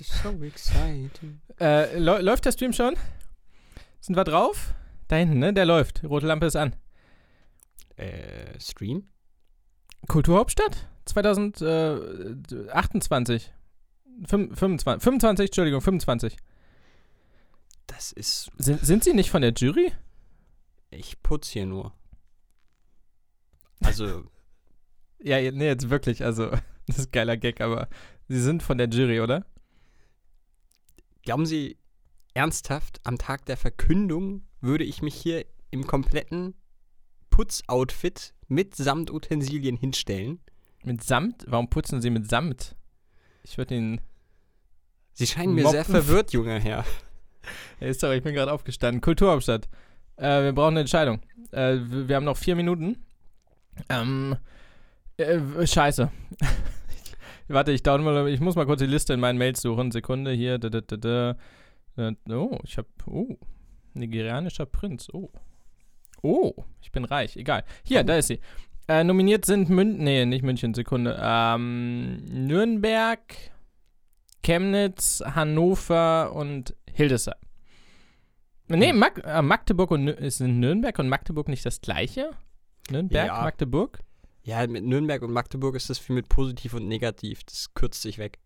So exciting. Äh, läu- läuft der Stream schon? Sind wir drauf? Da hinten, ne? Der läuft. Rote Lampe ist an. Äh, Stream? Kulturhauptstadt? 2028. 25, 25, Entschuldigung, 25. Das ist. Sind, sind Sie nicht von der Jury? Ich putze hier nur. Also, Ja, nee, jetzt wirklich, also, das ist ein geiler Gag, aber Sie sind von der Jury, oder? Glauben Sie ernsthaft, am Tag der Verkündung würde ich mich hier im kompletten Putzoutfit mit Samtutensilien hinstellen? Mit Samt? Warum putzen Sie mit Samt? Ich würde Ihnen. Sie scheinen mir sehr Moppen. verwirrt, junger Herr. Hey, sorry, ich bin gerade aufgestanden. Kulturhauptstadt. Äh, wir brauchen eine Entscheidung. Äh, wir wir haben noch vier Minuten. Ähm. Äh, scheiße. Warte, ich down mal. Ich muss mal kurz die Liste in meinen Mails suchen. Sekunde hier. Da, da, da. Äh, Oh, ich hab. Oh. Nigerianischer Prinz. Oh. Oh, ich bin reich. Egal. Hier, Oh. da ist sie. Äh, nominiert sind München. Nee, nicht München. Sekunde. Ähm, Nürnberg, Chemnitz, Hannover und Hildesheim. Nee, Hm. Mag äh, Magdeburg und Nür ist Nürnberg und Magdeburg nicht das gleiche? Nürnberg, Ja. Magdeburg? Ja, mit Nürnberg und Magdeburg ist das viel mit positiv und negativ. Das kürzt sich weg.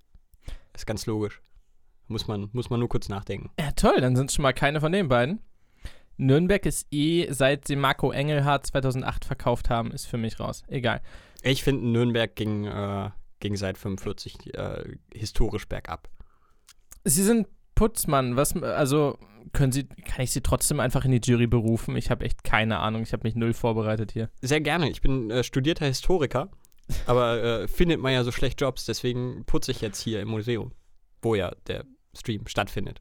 Ist ganz logisch. Muss man, muss man nur kurz nachdenken. Ja, toll, dann sind es schon mal keine von den beiden. Nürnberg ist eh, seit sie Marco Engelhardt 2008 verkauft haben, ist für mich raus. Egal. Ich finde, Nürnberg ging, äh, ging seit 45 äh, historisch bergab. Sie sind Putzmann, was, also können Sie, kann ich Sie trotzdem einfach in die Jury berufen? Ich habe echt keine Ahnung, ich habe mich null vorbereitet hier. Sehr gerne. Ich bin äh, studierter Historiker, aber äh, findet man ja so schlecht Jobs, deswegen putze ich jetzt hier im Museum, wo ja der Stream stattfindet.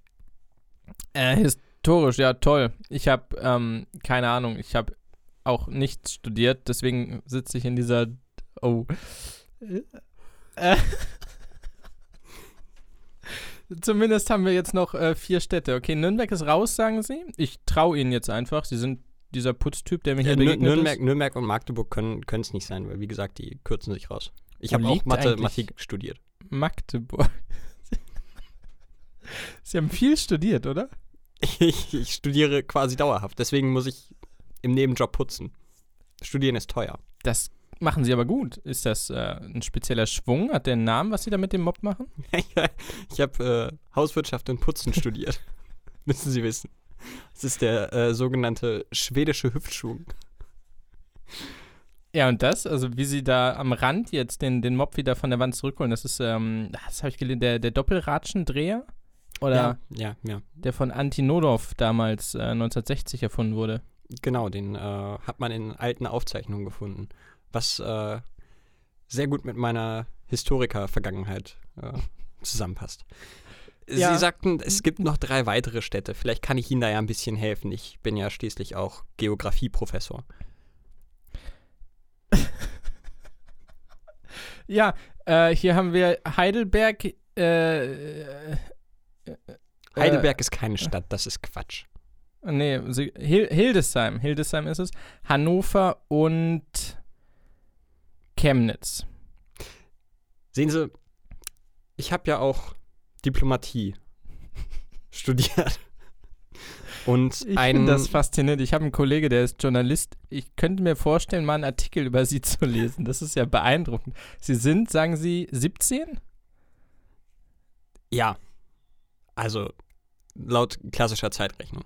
Äh, historisch, ja, toll. Ich habe, ähm, keine Ahnung, ich habe auch nichts studiert, deswegen sitze ich in dieser, oh. Äh. Zumindest haben wir jetzt noch äh, vier Städte. Okay, Nürnberg ist raus, sagen Sie. Ich traue Ihnen jetzt einfach. Sie sind dieser Putztyp, der mir hier Ja, Nür begegnet Nürnberg, ist. Nürnberg und Magdeburg können es nicht sein, weil wie gesagt, die kürzen sich raus. Ich habe auch Mathematik eigentlich- studiert. Magdeburg. Sie haben viel studiert, oder? Ich, ich studiere quasi dauerhaft, deswegen muss ich im Nebenjob putzen. Studieren ist teuer. Das machen Sie aber gut. Ist das äh, ein spezieller Schwung? Hat der einen Namen, was Sie da mit dem Mob machen? ich habe äh, Hauswirtschaft und Putzen studiert. Müssen Sie wissen. Das ist der äh, sogenannte schwedische Hüftschwung. Ja, und das, also wie sie da am Rand jetzt den, den Mob wieder von der Wand zurückholen, das ist, ähm, das habe ich gelesen, der, der Doppelratschendreher? Oder Ja, ja, ja. der von Antinodov damals äh, 1960 erfunden wurde. Genau, den äh, hat man in alten Aufzeichnungen gefunden. Was äh, sehr gut mit meiner Historiker-Vergangenheit äh, zusammenpasst. Ja. Sie sagten, es gibt noch drei weitere Städte. Vielleicht kann ich Ihnen da ja ein bisschen helfen. Ich bin ja schließlich auch Geografieprofessor. Ja, äh, hier haben wir Heidelberg, äh, äh, Heidelberg ist keine Stadt, das ist Quatsch. nee, Hildesheim, Hildesheim ist es, Hannover und Chemnitz. Sehen Sie, ich habe ja auch Diplomatie studiert. Und Ich finde das faszinierend. Ich habe einen Kollege, der ist Journalist. Ich könnte mir vorstellen, mal einen Artikel über Sie zu lesen. Das ist ja beeindruckend. Sie sind, sagen Sie, 17? ja, also laut klassischer Zeitrechnung.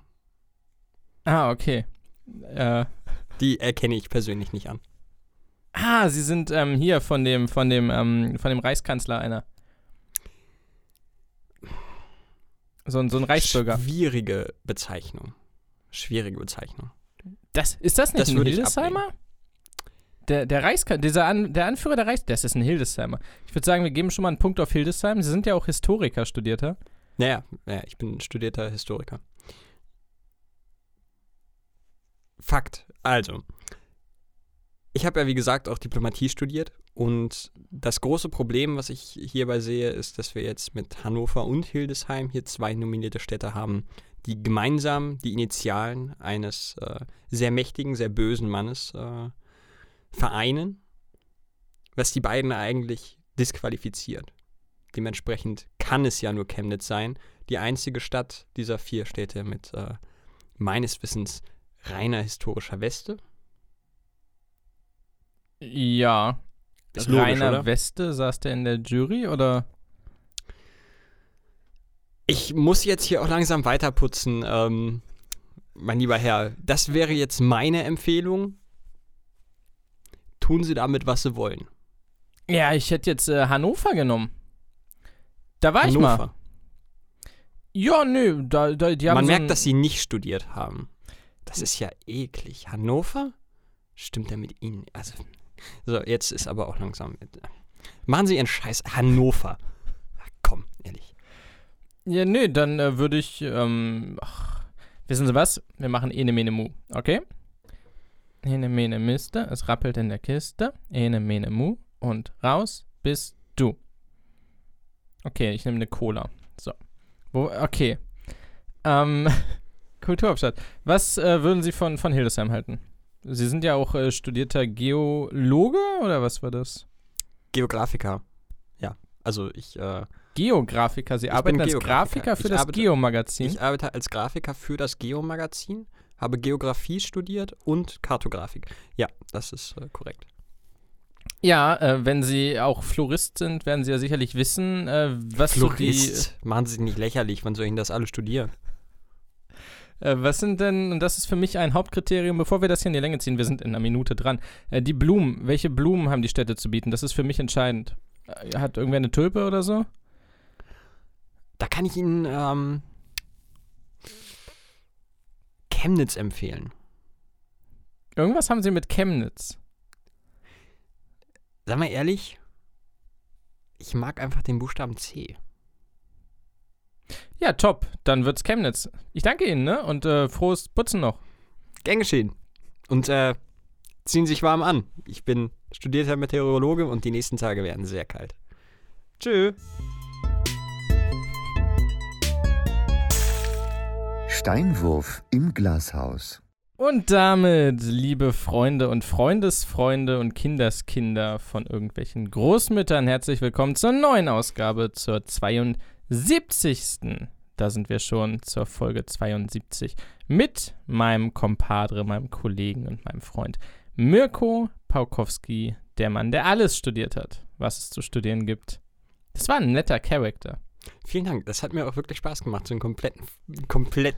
Ah, okay. Äh, Die erkenne ich persönlich nicht an. Ah, Sie sind ähm, hier von dem, von dem, ähm, von dem Reichskanzler einer. So, ein- so ein Reichsbürger. Schwierige Bezeichnung. Schwierige Bezeichnung. Das, ist das nicht Das ein Hildesheimer? Der, der Reichskanzler, dieser An, der Anführer der Reichs, das ist ein Hildesheimer. Ich würde sagen, wir geben schon mal einen Punkt auf Hildesheim. Sie sind ja auch Historiker, studierter. Naja, naja, ich bin studierter Historiker. Fakt. Also, ich habe ja wie gesagt auch Diplomatie studiert und das große Problem, was ich hierbei sehe, ist, dass wir jetzt mit Hannover und Hildesheim hier zwei nominierte Städte haben, die gemeinsam die Initialen eines äh, sehr mächtigen, sehr bösen Mannes äh, vereinen, was die beiden eigentlich disqualifiziert. Dementsprechend kann es ja nur Chemnitz sein. Die einzige Stadt dieser vier Städte mit äh, meines Wissens reiner historischer Weste. Ja. Ist logisch, Rainer oder? Weste, saß der in der Jury oder? Ich muss jetzt hier auch langsam weiterputzen, ähm, mein lieber Herr. Das wäre jetzt meine Empfehlung. Tun Sie damit, was Sie wollen. Ja, ich hätte jetzt äh, Hannover genommen. Da war ich mal. Hannover. Ja, nö, da, da, die haben Man so merkt, dass Sie nicht studiert haben. Das ist ja eklig. Hannover? Stimmt er mit Ihnen? Also, so, jetzt ist aber auch langsam. Machen Sie Ihren Scheiß. Hannover. Komm, ehrlich. Ja, nö, dann äh, würde ich, ähm, ach, wissen Sie was? Wir machen Ene Mene Mu, okay? Ene Mene Miste, es rappelt in der Kiste. Ene Mene Mu und raus bist du. Okay, ich nehme eine Cola. So. Wo, okay. Ähm, Kulturhauptstadt. Was äh, würden Sie von, von Hildesheim halten? Sie sind ja auch äh, studierter Geologe oder was war das? Geografiker. Ja, also ich, äh, Geografiker. Sie arbeiten als Geografiker. Grafiker für Ich das arbeite- Geo-Magazin. ich arbeite als Grafiker für das Geo-Magazin, habe Geografie studiert und Kartografik. Ja, das ist äh, korrekt. Ja, äh, wenn Sie auch Florist sind, werden Sie ja sicherlich wissen, äh, was so die. Florist. Machen Sie sich nicht lächerlich, wann soll ich denn das alle studieren? Äh, was sind denn, und das ist für mich ein Hauptkriterium, bevor wir das hier in die Länge ziehen, wir sind in einer Minute dran. Äh, die Blumen, welche Blumen haben die Städte zu bieten? Das ist für mich entscheidend. Äh, hat irgendwer eine Tulpe oder so? Da kann ich Ihnen ähm, Chemnitz empfehlen. Irgendwas haben Sie mit Chemnitz. Sag mal ehrlich, ich mag einfach den Buchstaben C. Ja, top. Dann wird's Chemnitz. Ich danke Ihnen, ne? Und äh, frohes Putzen noch. Gern geschehen. Und äh, ziehen Sie sich warm an. Ich bin studierter Meteorologe und die nächsten Tage werden sehr kalt. Tschö. Steinwurf im Glashaus. Und damit, liebe Freunde und Freundesfreunde und Kinderskinder von irgendwelchen Großmüttern, herzlich willkommen zur neuen Ausgabe, zur 72. Da sind wir schon zur Folge 72 mit meinem Kompadre, meinem Kollegen und meinem Freund Mirko Paukowski, der Mann, der alles studiert hat, was es zu studieren gibt. Das war ein netter Charakter. Vielen Dank. Das hat mir auch wirklich Spaß gemacht, so einen kompletten, komplett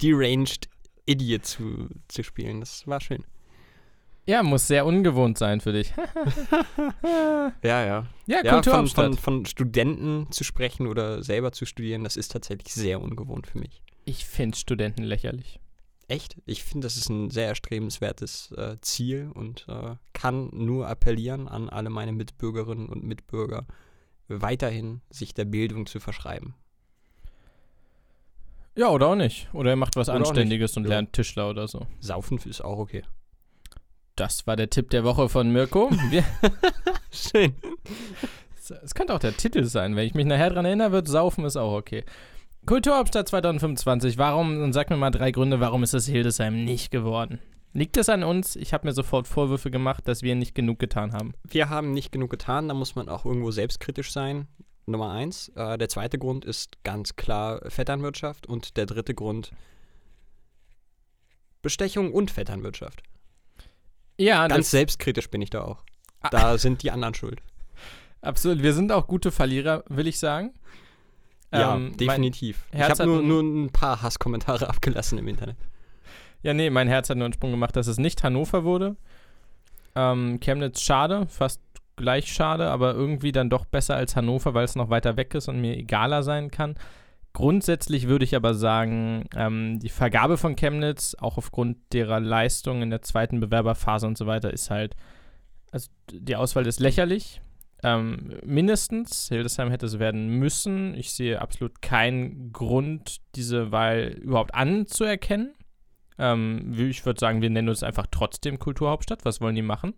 deranged Idiot zu, zu spielen. Das war schön. Ja, muss sehr ungewohnt sein für dich. Ja, ja. ja, Ja, von, Kulturhauptstadt. von, von Studenten zu sprechen oder selber zu studieren, das ist tatsächlich sehr ungewohnt für mich. Ich finde Studenten lächerlich. Echt? Ich finde, das ist ein sehr erstrebenswertes äh, Ziel und äh, kann nur appellieren an alle meine Mitbürgerinnen und Mitbürger, weiterhin sich der Bildung zu verschreiben. Ja, oder auch nicht. Oder er macht was Oder Anständiges und Ja. lernt Tischler oder so. Saufen ist auch okay. Das war der Tipp der Woche von Mirko. Schön. es könnte auch der Titel sein. Wenn ich mich nachher dran erinnere, wird Saufen ist auch okay. Kulturhauptstadt 2025. Warum, und sag mir mal drei Gründe, warum ist es Hildesheim nicht geworden? Liegt es an uns? Ich habe mir sofort Vorwürfe gemacht, dass wir nicht genug getan haben. Wir haben nicht genug getan, da muss man auch irgendwo selbstkritisch sein. Nummer eins. Äh, der zweite Grund ist ganz klar Vetternwirtschaft und der dritte Grund Bestechung und Vetternwirtschaft. Ja, Ganz selbstkritisch bin ich da auch. Ah. Da sind die anderen schuld. absolut. Wir sind auch gute Verlierer, will ich sagen. Ja, Ähm, definitiv. Ich habe nur, ein- nur ein paar Hasskommentare abgelassen im Internet. Ja, nee, mein Herz hat nur einen Sprung gemacht, dass es nicht Hannover wurde. Ähm, Chemnitz schade, fast gleich schade, aber irgendwie dann doch besser als Hannover, weil es noch weiter weg ist und mir egaler sein kann. Grundsätzlich würde ich aber sagen, ähm, die Vergabe von Chemnitz, auch aufgrund derer Leistung in der zweiten Bewerberphase und so weiter, ist halt, also die Auswahl ist lächerlich. Ähm, mindestens, Hildesheim hätte es werden müssen. Ich sehe absolut keinen Grund, diese Wahl überhaupt anzuerkennen. Ähm, ich würde sagen, wir nennen uns einfach trotzdem Kulturhauptstadt. Was wollen die machen?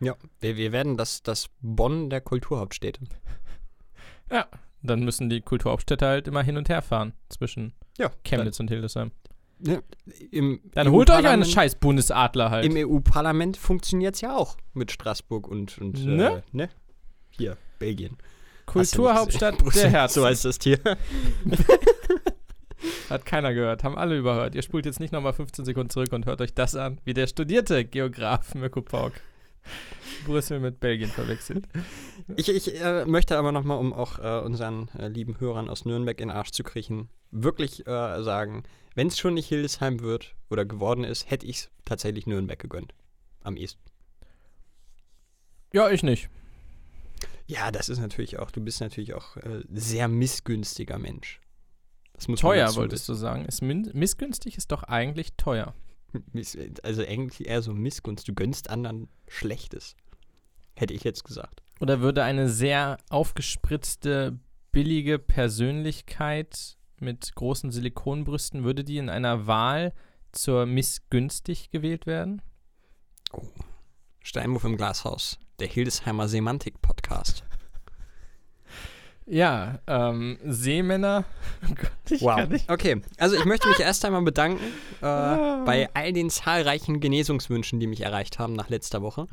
Ja, wir, wir werden das, das Bonn der Kulturhauptstädte. Dann müssen die Kulturhauptstädte halt immer hin und her fahren zwischen Ja, Chemnitz und Hildesheim. Dann, ne, im Dann holt euch einen scheiß Bundesadler halt. Im EU-Parlament funktioniert es ja auch mit Straßburg und, und Ne? Äh, ne? Hier, Belgien. Kulturhauptstadt der Herzen. So heißt das Tier. Hat keiner gehört, haben alle überhört. Ihr spult jetzt nicht nochmal 15 Sekunden zurück und hört euch das an, wie der studierte Geograf Mirko Pauk Brüssel mit Belgien verwechselt. Ich, ich äh, möchte aber nochmal, um auch äh, unseren äh, lieben Hörern aus Nürnberg in den Arsch zu kriechen, wirklich äh, sagen, wenn es schon nicht Hildesheim wird oder geworden ist, hätte ich es tatsächlich Nürnberg gegönnt. Am ehesten. Ja, ich nicht. Ja, das ist natürlich auch, du bist natürlich auch äh, sehr missgünstiger Mensch. Das muss man Teuer, wolltest du sagen. Ist missgünstig ist doch eigentlich teuer. Also eigentlich eher so Missgunst. Du gönnst anderen Schlechtes. Hätte ich jetzt gesagt. Oder würde eine sehr aufgespritzte, billige Persönlichkeit mit großen Silikonbrüsten, würde die in einer Wahl zur missgünstig gewählt werden? Steinwurf im Glashaus. Der Hildesheimer Semantik-Podcast. Ja, ähm, Seemänner. Ich nicht. Okay, also ich möchte mich erst einmal bedanken äh, Ah. bei all den zahlreichen Genesungswünschen, die mich erreicht haben nach letzter Woche.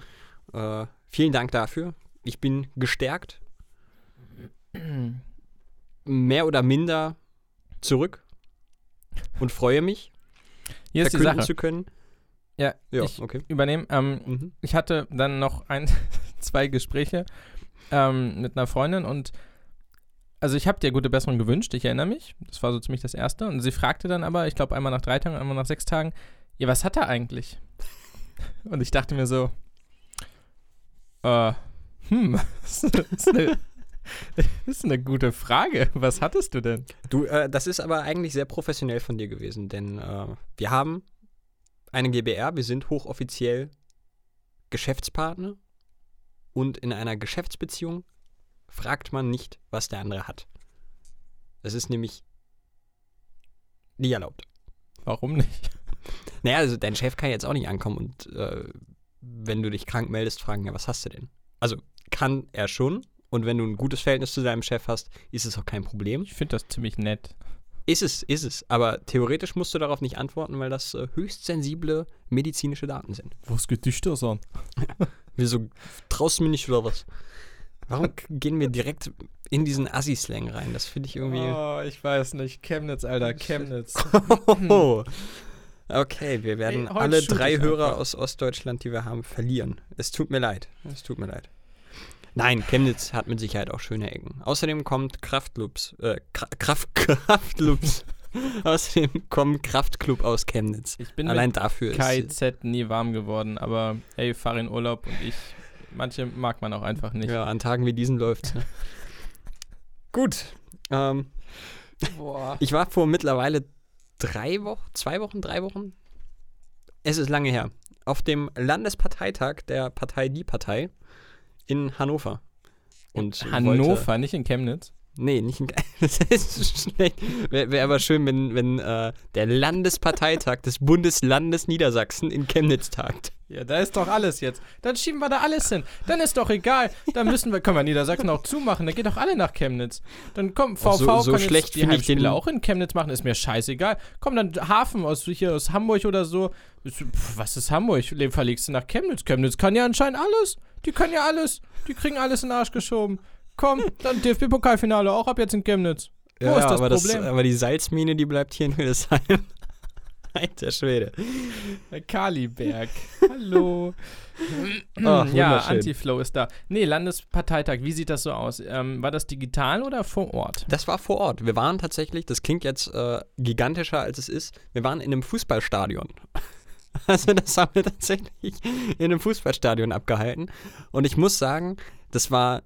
Äh, vielen Dank dafür. Ich bin gestärkt, mehr oder minder zurück und freue mich, Hier verkünden zu können. Ja, Ja, ich okay. übernehme. Ähm, Mhm. ich hatte dann noch ein, zwei Gespräche ähm, mit einer Freundin und also ich habe dir gute Besserung gewünscht, ich erinnere mich. Das war so ziemlich das Erste. Und sie fragte dann aber, ich glaube einmal nach drei Tagen, einmal nach sechs Tagen, ja, was hat er eigentlich? Und ich dachte mir so, äh, hm, das ist eine, ist eine gute Frage. Was hattest du denn? Du, äh, das ist aber eigentlich sehr professionell von dir gewesen, denn äh, wir haben eine GBR, wir sind hochoffiziell Geschäftspartner und in einer Geschäftsbeziehung fragt man nicht, was der andere hat. Das ist nämlich nie erlaubt. Warum nicht? Naja, also dein Chef kann jetzt auch nicht ankommen und äh, wenn du dich krank meldest, fragen, ja, was hast du denn? Also kann er schon und wenn du ein gutes Verhältnis zu deinem Chef hast, ist es auch kein Problem. Ich finde das ziemlich nett. Ist es, ist es. Aber theoretisch musst du darauf nicht antworten, weil das äh, höchst sensible medizinische Daten sind. Was geht dich das an? Wieso traust du mir nicht oder was? Warum gehen wir direkt in diesen Assi-Slang rein? Das finde ich irgendwie. Oh, ich weiß nicht. Chemnitz, Alter, Chemnitz. Oh. Okay, wir werden Ey, alle drei Hörer einfach. aus Ostdeutschland, die wir haben, verlieren. Es tut mir leid. Es tut mir leid. Nein, Chemnitz hat mit Sicherheit auch schöne Ecken. Außerdem kommt Kraftloops, äh, Kra Kraft, Kraftloops. Außerdem kommt Kraftclub aus Chemnitz. Ich bin Allein mit dafür. KIZ nie warm geworden, aber ey, fahr in Urlaub und ich, manche mag man auch einfach nicht. Ja, an Tagen wie diesen läuft's. Ne? Gut. Ähm, Boah. ich war vor mittlerweile drei Wochen, zwei Wochen, drei Wochen. Es ist lange her. Auf dem Landesparteitag der Partei Die Partei in Hannover. Und Wollte, Hannover, nicht in Chemnitz. Nee, nicht in. Das ist schlecht. Wäre wär aber schön, wenn, wenn äh, der Landesparteitag des Bundeslandes Niedersachsen in Chemnitz tagt. Ja, da ist doch alles jetzt. Dann schieben wir da alles hin. Dann ist doch egal. Dann müssen wir, können wir Niedersachsen auch zumachen. Dann geht doch alle nach Chemnitz. Dann komm, VV so- so kann schlecht jetzt die ich Heimspiele den- auch in Chemnitz machen. Ist mir scheißegal. Komm, dann Hafen aus, hier aus Hamburg oder so. Was ist Hamburg? Le- Verlegst du nach Chemnitz? Chemnitz kann ja anscheinend alles. Die können ja alles. Die kriegen alles in den Arsch geschoben. Komm, dann DFB-Pokalfinale auch ab jetzt in Chemnitz. Wo ist das aber, Problem? aber die Salzmine, die bleibt hier in Hildesheim. Alter Schwede. Kaliberg. Hallo. Ach, ja, wunderschön. Antiflow ist da. Nee, Landesparteitag, wie sieht das so aus? Ähm, war das digital oder vor Ort? Das war vor Ort. Wir waren tatsächlich, das klingt jetzt äh, gigantischer als es ist, wir waren in einem Fußballstadion. Also das haben wir tatsächlich in einem Fußballstadion abgehalten. Und ich muss sagen, das war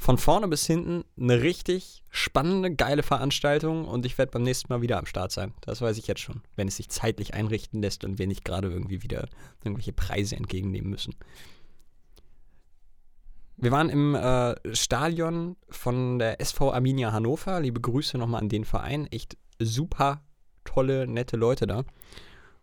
von vorne bis hinten eine richtig spannende, geile Veranstaltung und ich werde beim nächsten Mal wieder am Start sein. Das weiß ich jetzt schon, wenn es sich zeitlich einrichten lässt und wir nicht gerade irgendwie wieder irgendwelche Preise entgegennehmen müssen. Wir waren im äh, Stadion von der SV Arminia Hannover. Liebe Grüße nochmal an den Verein. Echt super tolle, nette Leute da.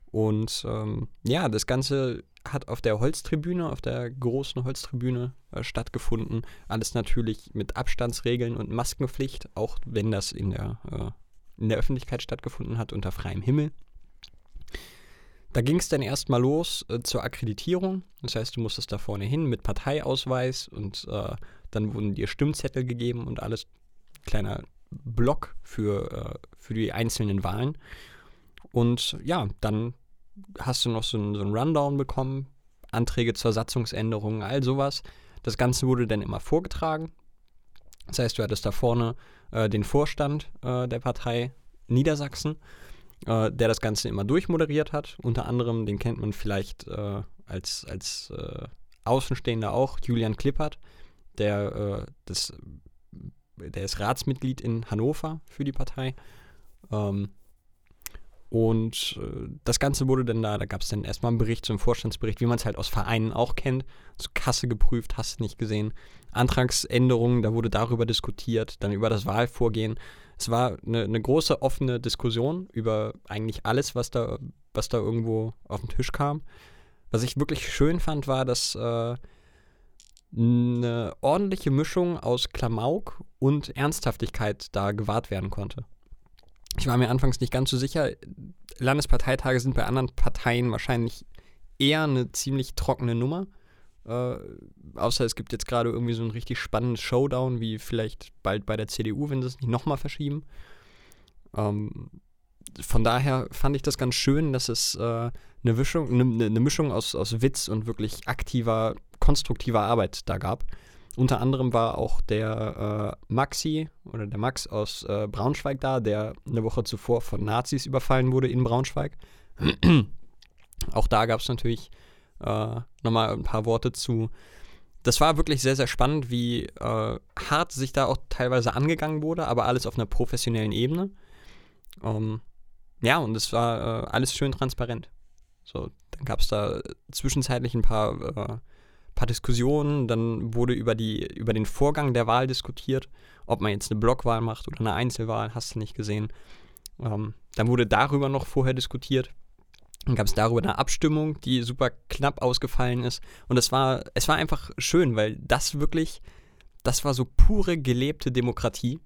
Und ähm, ja, das Ganze hat auf der Holztribüne, auf der großen Holztribüne äh, stattgefunden. Alles natürlich mit Abstandsregeln und Maskenpflicht, auch wenn das in der, äh, in der Öffentlichkeit stattgefunden hat, unter freiem Himmel. da ging es dann erstmal los äh, zur Akkreditierung. Das heißt, du musstest da vorne hin mit Parteiausweis und äh, dann wurden dir Stimmzettel gegeben und alles. Kleiner Block für, äh, für die einzelnen Wahlen. Und ja, dann hast du noch so einen, so einen Rundown bekommen, Anträge zur Satzungsänderung, all sowas. Das Ganze wurde dann immer vorgetragen. Das heißt, du hattest da vorne äh, den Vorstand äh, der Partei Niedersachsen, äh, der das Ganze immer durchmoderiert hat. Unter anderem, den kennt man vielleicht äh, als, als äh, Außenstehender auch, Julian Klippert, der, äh, das, der ist Ratsmitglied in Hannover für die Partei. Ähm, und äh, das Ganze wurde dann da, da gab es dann erstmal einen Bericht, so einen Vorstandsbericht, wie man es halt aus Vereinen auch kennt. Zur Kasse geprüft, hast du nicht gesehen. Antragsänderungen, da wurde darüber diskutiert, dann über das Wahlvorgehen. Es war eine, eine große offene Diskussion über eigentlich alles, was da, was da irgendwo auf den Tisch kam. Was ich wirklich schön fand, war, dass äh, eine ordentliche Mischung aus Klamauk und Ernsthaftigkeit da gewahrt werden konnte. Ich war mir anfangs nicht ganz so sicher. Landesparteitage sind bei anderen Parteien wahrscheinlich eher eine ziemlich trockene Nummer. Äh, außer es gibt jetzt gerade irgendwie so ein richtig spannendes Showdown, wie vielleicht bald bei der CDU, wenn sie es nicht nochmal verschieben. Ähm, von daher fand ich das ganz schön, dass es äh, eine, Mischung, eine, eine Mischung aus, aus Witz und wirklich aktiver, konstruktiver Arbeit da gab. Unter anderem war auch der äh, Maxi oder der Max aus äh, Braunschweig da, der eine Woche zuvor von Nazis überfallen wurde in Braunschweig. auch da gab es natürlich äh, nochmal ein paar Worte zu. Das war wirklich sehr, sehr spannend, wie äh, hart sich da auch teilweise angegangen wurde, aber alles auf einer professionellen Ebene. Ähm, ja, und es war äh, alles schön transparent. So, dann gab es da zwischenzeitlich ein paar äh, paar Diskussionen, dann wurde über, die, über den Vorgang der Wahl diskutiert, ob man jetzt eine Blockwahl macht oder eine Einzelwahl, hast du nicht gesehen. Ähm, dann wurde darüber noch vorher diskutiert. Dann gab es darüber eine Abstimmung, die super knapp ausgefallen ist. Und es war, es war einfach schön, weil das wirklich, das war so pure gelebte Demokratie.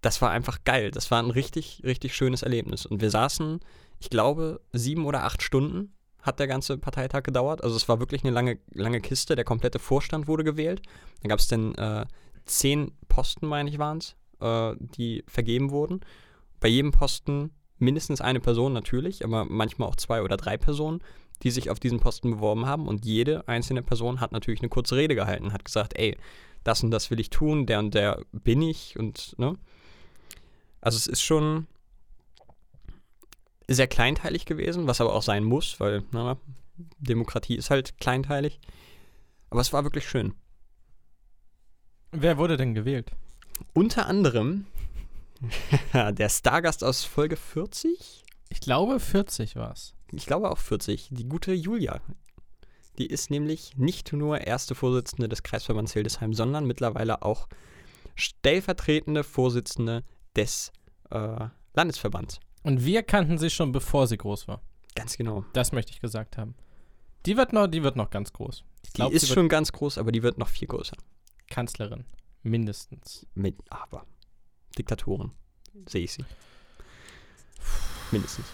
Das war einfach geil. Das war ein richtig, richtig schönes Erlebnis. Und wir saßen, ich glaube, sieben oder acht Stunden hat der ganze Parteitag gedauert. Also es war wirklich eine lange, lange Kiste. Der komplette Vorstand wurde gewählt. Dann gab es dann äh, zehn Posten, meine ich, waren es, äh, die vergeben wurden. Bei jedem Posten mindestens eine Person natürlich, aber manchmal auch zwei oder drei Personen, die sich auf diesen Posten beworben haben. Und jede einzelne Person hat natürlich eine kurze Rede gehalten, hat gesagt, ey, das und das will ich tun, der und der bin ich und, ne? Also es ist schon, sehr kleinteilig gewesen, was aber auch sein muss, weil na, Demokratie ist halt kleinteilig. Aber es war wirklich schön. Wer wurde denn gewählt? Unter anderem der Stargast aus Folge 40. Ich glaube 40 war es. Ich glaube auch 40. Die gute Julia. Die ist nämlich nicht nur erste Vorsitzende des Kreisverbands Hildesheim, sondern mittlerweile auch stellvertretende Vorsitzende des äh, Landesverbands. Und wir kannten sie schon, bevor sie groß war. Ganz genau. Das möchte ich gesagt haben. Die wird noch, die wird noch ganz groß. Ich glaub, die ist schon ganz groß, aber die wird noch viel größer. Kanzlerin. Mindestens. Mit, aber Diktatoren. Sehe ich sie. Mindestens.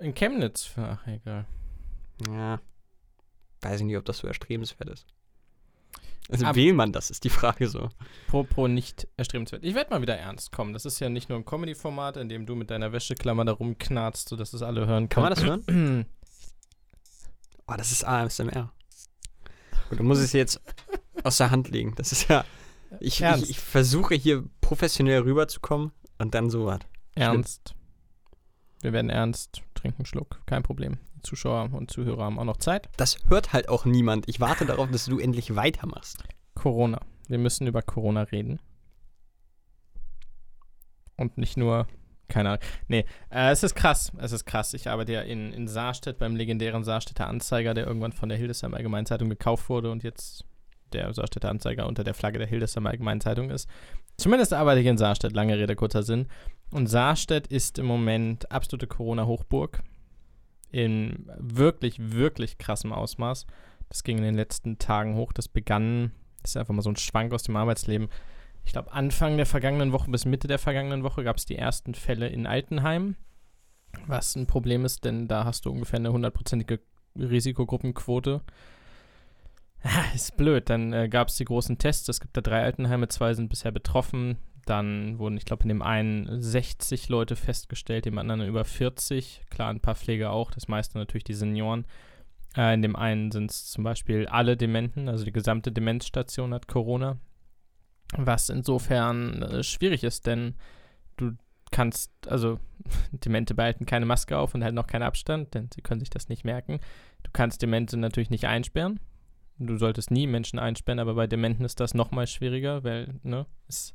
In Chemnitz. Ach, egal. Ja. Weiß ich nicht, ob das so erstrebenswert ist. Also Aber will man das, ist die Frage so. Pro, pro nicht erstrebenswert. Ich werde mal wieder ernst kommen. Das ist ja nicht nur ein Comedy-Format, in dem du mit deiner Wäscheklammer da rumknarzt, sodass es alle hören können. Kann man das hören? oh, das ist ASMR. Und du musst es jetzt aus der Hand legen. Das ist ja. Ich, ich, ich, versuche hier professionell rüberzukommen und dann so was. Ernst. Wir werden ernst. Trinken Schluck. Kein Problem. Zuschauer und Zuhörer haben auch noch Zeit. Das hört halt auch niemand. Ich warte darauf, dass du endlich weitermachst. Corona. Wir müssen über Corona reden. Und nicht nur, keine Ahnung. Nee, äh, es ist krass. Es ist krass. Ich arbeite ja in, in Saarstedt beim legendären Saarstädter Anzeiger, der irgendwann von der Hildesheim Allgemeinen Zeitung gekauft wurde und jetzt der Saarstädter Anzeiger unter der Flagge der Hildesheim Allgemeinen Zeitung ist. Zumindest arbeite ich in Saarstedt, lange Rede, kurzer Sinn. Und Saarstedt ist im Moment absolute Corona-Hochburg in wirklich, wirklich krassem Ausmaß. Das ging in den letzten Tagen hoch. Das begann, das ist einfach mal so ein Schwank aus dem Arbeitsleben. Ich glaube, Anfang der vergangenen Woche bis Mitte der vergangenen Woche gab es die ersten Fälle in Altenheim. Was ein Problem ist, denn da hast du ungefähr eine hundertprozentige Risikogruppenquote. Ist blöd. Dann äh, gab es die großen Tests. Es gibt da drei Altenheime, zwei sind bisher betroffen. Dann wurden, ich glaube, in dem einen 60 Leute festgestellt, im anderen über 40. Klar, ein paar Pfleger auch, das meiste natürlich die Senioren. Äh, in dem einen sind es zum Beispiel alle Dementen, also die gesamte Demenzstation hat Corona. Was insofern äh, schwierig ist, denn du kannst, also Demente behalten keine Maske auf und halten auch keinen Abstand, denn sie können sich das nicht merken. Du kannst Demente natürlich nicht einsperren. Du solltest nie Menschen einsperren, aber bei Dementen ist das nochmal schwieriger, weil, ne, es,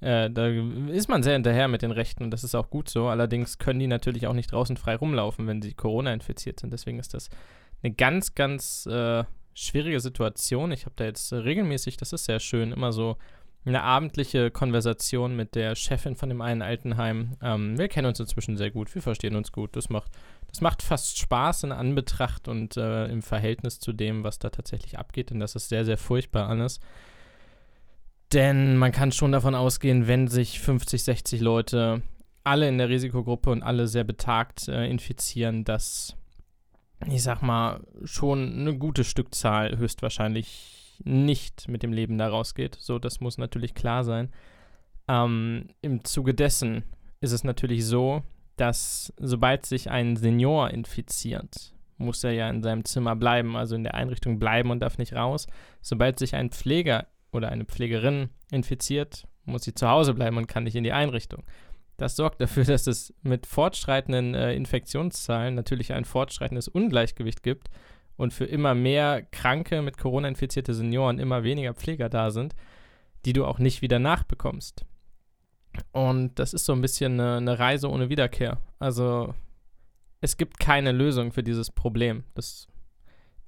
äh, da ist man sehr hinterher mit den Rechten und das ist auch gut so. Allerdings können die natürlich auch nicht draußen frei rumlaufen, wenn sie Corona infiziert sind. Deswegen ist das eine ganz, ganz äh, schwierige Situation. Ich habe da jetzt regelmäßig, das ist sehr schön, immer so eine abendliche Konversation mit der Chefin von dem einen Altenheim. Ähm, wir kennen uns inzwischen sehr gut, wir verstehen uns gut. Das macht, das macht fast Spaß in Anbetracht und äh, im Verhältnis zu dem, was da tatsächlich abgeht. Denn das ist sehr, sehr furchtbar alles. Denn man kann schon davon ausgehen, wenn sich 50, 60 Leute alle in der Risikogruppe und alle sehr betagt äh, infizieren, dass ich sag mal, schon eine gute Stückzahl höchstwahrscheinlich nicht mit dem Leben da rausgeht. So, das muss natürlich klar sein. Ähm, Im Zuge dessen ist es natürlich so, dass sobald sich ein Senior infiziert, muss er ja in seinem Zimmer bleiben, also in der Einrichtung bleiben und darf nicht raus. Sobald sich ein Pfleger oder eine Pflegerin infiziert, muss sie zu Hause bleiben und kann nicht in die Einrichtung. Das sorgt dafür, dass es mit fortschreitenden äh, Infektionszahlen natürlich ein fortschreitendes Ungleichgewicht gibt und für immer mehr kranke, mit Corona infizierte Senioren immer weniger Pfleger da sind, die du auch nicht wieder nachbekommst. Und das ist so ein bisschen eine, eine Reise ohne Wiederkehr. Also es gibt keine Lösung für dieses Problem. Das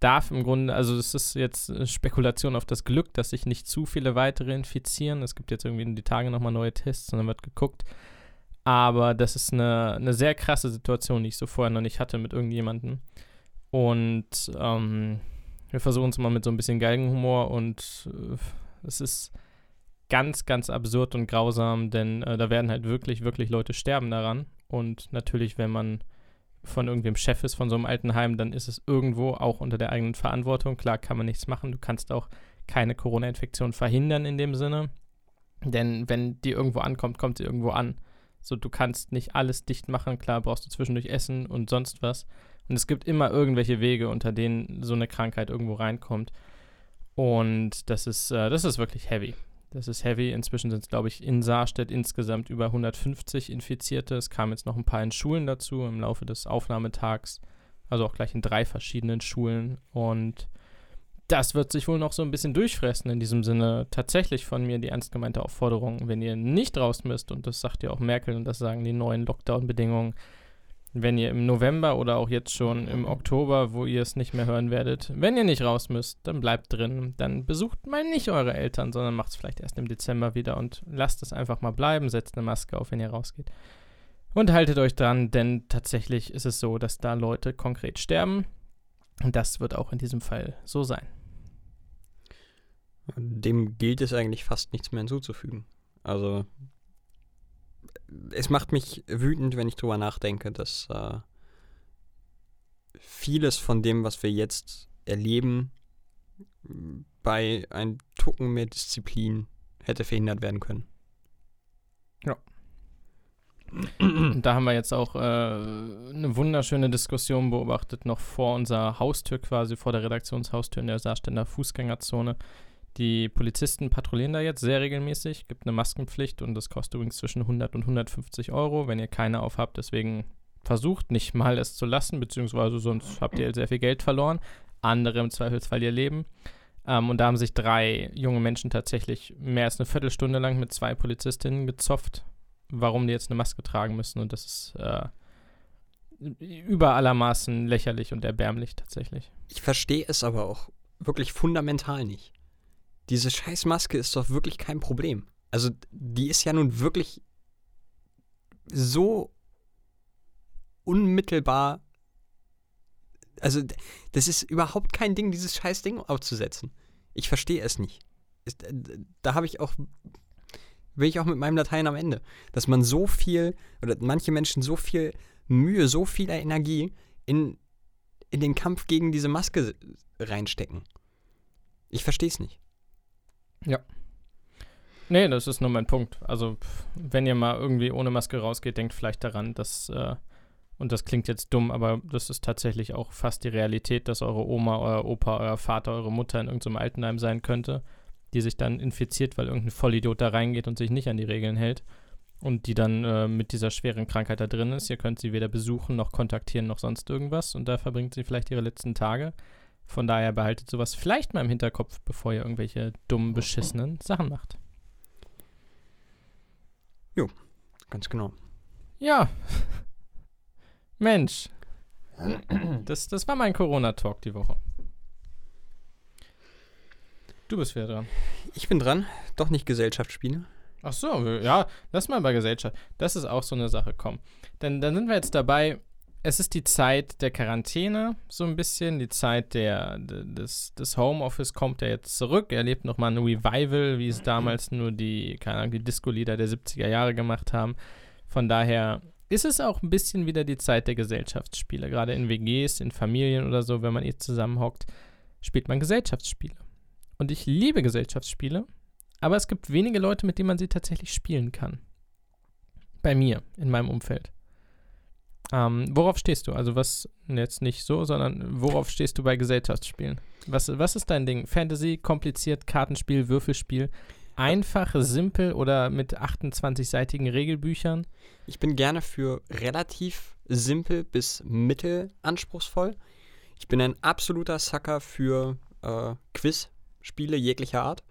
darf im Grunde, also es ist jetzt Spekulation auf das Glück, dass sich nicht zu viele weitere infizieren. Es gibt jetzt irgendwie in die Tage nochmal neue Tests und dann wird geguckt, aber das ist eine, eine sehr krasse Situation, die ich so vorher noch nicht hatte mit irgendjemandem. Und ähm, wir versuchen es mal mit so ein bisschen Geigenhumor und äh, es ist ganz, ganz absurd und grausam, denn äh, da werden halt wirklich, wirklich Leute sterben daran. Und natürlich, wenn man von irgendwem Chef ist von so einem Altenheim, dann ist es irgendwo auch unter der eigenen Verantwortung. Klar kann man nichts machen. Du kannst auch keine Corona-Infektion verhindern in dem Sinne. Denn wenn die irgendwo ankommt, kommt sie irgendwo an. So, du kannst nicht alles dicht machen. Klar, brauchst du zwischendurch Essen und sonst was. Und es gibt immer irgendwelche Wege, unter denen so eine Krankheit irgendwo reinkommt. Und das ist, äh, das ist wirklich heavy. Das ist heavy. Inzwischen sind es, glaube ich, in Saarstedt insgesamt über 150 Infizierte. Es kamen jetzt noch ein paar in Schulen dazu im Laufe des Aufnahmetags. Also auch gleich in drei verschiedenen Schulen. Und das wird sich wohl noch so ein bisschen durchfressen. In diesem Sinne tatsächlich von mir die ernst gemeinte Aufforderung, wenn ihr nicht raus müsst, und das sagt ja auch Merkel und das sagen die neuen Lockdown-Bedingungen, wenn ihr im November oder auch jetzt schon im Oktober, wo ihr es nicht mehr hören werdet, wenn ihr nicht raus müsst, dann bleibt drin. Dann besucht mal nicht eure Eltern, sondern macht es vielleicht erst im Dezember wieder und lasst es einfach mal bleiben, setzt eine Maske auf, wenn ihr rausgeht. Und haltet euch dran, denn tatsächlich ist es so, dass da Leute konkret sterben. Und das wird auch in diesem Fall so sein. Dem gilt es eigentlich fast nichts mehr hinzuzufügen. Also, es macht mich wütend, wenn ich drüber nachdenke, dass äh, vieles von dem, was wir jetzt erleben, bei ein Tucken mehr Disziplin hätte verhindert werden können. Ja. Da haben wir jetzt auch äh, eine wunderschöne Diskussion beobachtet, noch vor unserer Haustür quasi, vor der Redaktionshaustür in der Saarständer Fußgängerzone. Die Polizisten patrouillieren da jetzt sehr regelmäßig, gibt eine Maskenpflicht und das kostet übrigens zwischen 100 und 150 Euro, wenn ihr keine aufhabt. Deswegen versucht nicht mal es zu lassen, beziehungsweise sonst habt ihr sehr viel Geld verloren. Andere im Zweifelsfall ihr Leben. Ähm, und da haben sich drei junge Menschen tatsächlich mehr als eine Viertelstunde lang mit zwei Polizistinnen gezopft, warum die jetzt eine Maske tragen müssen. Und das ist äh, über allermaßen lächerlich und erbärmlich tatsächlich. Ich verstehe es aber auch wirklich fundamental nicht diese scheiß Maske ist doch wirklich kein Problem. Also, die ist ja nun wirklich so unmittelbar. Also, das ist überhaupt kein Ding, dieses scheiß Ding aufzusetzen. Ich verstehe es nicht. Da habe ich auch. Will ich auch mit meinem Latein am Ende. Dass man so viel, oder manche Menschen so viel Mühe, so viel Energie in, in den Kampf gegen diese Maske reinstecken? Ich verstehe es nicht. Nee, das ist nur mein Punkt. Also, wenn ihr mal irgendwie ohne Maske rausgeht, denkt vielleicht daran, dass, äh, und das klingt jetzt dumm, aber das ist tatsächlich auch fast die Realität, dass eure Oma, euer Opa, euer Vater, eure Mutter in irgendeinem Altenheim sein könnte, die sich dann infiziert, weil irgendein Vollidiot da reingeht und sich nicht an die Regeln hält und die dann äh, mit dieser schweren Krankheit da drin ist. Ihr könnt sie weder besuchen noch kontaktieren noch sonst irgendwas und da verbringt sie vielleicht ihre letzten Tage. Von daher behaltet sowas vielleicht mal im Hinterkopf, bevor ihr irgendwelche dummen, beschissenen Sachen macht. Ganz genau. Ja. Mensch. Das, das war mein Corona-Talk die Woche. Du bist wieder dran. Ich bin dran. Doch nicht Gesellschaftsspiele. Ach so, ja, lass mal bei Gesellschaft. Das ist auch so eine Sache, komm. Denn dann sind wir jetzt dabei. Es ist die Zeit der Quarantäne, so ein bisschen. Die Zeit der, de- des, des Homeoffice kommt ja jetzt zurück. Er erlebt nochmal ein Revival, wie es damals nur die, keine Ahnung, die Disco-Lieder der 70er Jahre gemacht haben. Von daher ist es auch ein bisschen wieder die Zeit der Gesellschaftsspiele. Gerade in WGs, in Familien oder so, wenn man eh zusammenhockt, spielt man Gesellschaftsspiele. Und ich liebe Gesellschaftsspiele. Aber es gibt wenige Leute, mit denen man sie tatsächlich spielen kann. Bei mir, in meinem Umfeld. Ähm, worauf stehst du? Also was, jetzt nicht so, sondern worauf stehst du bei Gesellschaftsspielen? Was, was ist dein Ding? Fantasy, kompliziert, Kartenspiel, Würfelspiel? Einfach, simpel oder mit 28-seitigen Regelbüchern? Ich bin gerne für relativ simpel bis mittelanspruchsvoll. Ich bin ein absoluter Sucker für äh, Quiz-Spiele jeglicher Art.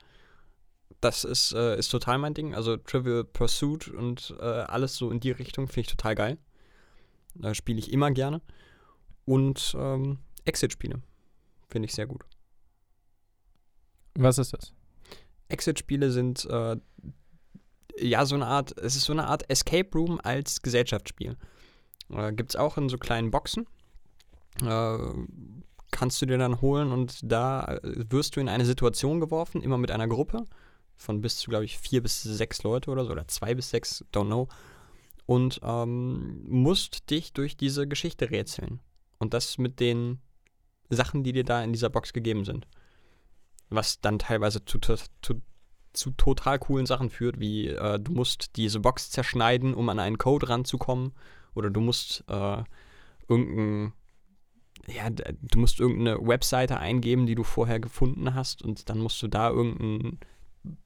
Das ist, äh, ist total mein Ding. Also Trivial Pursuit und äh, alles so in die Richtung finde ich total geil. Da spiele ich immer gerne. Und ähm, Exit-Spiele finde ich sehr gut. Was ist das? Exit-Spiele sind äh, ja so eine Art, es ist so eine Art Escape Room als Gesellschaftsspiel. Äh, Gibt es auch in so kleinen Boxen. Äh, kannst du dir dann holen und da äh, wirst du in eine Situation geworfen, immer mit einer Gruppe von bis zu, glaube ich, vier bis sechs Leute oder so, oder zwei bis sechs, don't know. Und ähm, musst dich durch diese Geschichte rätseln. Und das mit den Sachen, die dir da in dieser Box gegeben sind. Was dann teilweise zu, zu, zu, total coolen Sachen führt, wie äh, du musst diese Box zerschneiden, um an einen Code ranzukommen. Oder du musst äh, irgendein, ja, du musst irgendeine Webseite eingeben, die du vorher gefunden hast und dann musst du da irgendein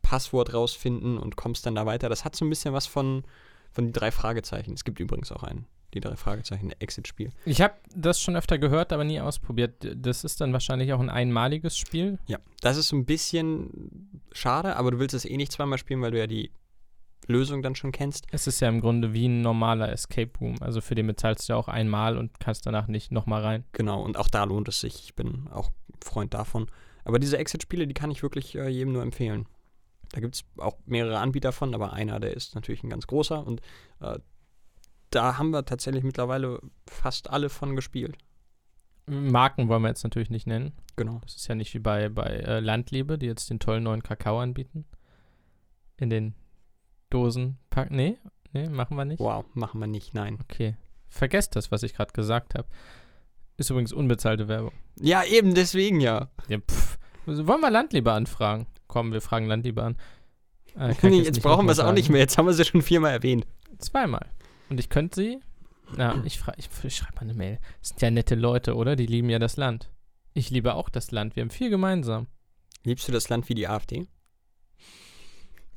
Passwort rausfinden und kommst dann da weiter. Das hat so ein bisschen was von, von die drei Fragezeichen. Es gibt übrigens auch ein, die drei Fragezeichen Exit-Spiel. Ich habe das schon öfter gehört, aber nie ausprobiert. Das ist dann wahrscheinlich auch ein einmaliges Spiel. Ja, das ist so ein bisschen schade, aber du willst es eh nicht zweimal spielen, weil du ja die Lösung dann schon kennst. Es ist ja im Grunde wie ein normaler Escape Room. Also für den bezahlst du ja auch einmal und kannst danach nicht nochmal rein. Genau, und auch da lohnt es sich. Ich bin auch Freund davon. Aber diese Exit-Spiele, die kann ich wirklich äh, jedem nur empfehlen. Da gibt es auch mehrere Anbieter von, aber einer, der ist natürlich ein ganz großer und äh, da haben wir tatsächlich mittlerweile fast alle von gespielt. Marken wollen wir jetzt natürlich nicht nennen. Genau. Das ist ja nicht wie bei, bei äh, Landliebe, die jetzt den tollen neuen Kakao anbieten. In den Dosen packen. Nee, nee, machen wir nicht. Wow, machen wir nicht, nein. Okay. Vergesst das, was ich gerade gesagt habe. Ist übrigens unbezahlte Werbung. Ja, eben deswegen ja. Ja, pff. Also Wollen wir Landliebe anfragen? Komm, wir fragen Landliebe an. Äh, Nee, jetzt jetzt brauchen wir es auch nicht mehr. Jetzt haben wir sie schon viermal erwähnt. Zweimal. Und ich könnte sie. Na, ich, ich, ich schreibe mal eine Mail. Das sind ja nette Leute, oder? Die lieben ja das Land. Ich liebe auch das Land. Wir haben viel gemeinsam. Liebst du das Land wie die AfD?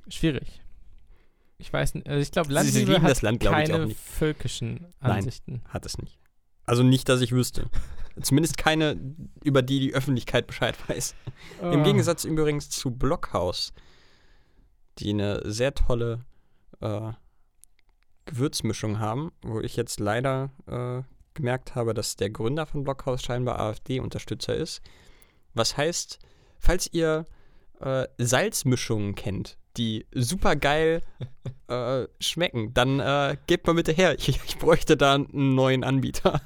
Schwierig. Ich weiß nicht. Also ich glaube, Sie Landliebe lieben hat das Land, glaube ich, keine auch nicht. völkischen Nein. Ansichten. Hat es nicht. Also nicht, dass ich wüsste. Zumindest keine, über die die Öffentlichkeit Bescheid weiß. Im Ah. Gegensatz übrigens zu Blockhaus, die eine sehr tolle äh, Gewürzmischung haben, wo ich jetzt leider äh, gemerkt habe, dass der Gründer von Blockhaus scheinbar AfD-Unterstützer ist. Was heißt, falls ihr äh, Salzmischungen kennt, die super geil äh, schmecken, dann äh, gebt mal bitte her. Ich, ich bräuchte da einen neuen Anbieter.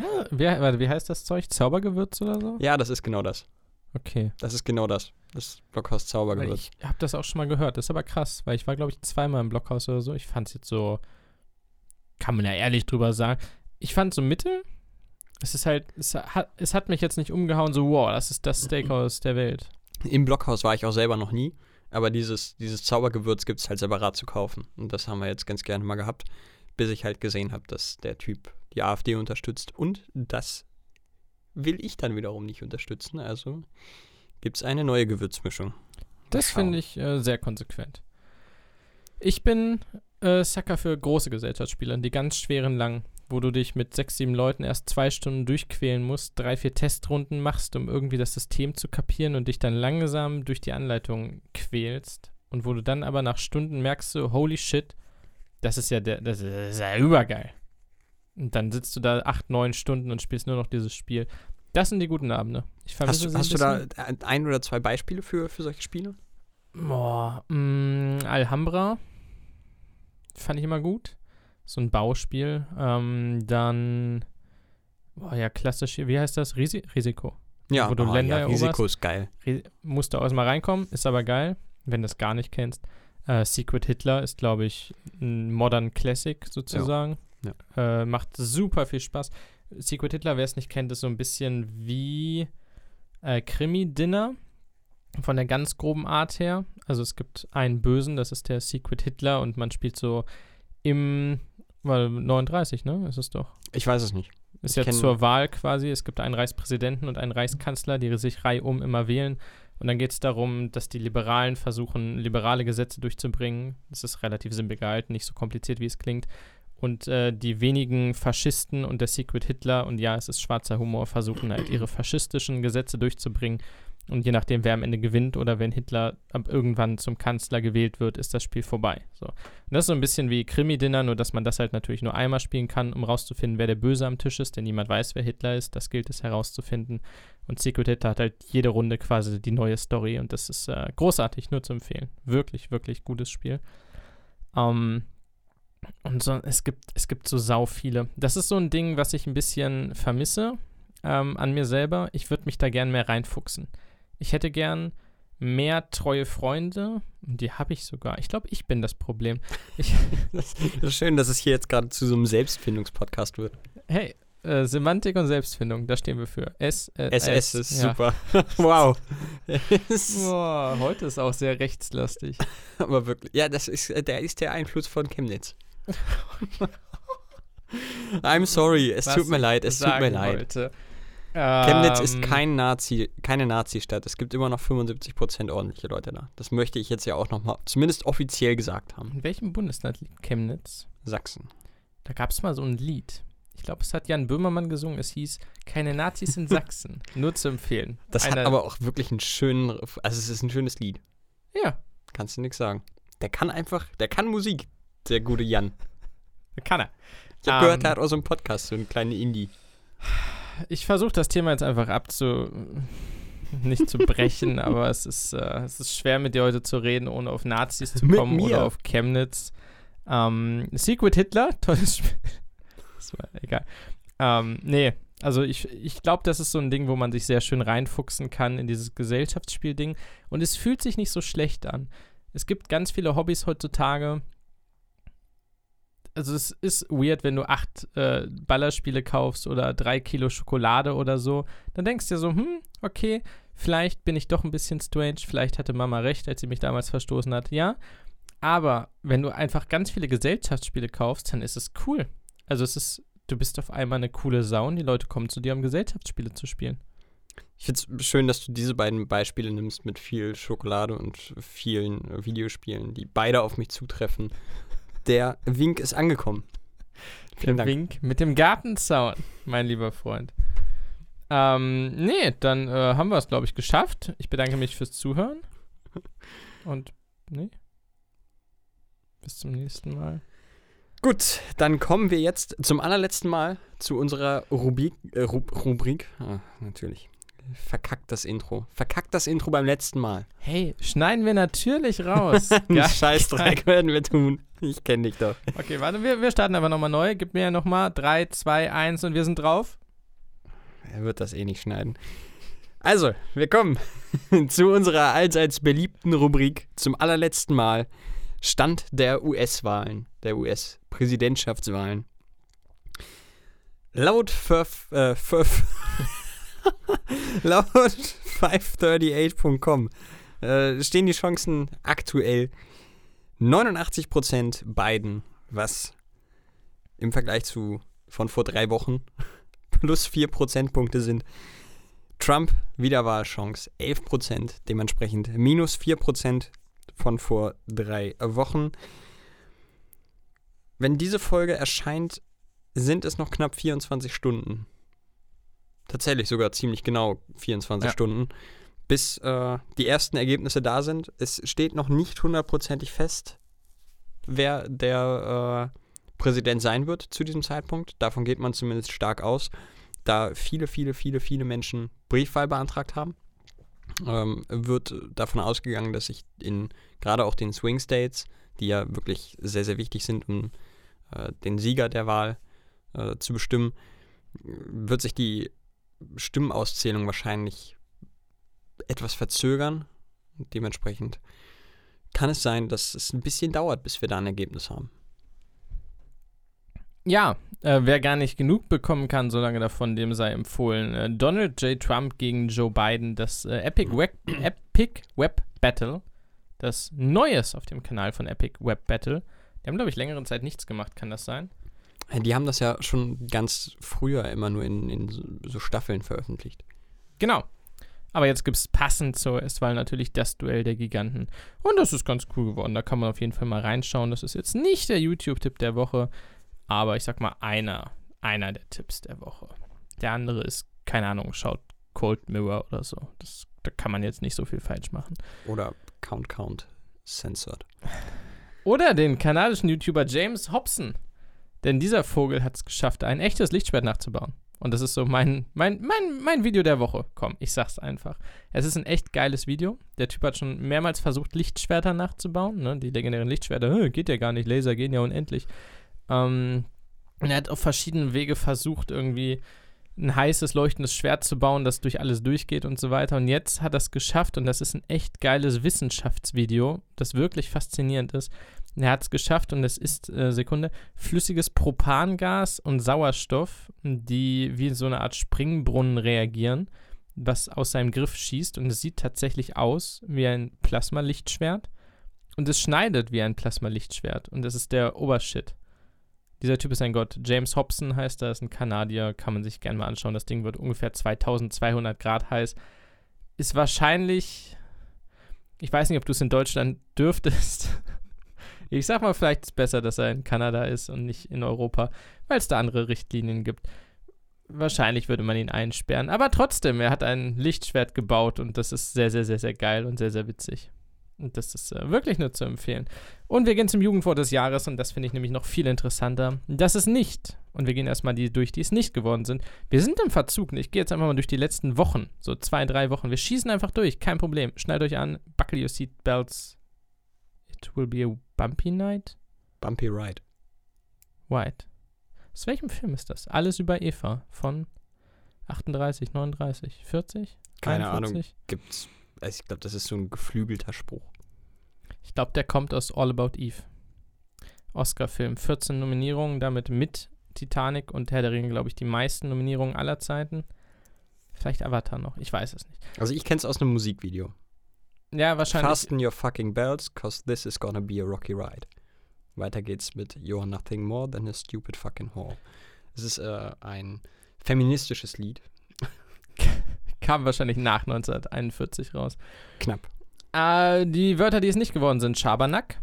Ah, wie, warte, wie heißt das Zeug? Zaubergewürz oder so? Ja, das ist genau das. Okay. Das ist genau das. Das Blockhaus Zaubergewürz. ich habe das auch schon mal gehört. Das ist aber krass, weil ich war, glaube ich, zweimal im Blockhaus oder so. Ich fand es jetzt so kann man ja ehrlich drüber sagen. Ich fand so Mittel, es ist halt, es hat, es hat mich jetzt nicht umgehauen, so, wow, das ist das Steakhouse der Welt. Im Blockhaus war ich auch selber noch nie, aber dieses, dieses Zaubergewürz gibt es halt separat zu kaufen. Und das haben wir jetzt ganz gerne mal gehabt, bis ich halt gesehen habe, dass der Typ die AfD unterstützt. Und das will ich dann wiederum nicht unterstützen. Also gibt es eine neue Gewürzmischung. Das finde ich äh, sehr konsequent. Ich bin äh, Sucker für große Gesellschaftsspiele, die ganz schweren lang, wo du dich mit sechs, sieben Leuten erst zwei Stunden durchquälen musst, drei, vier Testrunden machst, um irgendwie das System zu kapieren und dich dann langsam durch die Anleitung quälst und wo du dann aber nach Stunden merkst so, holy shit, das ist ja der, das ist, das ist ja übergeil. Und dann sitzt du da acht, neun Stunden und spielst nur noch dieses Spiel. Das sind die guten Abende. Ich Hast, du, hast du da ein oder zwei Beispiele für, für solche Spiele? Boah, mh, Alhambra fand ich immer gut. So ein Bauspiel. Ähm, dann, boah, ja, klassisch, wie heißt das? Risi Risiko. Ja, Wo du oh, Länder ja, Risiko ist geil. Re musst du erstmal reinkommen, ist aber geil, wenn du es gar nicht kennst. Äh, Secret Hitler ist, glaube ich, ein Modern Classic sozusagen. Äh, macht super viel Spaß. Secret Hitler, wer es nicht kennt, ist so ein bisschen wie äh, Krimi-Dinner von der ganz groben Art her. Also es gibt einen Bösen, das ist der Secret Hitler und man spielt so im weil 39, ne? Ist es doch. Ich weiß es nicht. Ist Ich ja zur Wahl quasi. Es gibt einen Reichspräsidenten und einen Reichskanzler, die sich reihum immer wählen. Und dann geht es darum, dass die Liberalen versuchen, liberale Gesetze durchzubringen. Das ist relativ simpel gehalten, nicht so kompliziert, wie es klingt. Und äh, die wenigen Faschisten und der Secret Hitler, und ja, es ist schwarzer Humor, versuchen halt ihre faschistischen Gesetze durchzubringen. Und je nachdem, wer am Ende gewinnt oder wenn Hitler ab irgendwann zum Kanzler gewählt wird, ist das Spiel vorbei. So. Und das ist so ein bisschen wie Krimi-Dinner, nur dass man das halt natürlich nur einmal spielen kann, um rauszufinden, wer der Böse am Tisch ist, denn niemand weiß, wer Hitler ist. Das gilt es herauszufinden. Und Secret Hitler hat halt jede Runde quasi die neue Story und das ist äh, großartig, nur zu empfehlen. Wirklich, wirklich gutes Spiel. Ähm, und so, es gibt, es gibt so sau viele. Das ist so ein Ding, was ich ein bisschen vermisse ähm, an mir selber. Ich würde mich da gern mehr reinfuchsen. Ich hätte gern mehr treue Freunde. Und die habe ich sogar. Ich glaube, ich bin das Problem. Ich, Das ist schön, dass es hier jetzt gerade zu so einem Selbstfindungspodcast wird. hey, äh, Semantik und Selbstfindung, da stehen wir für. S, äh, SS S, ist ja. super. wow. Boah, heute ist auch sehr rechtslastig. Aber wirklich. Ja, das ist, äh, der ist der Einfluss von Chemnitz. I'm sorry, es Was tut mir leid, es tut mir leid. wollte. Chemnitz ist Ähm, kein Nazi, keine Nazi-Stadt. Es gibt immer noch 75% ordentliche Leute da. Das möchte ich jetzt ja auch nochmal, zumindest offiziell gesagt haben. In welchem Bundesland liegt Chemnitz? Sachsen. Da gab es mal so ein Lied. Ich glaube, es hat Jan Böhmermann gesungen. Es hieß Keine Nazis in Sachsen. Nur zu empfehlen. Das hat Einer- aber auch wirklich einen schönen, also es ist ein schönes Lied. Ja, Kannst du nichts sagen. Der kann einfach, der kann Musik. Der gute Jan. kann er. Ich habe Ähm, gehört, der hat auch so einen Podcast, so einen kleinen Indie. Ich versuche das Thema jetzt einfach abzu. nicht zu brechen, aber es ist, äh, es ist schwer mit dir heute zu reden, ohne auf Nazis zu kommen oder auf Chemnitz. Ähm, Secret Hitler, tolles Spiel. das war egal. Ähm, nee, also ich, ich glaube, das ist so ein Ding, wo man sich sehr schön reinfuchsen kann in dieses Gesellschaftsspielding. Und es fühlt sich nicht so schlecht an. Es gibt ganz viele Hobbys heutzutage. Also es ist weird, wenn du acht äh, Ballerspiele kaufst oder drei Kilo Schokolade oder so. Dann denkst du dir so, hm, okay, vielleicht bin ich doch ein bisschen strange. Vielleicht hatte Mama recht, als sie mich damals verstoßen hat. Ja, aber wenn du einfach ganz viele Gesellschaftsspiele kaufst, dann ist es cool. Also es ist, du bist auf einmal eine coole Sau und die Leute kommen zu dir, um Gesellschaftsspiele zu spielen. Ich finde es schön, dass du diese beiden Beispiele nimmst mit viel Schokolade und vielen Videospielen, die beide auf mich zutreffen. Der Wink ist angekommen. Vielen Der Dank. Wink mit dem Gartenzaun, mein lieber Freund. Ähm, nee, dann äh, haben wir es, glaube ich, geschafft. Ich bedanke mich fürs Zuhören. Und, nee. Bis zum nächsten Mal. Gut, dann kommen wir jetzt zum allerletzten Mal zu unserer Rubrik. Äh, Rub Rubrik. Ah, natürlich. Verkackt das Intro. Verkackt das Intro beim letzten Mal. Hey, schneiden wir natürlich raus. Gar- Scheißdreck werden wir tun. Ich kenne dich doch. Okay, warte, wir, wir starten einfach nochmal neu. Gib mir nochmal 3, 2, 1 und wir sind drauf. Er wird das eh nicht schneiden. Also, wir kommen zu unserer allseits beliebten Rubrik zum allerletzten Mal. Stand der US-Wahlen, der US-Präsidentschaftswahlen. Laut Furf, äh, Furf, laut 538.com äh, stehen die Chancen aktuell 89% Biden, was im Vergleich zu von vor drei Wochen plus 4 Prozentpunkte sind. Trump Wiederwahlchance 11%, dementsprechend minus 4% von vor drei Wochen. Wenn diese Folge erscheint, sind es noch knapp 24 Stunden. Tatsächlich sogar ziemlich genau 24 Ja. Stunden, bis äh, die ersten Ergebnisse da sind. Es steht noch nicht hundertprozentig fest, wer der äh, Präsident sein wird zu diesem Zeitpunkt. Davon geht man zumindest stark aus, da viele, viele, viele, viele Menschen Briefwahl beantragt haben. Ähm, wird davon ausgegangen, dass sich in gerade auch den Swing States, die ja wirklich sehr, sehr wichtig sind, um äh, den Sieger der Wahl äh, zu bestimmen, wird sich die Stimmenauszählung wahrscheinlich etwas verzögern. Dementsprechend kann es sein, dass es ein bisschen dauert, bis wir da ein Ergebnis haben. Ja, äh, wer gar nicht genug bekommen kann, solange davon, dem sei empfohlen. Äh, Donald J. Trump gegen Joe Biden, das äh, Epic, Web, Epic Web Battle, das Neues auf dem Kanal von Epic Web Battle. Die haben, glaube ich, längere Zeit nichts gemacht, kann das sein? Die haben das ja schon ganz früher immer nur in, in so- Staffeln veröffentlicht. Genau. Aber jetzt gibt es passend zur S-Wahl natürlich das Duell der Giganten. Und das ist ganz cool geworden. Da kann man auf jeden Fall mal reinschauen. Das ist jetzt nicht der YouTube-Tipp der Woche, aber ich sag mal einer, einer der Tipps der Woche. Der andere ist, keine Ahnung, schaut Cold Mirror oder so. Das, da kann man jetzt nicht so viel falsch machen. Oder Count Count Censored. Oder den kanadischen YouTuber James Hobson. Denn dieser Vogel hat es geschafft, ein echtes Lichtschwert nachzubauen. Und das ist so mein, mein, mein, mein Video der Woche. Komm, ich sag's einfach. Es ist ein echt geiles Video. Der Typ hat schon mehrmals versucht, Lichtschwerter nachzubauen. Ne? Die legendären Lichtschwerter, "Hä, geht ja gar nicht, Laser gehen ja unendlich. Ähm, und er hat auf verschiedenen Wege versucht, irgendwie ein heißes, leuchtendes Schwert zu bauen, das durch alles durchgeht und so weiter. Und jetzt hat er es geschafft und das ist ein echt geiles Wissenschaftsvideo, das wirklich faszinierend ist. Er hat es geschafft und es ist, äh, Sekunde, flüssiges Propangas und Sauerstoff, die wie so eine Art Springbrunnen reagieren, was aus seinem Griff schießt und es sieht tatsächlich aus wie ein Plasmalichtschwert und es schneidet wie ein Plasmalichtschwert und das ist der Obershit. Dieser Typ ist ein Gott. James Hobson heißt er, ist ein Kanadier, kann man sich gerne mal anschauen. Das Ding wird ungefähr 2200 Grad heiß. Ist wahrscheinlich, ich weiß nicht, ob du es in Deutschland dürftest. Ich sag mal, vielleicht ist es besser, dass er in Kanada ist und nicht in Europa, weil es da andere Richtlinien gibt. Wahrscheinlich würde man ihn einsperren. Aber trotzdem, er hat ein Lichtschwert gebaut und das ist sehr, sehr, sehr, sehr geil und sehr, sehr witzig. Und das ist äh, wirklich nur zu empfehlen. Und wir gehen zum Jugendwort des Jahres und das finde ich nämlich noch viel interessanter. Das ist nicht. Und wir gehen erstmal die durch, die es nicht geworden sind. Wir sind im Verzug. Ich gehe jetzt einfach mal durch die letzten Wochen. So zwei, drei Wochen. Wir schießen einfach durch. Kein Problem. Schnallt euch an. Buckle your seatbelts. It will be a bumpy night. Bumpy Ride. White. Aus welchem Film ist das? Alles über Eva von 38, 39, 40? Keine 41? Ahnung. Gibt's. Also ich glaube, das ist so ein geflügelter Spruch. Ich glaube, der kommt aus All About Eve. Oscar-Film. 14 Nominierungen, damit mit Titanic und Herr der Ringe, glaube ich, die meisten Nominierungen aller Zeiten. Vielleicht Avatar noch, ich weiß es nicht. Also ich kenne es aus einem Musikvideo. Ja, wahrscheinlich. Fasten your fucking belts, cause this is gonna be a rocky ride. Weiter geht's mit You're nothing more than a stupid fucking whore. Es ist äh, ein feministisches Lied. Kam wahrscheinlich nach 1941 raus. Knapp. Äh, die Wörter, die es nicht geworden sind: Schabernack.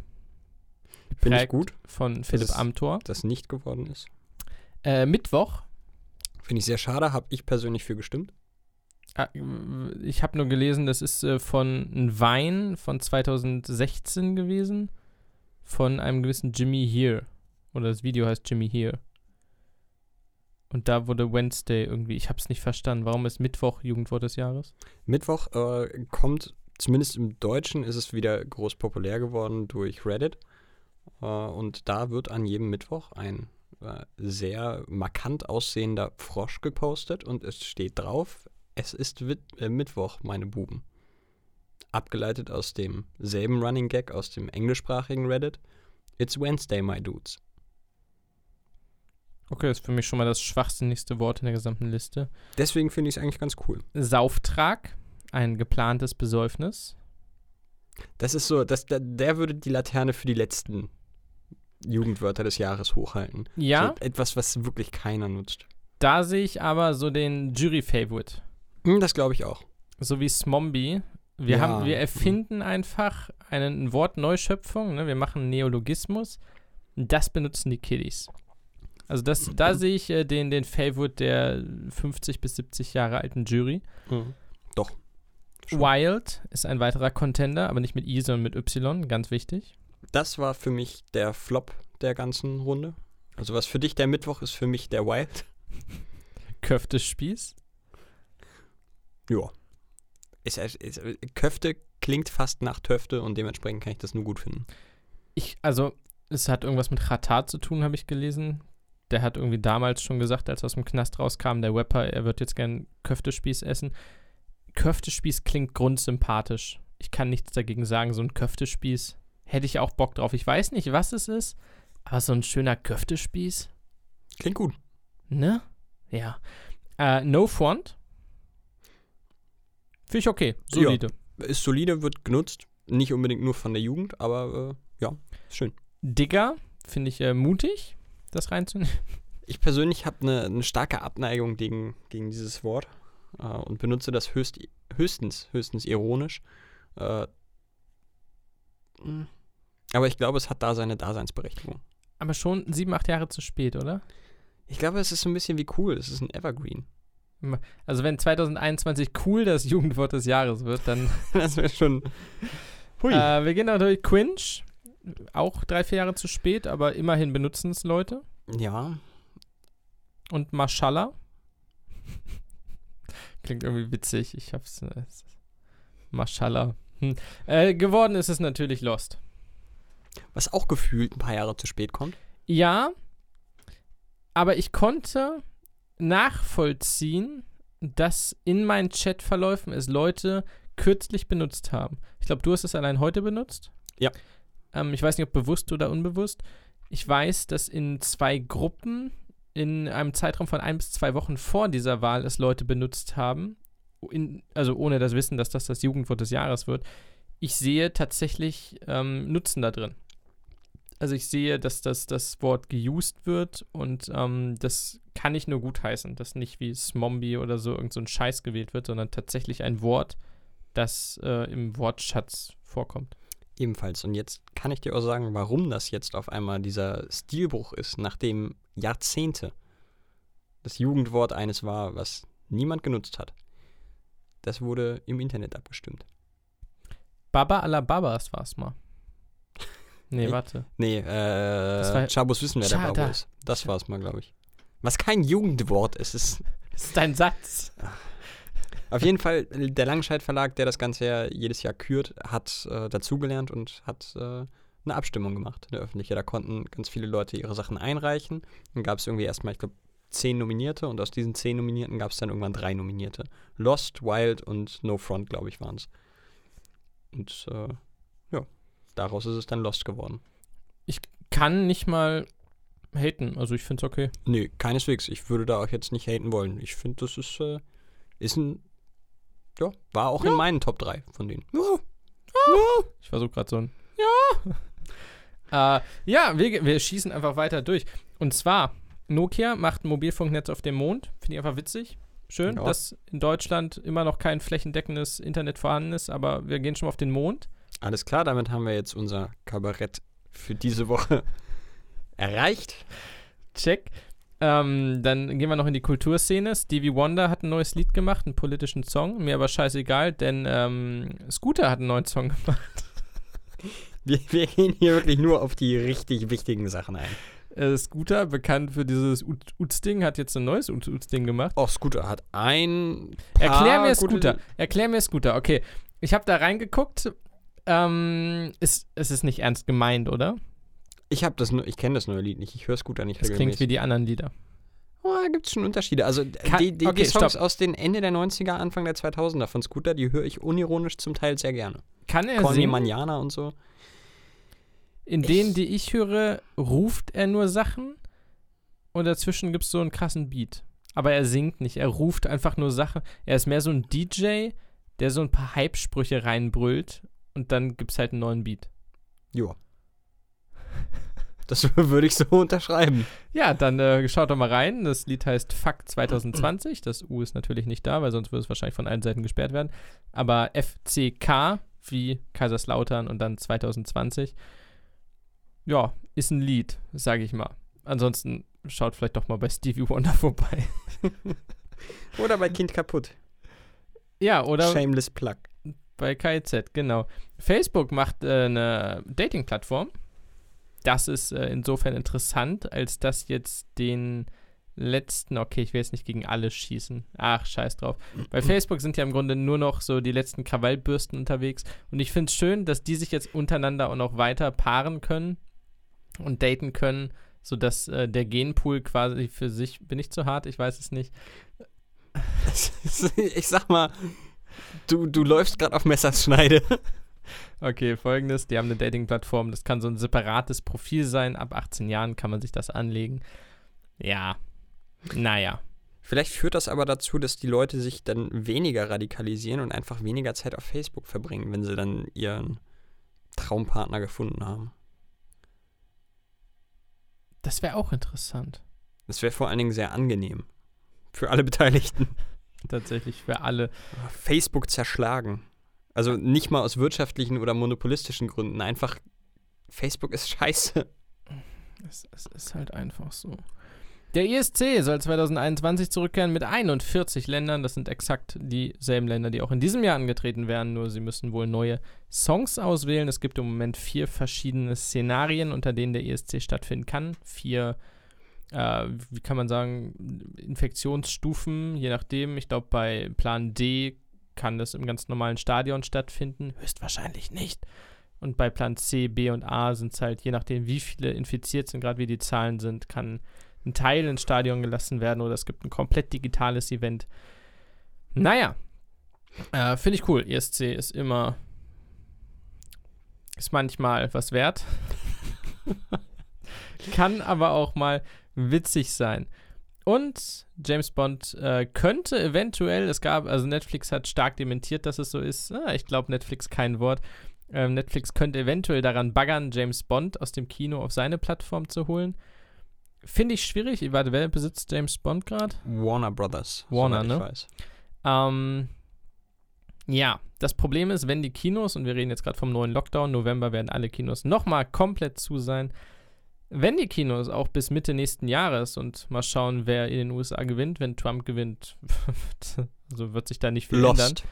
Finde ich gut, Von Philipp es- Amthor. dass nicht geworden ist. Äh, Mittwoch. Finde ich sehr schade, habe ich persönlich für gestimmt. Ah, Ich habe nur gelesen, das ist äh, von ein Wein von 2016 gewesen. Von einem gewissen Jimmy Here. Oder das Video heißt Jimmy Here. Und da wurde Wednesday irgendwie, ich habe es nicht verstanden. Warum ist Mittwoch Jugendwort des Jahres? Mittwoch äh, kommt, zumindest im Deutschen, ist es wieder groß populär geworden durch Reddit. Äh, und da wird an jedem Mittwoch ein äh, sehr markant aussehender Frosch gepostet und es steht drauf, es ist äh, Mittwoch, meine Buben. abgeleitet aus dem selben Running Gag aus dem englischsprachigen Reddit. It's Wednesday, my dudes. Okay, ist für mich schon mal das schwachsinnigste Wort in der gesamten Liste. Deswegen finde ich es eigentlich ganz cool. Sauftrag, ein geplantes Besäufnis. Das ist so, das, der, der würde die Laterne für die letzten Jugendwörter des Jahres hochhalten. Ja, So etwas, was wirklich keiner nutzt. da sehe ich aber so den Jury-Favorite. Hm, das glaube ich auch. So wie Smombie. Wir, Ja. haben, wir erfinden einfach eine Wortneuschöpfung, ne? wir machen einen Neologismus. Das benutzen die Kiddies. Also das, da sehe ich äh, den, den Favorite der 50 bis 70 Jahre alten Jury. Doch. Schon. Wild ist ein weiterer Contender, aber nicht mit I, sondern mit Y, ganz wichtig. Das war für mich der Flop der ganzen Runde. Also was für dich der Mittwoch ist, für mich der Wild. Köftespieß. Ja. Ist, ist, ist, Köfte klingt fast nach Töfte und dementsprechend kann ich das nur gut finden. Ich, also, es hat irgendwas mit Khatar zu tun, habe ich gelesen. Der hat irgendwie damals schon gesagt, als er aus dem Knast rauskam, der Rapper, er wird jetzt gern Köftespieß essen. Köftespieß klingt grundsympathisch. Ich kann nichts dagegen sagen, so ein Köftespieß hätte ich auch Bock drauf. Ich weiß nicht, was es ist, aber so ein schöner Köftespieß, Klingt gut. ne? Ja. Äh, no Front. Finde ich okay, Ja. solide. Ist solide, wird genutzt. Nicht unbedingt nur von der Jugend, aber äh, ja, ist schön. Digger, finde ich äh, mutig, das reinzunehmen. Ich persönlich habe eine, eine starke Abneigung gegen, gegen dieses Wort äh, und benutze das höchst, höchstens, höchstens ironisch. Äh, mh. aber ich glaube, es hat da seine Daseinsberechtigung. Aber schon sieben, acht Jahre zu spät, oder? Ich glaube, es ist so ein bisschen wie cool. Es ist ein Evergreen. Also wenn 2021 cool das Jugendwort des Jahres wird, dann. das wäre schon. Hui. Äh, wir gehen natürlich Quinch. Auch drei, vier Jahre zu spät, aber immerhin benutzen es Leute. ja, Und Mashallah. Klingt irgendwie witzig. Ich hab's. Äh, es- Mashallah. Hm. Äh, geworden ist es natürlich Lost. was auch gefühlt ein paar Jahre zu spät kommt. Ja, aber ich konnte nachvollziehen, dass in meinen Chatverläufen es Leute kürzlich benutzt haben. Ich glaube, du hast es allein heute benutzt. Ja. Ähm, ich weiß nicht, ob bewusst oder unbewusst. Ich weiß, dass in zwei Gruppen in einem Zeitraum von ein bis zwei Wochen vor dieser Wahl es Leute benutzt haben. In, also ohne das Wissen, dass das das Jugendwort des Jahres wird. Ich sehe tatsächlich ähm, Nutzen da drin. Also ich sehe, dass das, das Wort geused wird und ähm, das kann ich nur gutheißen, dass nicht wie Smombie oder so irgend so ein Scheiß gewählt wird, sondern tatsächlich ein Wort, das äh, im Wortschatz vorkommt. Ebenfalls. Und jetzt kann ich dir auch sagen, warum das jetzt auf einmal dieser Stilbruch ist, nachdem Jahrzehnte das Jugendwort eines war, was niemand genutzt hat. Das wurde im Internet abgestimmt. Baba alla Babas war es mal. Nee, Nee. warte. Nee, äh, war- Chabos wissen, wer der Schade. Babo ist. Das war es mal, glaube ich. Was kein Jugendwort ist. Es ist Das ist dein Satz. auf jeden Fall der Langscheid Verlag, der das Ganze ja jedes Jahr kürt, hat äh, dazugelernt und hat äh, eine Abstimmung gemacht, eine öffentliche. Da konnten ganz viele Leute ihre Sachen einreichen. Dann gab es irgendwie erstmal, ich glaube, zehn Nominierte und aus diesen zehn Nominierten gab es dann irgendwann drei Nominierte. Lost, Wild und No Front, glaube ich, waren es. Und äh, ja, daraus ist es dann Lost geworden. Kann nicht mal haten, also ich finde es okay. Nee, keineswegs. Ich würde da auch jetzt nicht haten wollen. Ich finde, das ist, äh, ist ein, ja, war auch in meinen Top 3 von denen. Ja. Ich versuche gerade so ein Ja. äh, ja, wir, wir schießen einfach weiter durch. Und zwar, Nokia macht ein Mobilfunknetz auf dem Mond. Finde ich einfach witzig. Schön, Ja. dass in Deutschland immer noch kein flächendeckendes Internet vorhanden ist, aber wir gehen schon mal auf den Mond. Alles klar, damit haben wir jetzt unser Kabarett für diese Woche erreicht. Check. Ähm, dann gehen wir noch in die Kulturszene. Stevie Wonder hat ein neues Lied gemacht, einen politischen Song. Mir aber scheißegal, denn ähm, Scooter hat einen neuen Song gemacht. Wir, wir gehen hier wirklich nur auf die richtig wichtigen Sachen ein. Äh, Scooter, bekannt für dieses Ut- Uts-Ding, hat jetzt ein neues Ut- Uts-Ding gemacht. Oh, Scooter hat ein Erklär mir Scooter. Erklär mir Scooter. Okay, ich habe da reingeguckt. Ähm, ist, es ist nicht ernst gemeint, oder? Ich habe das nur, ich kenne das neue Lied nicht. Ich höre Scooter nicht Es klingt regelmäßig. wie die anderen Lieder. Why gibt es schon Unterschiede. Also Kann- die, die, okay, die Songs stopp. aus den Ende der 90er, Anfang der 2000er von Scooter, die höre ich unironisch zum Teil sehr gerne. Kann er singen? Manana und so. In denen, die ich höre, ruft er nur Sachen und dazwischen gibt es so einen krassen Beat. Aber er singt nicht, er ruft einfach nur Sachen. Er ist mehr so ein DJ, der so ein paar Hype-Sprüche reinbrüllt und dann gibt es halt einen neuen Beat. Ja. Das würde ich so unterschreiben. Ja, dann äh, schaut doch mal rein. Das Lied heißt Fuck 2020. Das U ist natürlich nicht da, weil sonst würde es wahrscheinlich von allen Seiten gesperrt werden. Aber FCK wie Kaiserslautern und dann 2020. Ja, ist ein Lied, sage ich mal. Ansonsten schaut vielleicht doch mal bei Stevie Wonder vorbei. Oder bei Kind kaputt. Ja, oder Shameless Plug. bei KIZ, genau. Facebook macht äh, eine Dating-Plattform. Das ist äh, insofern interessant, als dass jetzt den letzten, okay, ich will jetzt nicht gegen alle schießen. Ach, scheiß drauf. Bei Facebook sind ja im Grunde nur noch so die letzten Krawallbürsten unterwegs. Und ich finde es schön, dass die sich jetzt untereinander auch noch weiter paaren können und daten können, sodass äh, der Genpool quasi für sich, bin ich zu hart, ich weiß es nicht, ich sag mal, du, du läufst gerade auf Messerschneide. Okay, folgendes: Die haben eine Dating-Plattform, das kann so ein separates Profil sein. Ab 18 Jahren kann man sich das anlegen. Ja, naja. Vielleicht führt das aber dazu, dass die Leute sich dann weniger radikalisieren und einfach weniger Zeit auf Facebook verbringen, wenn sie dann ihren Traumpartner gefunden haben. Das wäre auch interessant. Das wäre vor allen Dingen sehr angenehm. Für alle Beteiligten. Tatsächlich für alle. Facebook zerschlagen. Also nicht mal aus wirtschaftlichen oder monopolistischen Gründen. Einfach, Facebook ist scheiße. Es, es ist halt einfach so. Der ISC soll 2021 zurückkehren mit 41 Ländern. Das sind exakt dieselben Länder, die auch in diesem Jahr angetreten werden. Nur sie müssen wohl neue Songs auswählen. Es gibt im Moment vier verschiedene Szenarien, unter denen der ISC stattfinden kann. Vier, äh, wie kann man sagen, Infektionsstufen, je nachdem. Ich glaube, bei Plan D kann das im ganz normalen Stadion stattfinden. Höchstwahrscheinlich nicht. Und bei Plan C, B und A sind es halt, je nachdem, wie viele infiziert sind, gerade wie die Zahlen sind, kann ein Teil ins Stadion gelassen werden oder es gibt ein komplett digitales Event. Naja, äh, finde ich cool. ESC ist immer, ist manchmal was wert. kann aber auch mal witzig sein. Und James Bond äh, könnte eventuell, es gab, also Netflix hat stark dementiert, dass es so ist. Ah, ich glaube, Netflix kein Wort. Ähm, Netflix könnte eventuell daran baggern, James Bond aus dem Kino auf seine Plattform zu holen. Finde ich schwierig. Ich warte, wer besitzt James Bond gerade? Warner Brothers. Warner, soweit ich ne? Weiß. Ähm, ja, das Problem ist, wenn die Kinos, und wir reden jetzt gerade vom neuen Lockdown, November werden alle Kinos nochmal komplett zu sein. Wenn die Kinos auch bis Mitte nächsten Jahres und mal schauen, wer in den USA gewinnt, wenn Trump gewinnt, also wird sich da nicht viel ändern. Lost.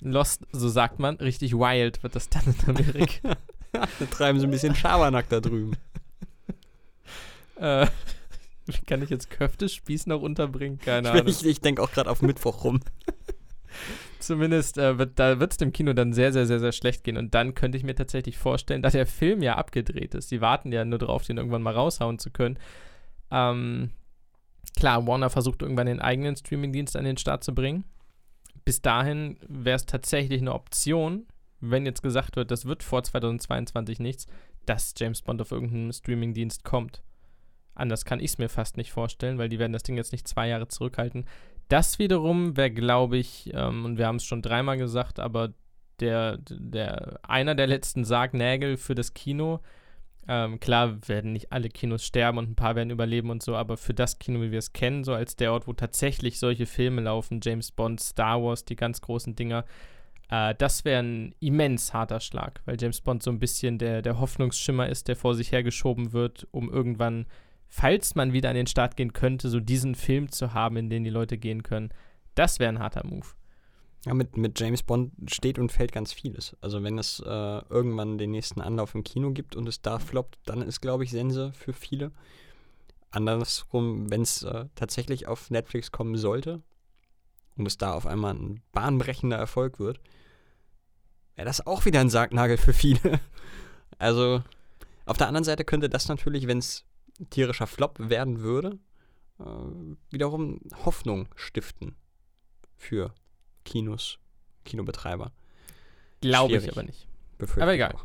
Lost, so sagt man, richtig wild wird das dann in Amerika. da treiben sie ein bisschen Schabernack da drüben. äh, wie kann ich jetzt Köftespieß noch unterbringen? Keine Ahnung. Ich, ich denke auch gerade auf Mittwoch rum. Zumindest äh, wird, da wird es dem Kino dann sehr, sehr, sehr, sehr schlecht gehen. Und dann könnte ich mir tatsächlich vorstellen, da der Film ja abgedreht ist. Die warten ja nur darauf, den irgendwann mal raushauen zu können. Ähm, klar, Warner versucht irgendwann den eigenen Streamingdienst an den Start zu bringen. Bis dahin wäre es tatsächlich eine Option, wenn jetzt gesagt wird, das wird vor 2022 nichts, dass James Bond auf irgendeinen Streamingdienst kommt. Anders kann ich es mir fast nicht vorstellen, weil die werden das Ding jetzt nicht zwei Jahre zurückhalten. Das wiederum wäre, glaube ich, ähm, und wir haben es schon dreimal gesagt, aber der, der, einer der letzten Sargnägel für das Kino. Ähm, klar werden nicht alle Kinos sterben und ein paar werden überleben und so, aber für das Kino, wie wir es kennen, so als der Ort, wo tatsächlich solche Filme laufen, James Bond, Star Wars, die ganz großen Dinger, äh, das wäre ein immens harter Schlag, weil James Bond so ein bisschen der, der Hoffnungsschimmer ist, der vor sich hergeschoben wird, um irgendwann falls man wieder an den Start gehen könnte, so diesen Film zu haben, in den die Leute gehen können. Das wäre ein harter Move. Ja, mit, mit James Bond steht und fällt ganz vieles. Also wenn es äh, irgendwann den nächsten Anlauf im Kino gibt und es da floppt, dann ist, glaube ich, Sense für viele. Andersrum, wenn es äh, tatsächlich auf Netflix kommen sollte und es da auf einmal ein bahnbrechender Erfolg wird, wäre das auch wieder ein Sargnagel für viele. also auf der anderen Seite könnte das natürlich, wenn es tierischer Flop werden würde, äh, wiederum Hoffnung stiften für Kinos, Kinobetreiber. Glaube ich aber nicht. Befürchte Aber egal. auch.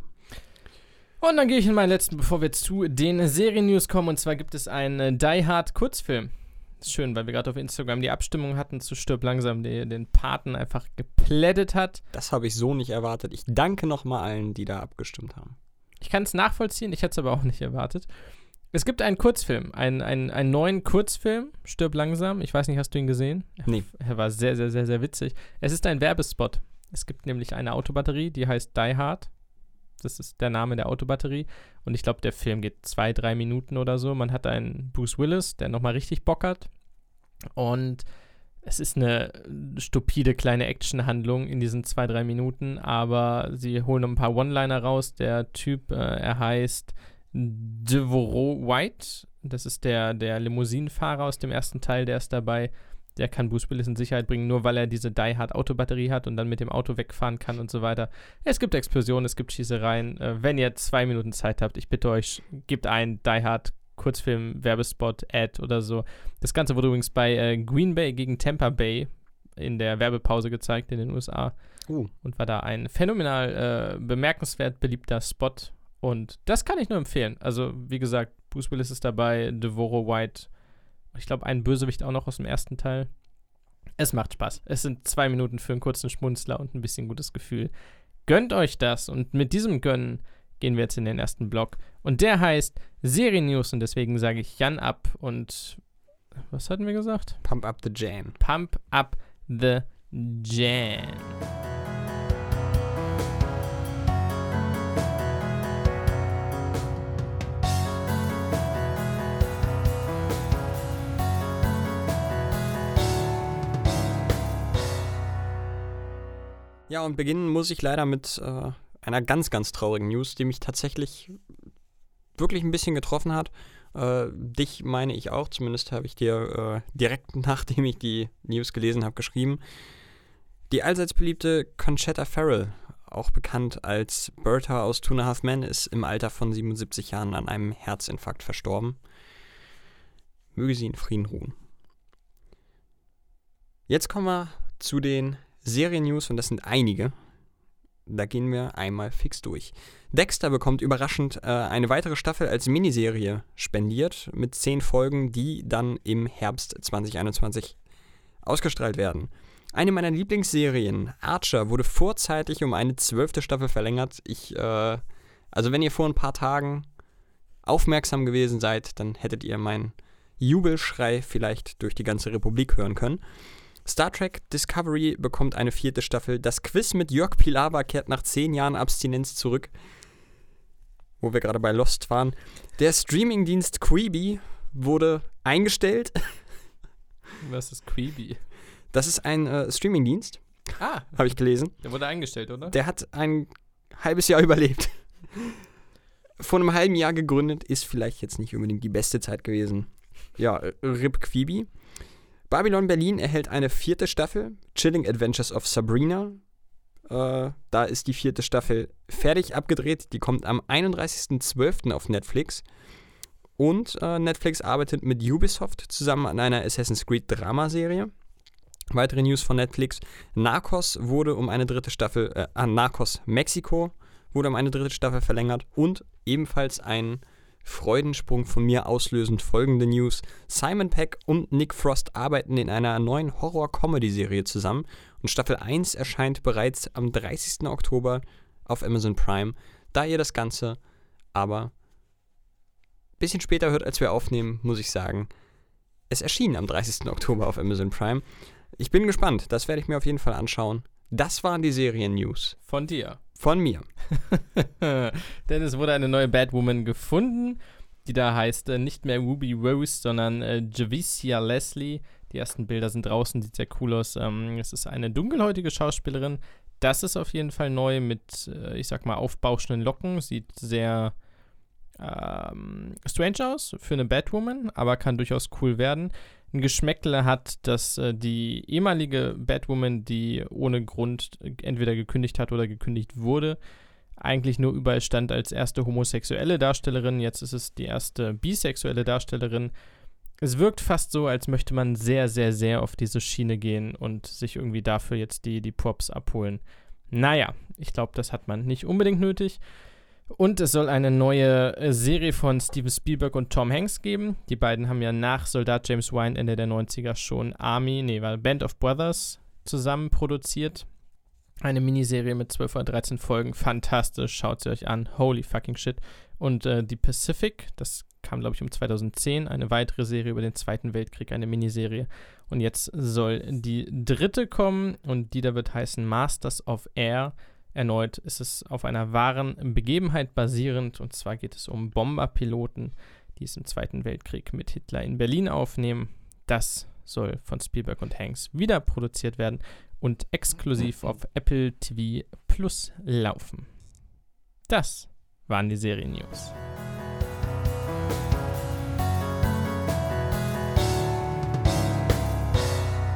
Und dann gehe ich in meinen letzten, bevor wir zu den Serien-News kommen. Und zwar gibt es einen äh, Die Hard Kurzfilm. Ist schön, weil wir gerade auf Instagram die Abstimmung hatten zu Stirb langsam, der den Paten einfach geplättet hat. Das habe ich so nicht erwartet. Ich danke nochmal allen, die da abgestimmt haben. Ich kann es nachvollziehen, ich hätte es aber auch nicht erwartet. Es gibt einen Kurzfilm, einen, einen, einen neuen Kurzfilm, Stirb langsam. Ich weiß nicht, hast du ihn gesehen? Nee. Er war sehr, sehr, sehr, sehr witzig. Es ist ein Werbespot. Es gibt nämlich eine Autobatterie, die heißt Die Hard. Das ist der Name der Autobatterie. Und ich glaube, der Film geht zwei, drei Minuten oder so. Man hat einen Bruce Willis, der nochmal richtig Bock hat. Und es ist eine stupide kleine Actionhandlung in diesen zwei, drei Minuten. Aber sie holen ein paar One-Liner raus. Der Typ, äh, er heißt Devereaux White. Das ist der, der Limousinenfahrer aus dem ersten Teil, der ist dabei. Der kann Bruce Willis in Sicherheit bringen, nur weil er diese Die Hard Autobatterie hat und dann mit dem Auto wegfahren kann und so weiter. Es gibt Explosionen, es gibt Schießereien. Äh, wenn ihr zwei Minuten Zeit habt, ich bitte euch, gebt ein Die Hard Kurzfilm, Werbespot, Ad oder so. Das Ganze wurde übrigens bei äh, Green Bay gegen Tampa Bay in der Werbepause gezeigt in den USA Uh, und war da ein phänomenal äh, bemerkenswert beliebter Spot. Und das kann ich nur empfehlen. Also, wie gesagt, Bruce Willis ist dabei, Devoreaux White, ich glaube, ein Bösewicht auch noch aus dem ersten Teil. Es macht Spaß. Es sind zwei Minuten für einen kurzen Schmunzler und ein bisschen gutes Gefühl. Gönnt euch das. Und mit diesem Gönnen gehen wir jetzt in den ersten Block. Und der heißt Serien-News. Und deswegen sage ich Jan ab. Und was hatten wir gesagt? Pump up the jam. Pump up the jam. Ja, und beginnen muss ich leider mit äh, einer ganz, ganz traurigen News, die mich tatsächlich wirklich ein bisschen getroffen hat. Äh, dich meine ich auch, zumindest habe ich dir äh, direkt nachdem ich die News gelesen habe, geschrieben. Die allseits beliebte Conchetta Farrell, auch bekannt als Bertha aus Two and a Half Men, ist im Alter von 77 Jahren an einem Herzinfarkt verstorben. Möge sie in Frieden ruhen. Jetzt kommen wir zu den Serien-News und das sind einige. Da gehen wir einmal fix durch. Dexter bekommt überraschend äh, eine weitere Staffel als Miniserie spendiert mit zehn Folgen, die dann im Herbst 2021 ausgestrahlt werden. Eine meiner Lieblingsserien, Archer, wurde vorzeitig um eine zwölfte Staffel verlängert. Ich, äh, also wenn ihr vor ein paar Tagen aufmerksam gewesen seid, dann hättet ihr meinen Jubelschrei vielleicht durch die ganze Republik hören können. Star Trek Discovery bekommt eine vierte Staffel. Das Quiz mit Jörg Pilawa kehrt nach zehn Jahren Abstinenz zurück. Wo wir gerade bei Lost waren. Der Streamingdienst Quibi wurde eingestellt. Was ist Creepy? Das ist ein äh, Streamingdienst, Ah, habe ich gelesen. der wurde eingestellt, oder? Der hat ein halbes Jahr überlebt. Vor einem halben Jahr gegründet, ist vielleicht jetzt nicht unbedingt die beste Zeit gewesen. Ja, äh, Rip Quibi. Babylon Berlin erhält eine vierte Staffel. Chilling Adventures of Sabrina. Äh, da ist die vierte Staffel fertig abgedreht. Die kommt am 31.12. auf Netflix. Und äh, Netflix arbeitet mit Ubisoft zusammen an einer Assassin's Creed Dramaserie. Weitere News von Netflix. Narcos wurde um eine dritte Staffel, äh, ah, Narcos Mexiko wurde um eine dritte Staffel verlängert. Und ebenfalls ein Freudensprung von mir auslösend folgende News. Simon Peck und Nick Frost arbeiten in einer neuen Horror-Comedy-Serie zusammen und Staffel 1 erscheint bereits am 30. Oktober auf Amazon Prime. Da ihr das Ganze aber ein bisschen später hört, als wir aufnehmen, muss ich sagen, es erschien am 30. Oktober auf Amazon Prime. Ich bin gespannt, das werde ich mir auf jeden Fall anschauen. Das waren die Serien-News Von dir. Von mir. Denn es wurde eine neue Batwoman gefunden, die da heißt äh, nicht mehr Ruby Rose, sondern äh, Javicia Leslie. Die ersten Bilder sind draußen, sieht sehr cool aus. Ähm, es ist eine dunkelhäutige Schauspielerin. Das ist auf jeden Fall neu mit, äh, ich sag mal, aufbauschenden Locken. Sieht sehr ähm, strange aus für eine Batwoman, aber kann durchaus cool werden. Ein Geschmäckle hat, dass äh, die ehemalige Batwoman, die ohne Grund entweder gekündigt hat oder gekündigt wurde, eigentlich nur überall stand als erste homosexuelle Darstellerin. Jetzt ist es die erste bisexuelle Darstellerin. es wirkt fast so, als möchte man sehr, sehr, sehr auf diese Schiene gehen und sich irgendwie dafür jetzt die, die Props abholen. Naja, ich glaube, das hat man nicht unbedingt nötig. Und es soll eine neue äh, Serie von Steven Spielberg und Tom Hanks geben. Die beiden haben ja nach Soldat James Wine Ende der 90er schon Army, nee, war Band of Brothers zusammen produziert. Eine Miniserie mit 12 oder 13 Folgen. Fantastisch, schaut sie euch an. Holy fucking shit. Und äh, The Pacific, das kam, glaube ich, um 2010, eine weitere Serie über den Zweiten Weltkrieg, eine Miniserie. Und jetzt soll die dritte kommen und die da wird heißen Masters of Air. Erneut ist es auf einer wahren Begebenheit basierend und zwar geht es um Bomberpiloten, die es im Zweiten Weltkrieg mit Hitler in Berlin aufnehmen. Das soll von Spielberg und Hanks wieder produziert werden und exklusiv auf Apple TV Plus laufen. Das waren die Serien-News.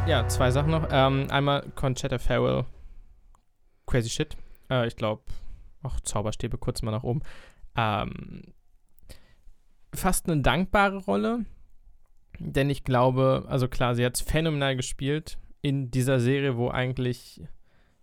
Ja, zwei Sachen noch. Ähm, einmal Conchetta Farrell, Crazy Shit. Äh, ich glaube, auch Zauberstäbe kurz mal nach oben. Ähm, fast eine dankbare Rolle, denn ich glaube, also klar, sie hat es phänomenal gespielt in dieser Serie, wo eigentlich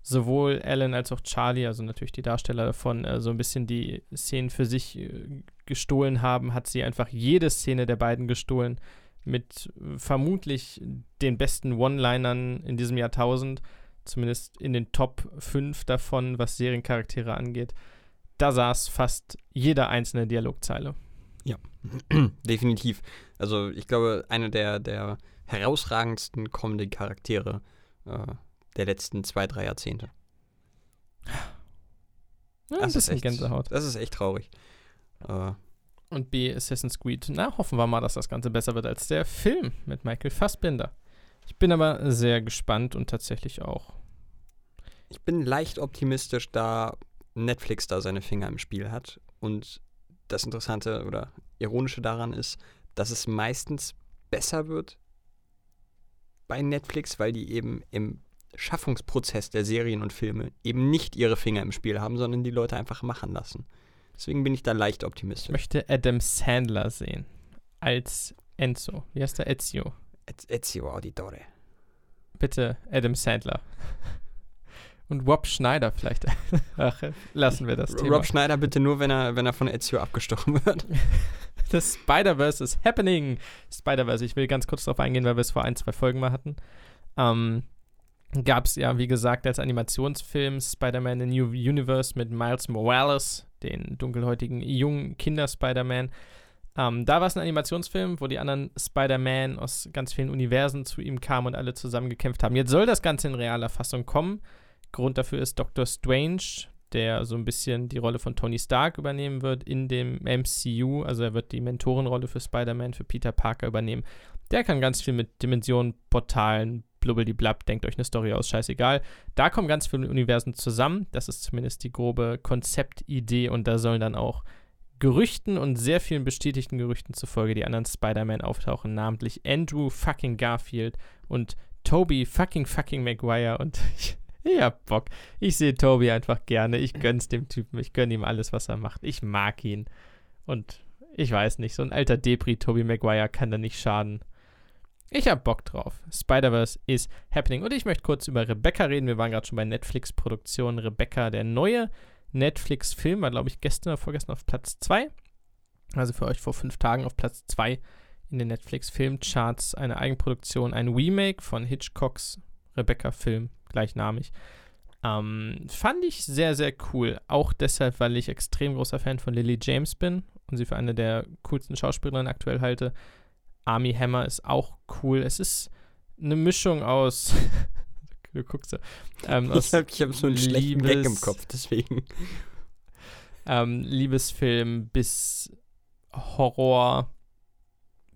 sowohl Alan als auch Charlie, also natürlich die Darsteller davon, äh, so ein bisschen die Szenen für sich äh, gestohlen haben, hat sie einfach jede Szene der beiden gestohlen mit vermutlich den besten One-Linern in diesem Jahrtausend zumindest in den Top 5 davon, was Seriencharaktere angeht. Da saß fast jede einzelne Dialogzeile. Ja, definitiv. Also ich glaube, eine der, der herausragendsten Comedy-Charaktere äh, der letzten zwei, drei Jahrzehnte. Ja, ein bisschen echt, Gänsehaut. Das ist echt traurig. Äh, und B, Assassin's Creed. Na, hoffen wir mal, dass das Ganze besser wird als der Film mit Michael Fassbinder. Ich bin aber sehr gespannt und tatsächlich auch ich bin leicht optimistisch, da Netflix da seine Finger im Spiel hat. Und das Interessante oder Ironische daran ist, dass es meistens besser wird bei Netflix, weil die eben im Schaffungsprozess der Serien und Filme eben nicht ihre Finger im Spiel haben, sondern die Leute einfach machen lassen. Deswegen bin ich da leicht optimistisch. Ich möchte Adam Sandler sehen. Als Enzo. Wie heißt der? Ezio. Ezio Auditore. Bitte, Adam Sandler. Und Rob Schneider vielleicht. Ach, lassen wir das Thema. Rob Schneider bitte nur, wenn er, wenn er von Ezio abgestochen wird. Das Spider-Verse is happening. Spider-Verse, ich will ganz kurz darauf eingehen, weil wir es vor ein, zwei Folgen mal hatten. Ähm, Gab es ja, wie gesagt, als Animationsfilm Spider-Man in New Universe mit Miles Morales, den dunkelhäutigen jungen Kinder-Spider-Man. Ähm, da war es ein Animationsfilm, wo die anderen Spider-Man aus ganz vielen Universen zu ihm kamen und alle zusammen gekämpft haben. Jetzt soll das Ganze in realer Fassung kommen. Grund dafür ist Doctor Strange, der so ein bisschen die Rolle von Tony Stark übernehmen wird in dem MCU. Also er wird die Mentorenrolle für Spider-Man, für Peter Parker übernehmen. Der kann ganz viel mit Dimensionen, Portalen, blubbeldiblab, denkt euch eine Story aus, scheißegal. Da kommen ganz viele Universen zusammen. Das ist zumindest die grobe Konzeptidee und da sollen dann auch Gerüchten und sehr vielen bestätigten Gerüchten zufolge die anderen Spider-Man auftauchen, namentlich Andrew fucking Garfield und Toby fucking fucking Maguire und Ich hab Bock. Ich sehe Toby einfach gerne. Ich gönn's dem Typen. Ich gönn ihm alles, was er macht. Ich mag ihn. Und ich weiß nicht, so ein alter Debris Toby Maguire kann da nicht schaden. Ich hab Bock drauf. Spider-Verse is happening. Und ich möchte kurz über Rebecca reden. Wir waren gerade schon bei Netflix-Produktionen. Rebecca, der neue Netflix-Film, war, glaube ich, gestern oder vorgestern auf Platz 2. Also für euch vor fünf Tagen auf Platz 2 in den Netflix-Filmcharts. Eine Eigenproduktion, ein Remake von Hitchcocks Rebecca-Film gleichnamig. Ähm, fand ich sehr, sehr cool. Auch deshalb, weil ich extrem großer Fan von Lily James bin und sie für eine der coolsten Schauspielerinnen aktuell halte. Army Hammer ist auch cool. Es ist eine Mischung aus. du guckst so. Ähm, ich habe hab so einen Liebes, schlechten Gag im Kopf, deswegen. Ähm, Liebesfilm bis Horror,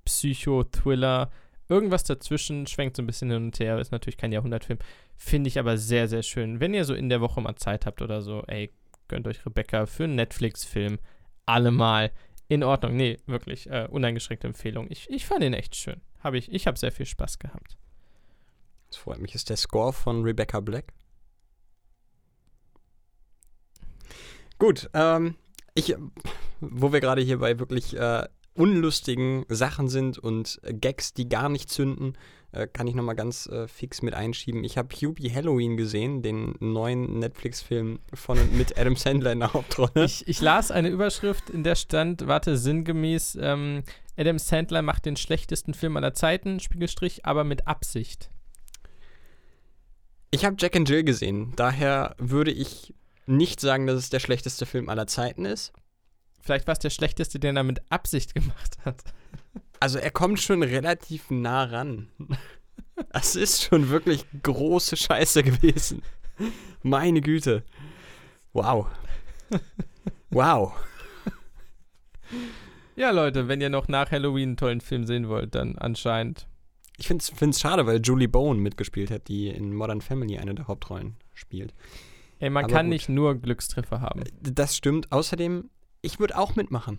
Psycho, Thriller. Irgendwas dazwischen schwenkt so ein bisschen hin und her. Ist natürlich kein Jahrhundertfilm. Finde ich aber sehr, sehr schön. Wenn ihr so in der Woche mal Zeit habt oder so, ey, gönnt euch Rebecca für einen Netflix-Film. Allemal in Ordnung. Nee, wirklich, äh, uneingeschränkte Empfehlung. Ich, ich fand ihn echt schön. Hab ich ich habe sehr viel Spaß gehabt. Das freut mich. Ist der Score von Rebecca Black? Gut, ähm, ich, wo wir gerade hier bei wirklich äh, unlustigen Sachen sind und Gags, die gar nicht zünden, äh, kann ich nochmal ganz äh, fix mit einschieben. Ich habe Hubie Halloween gesehen, den neuen Netflix-Film von mit Adam Sandler in der Hauptrolle. Ich, ich las eine Überschrift, in der stand, warte, sinngemäß, ähm, Adam Sandler macht den schlechtesten Film aller Zeiten, Spiegelstrich, aber mit Absicht. Ich habe Jack and Jill gesehen, daher würde ich nicht sagen, dass es der schlechteste Film aller Zeiten ist. Vielleicht war es der schlechteste, den er mit Absicht gemacht hat. Also er kommt schon relativ nah ran. Das ist schon wirklich große Scheiße gewesen. Meine Güte. Wow. Wow. Ja, Leute, wenn ihr noch nach Halloween einen tollen Film sehen wollt, dann anscheinend. Ich finde es schade, weil Julie Bowen mitgespielt hat, die in Modern Family eine der Hauptrollen spielt. Ey, man Aber kann gut. nicht nur Glückstreffer haben. Das stimmt. Außerdem, ich würde auch mitmachen.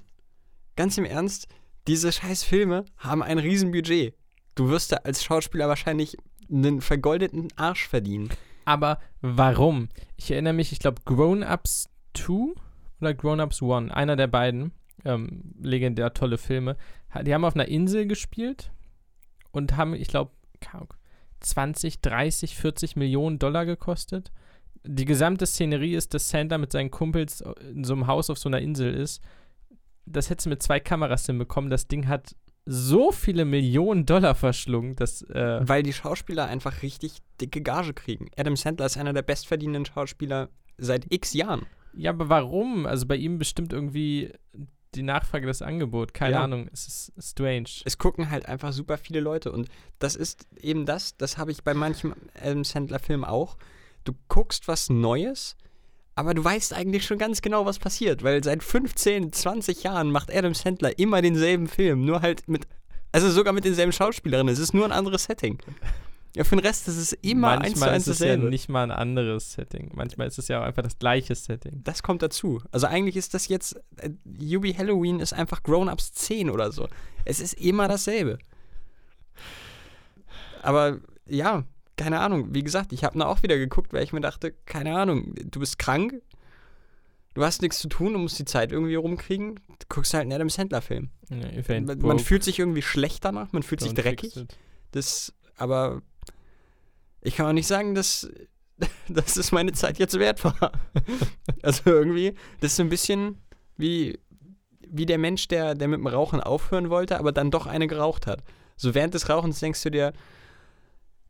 Ganz im Ernst, diese scheiß Filme haben ein Riesenbudget. Du wirst da als Schauspieler wahrscheinlich einen vergoldeten Arsch verdienen. Aber warum? Ich erinnere mich, ich glaube, Grown Ups 2 oder Grown Ups 1, einer der beiden, ähm, legendär tolle Filme. Die haben auf einer Insel gespielt und haben, ich glaube, 20, 30, 40 Millionen Dollar gekostet. Die gesamte Szenerie ist, dass Sandler mit seinen Kumpels in so einem Haus auf so einer Insel ist. Das hättest du mit zwei Kameras hinbekommen. Das Ding hat so viele Millionen Dollar verschlungen, dass äh, Weil die Schauspieler einfach richtig dicke Gage kriegen. Adam Sandler ist einer der bestverdienenden Schauspieler seit x Jahren. Ja, aber warum? Also bei ihm bestimmt irgendwie die Nachfrage das Angebot. Keine Ja. Ahnung, es ist strange. Es gucken halt einfach super viele Leute. Und das ist eben das, das habe ich bei manchem Adam Sandler-Film auch. Du guckst was Neues, aber du weißt eigentlich schon ganz genau, was passiert. Weil seit 15, 20 Jahren macht Adam Sandler immer denselben Film. Nur halt mit, also sogar mit denselben Schauspielerinnen. Es ist nur ein anderes Setting. Ja, für den Rest ist es immer eins zu Manchmal eins ist es ja nicht mal ein anderes Setting. Manchmal ist es ja auch einfach das gleiche Setting. Das kommt dazu. Also eigentlich ist das jetzt, äh, Yubi Halloween ist einfach Grown-Ups 10 oder so. Es ist immer dasselbe. Aber ja, keine Ahnung. Wie gesagt, ich habe da auch wieder geguckt, weil ich mir dachte, keine Ahnung, du bist krank, du hast nichts zu tun, du musst die Zeit irgendwie rumkriegen. Du guckst halt einen Adam Sandler-Film. Ja, Man, man fühlt sich irgendwie schlecht danach, man fühlt sich don't fix dreckig. Das, aber ich kann auch nicht sagen, dass, dass es meine Zeit jetzt wert war. also irgendwie, das ist so ein bisschen wie, wie der Mensch, der, der mit dem Rauchen aufhören wollte, aber dann doch eine geraucht hat. So während des Rauchens denkst du dir,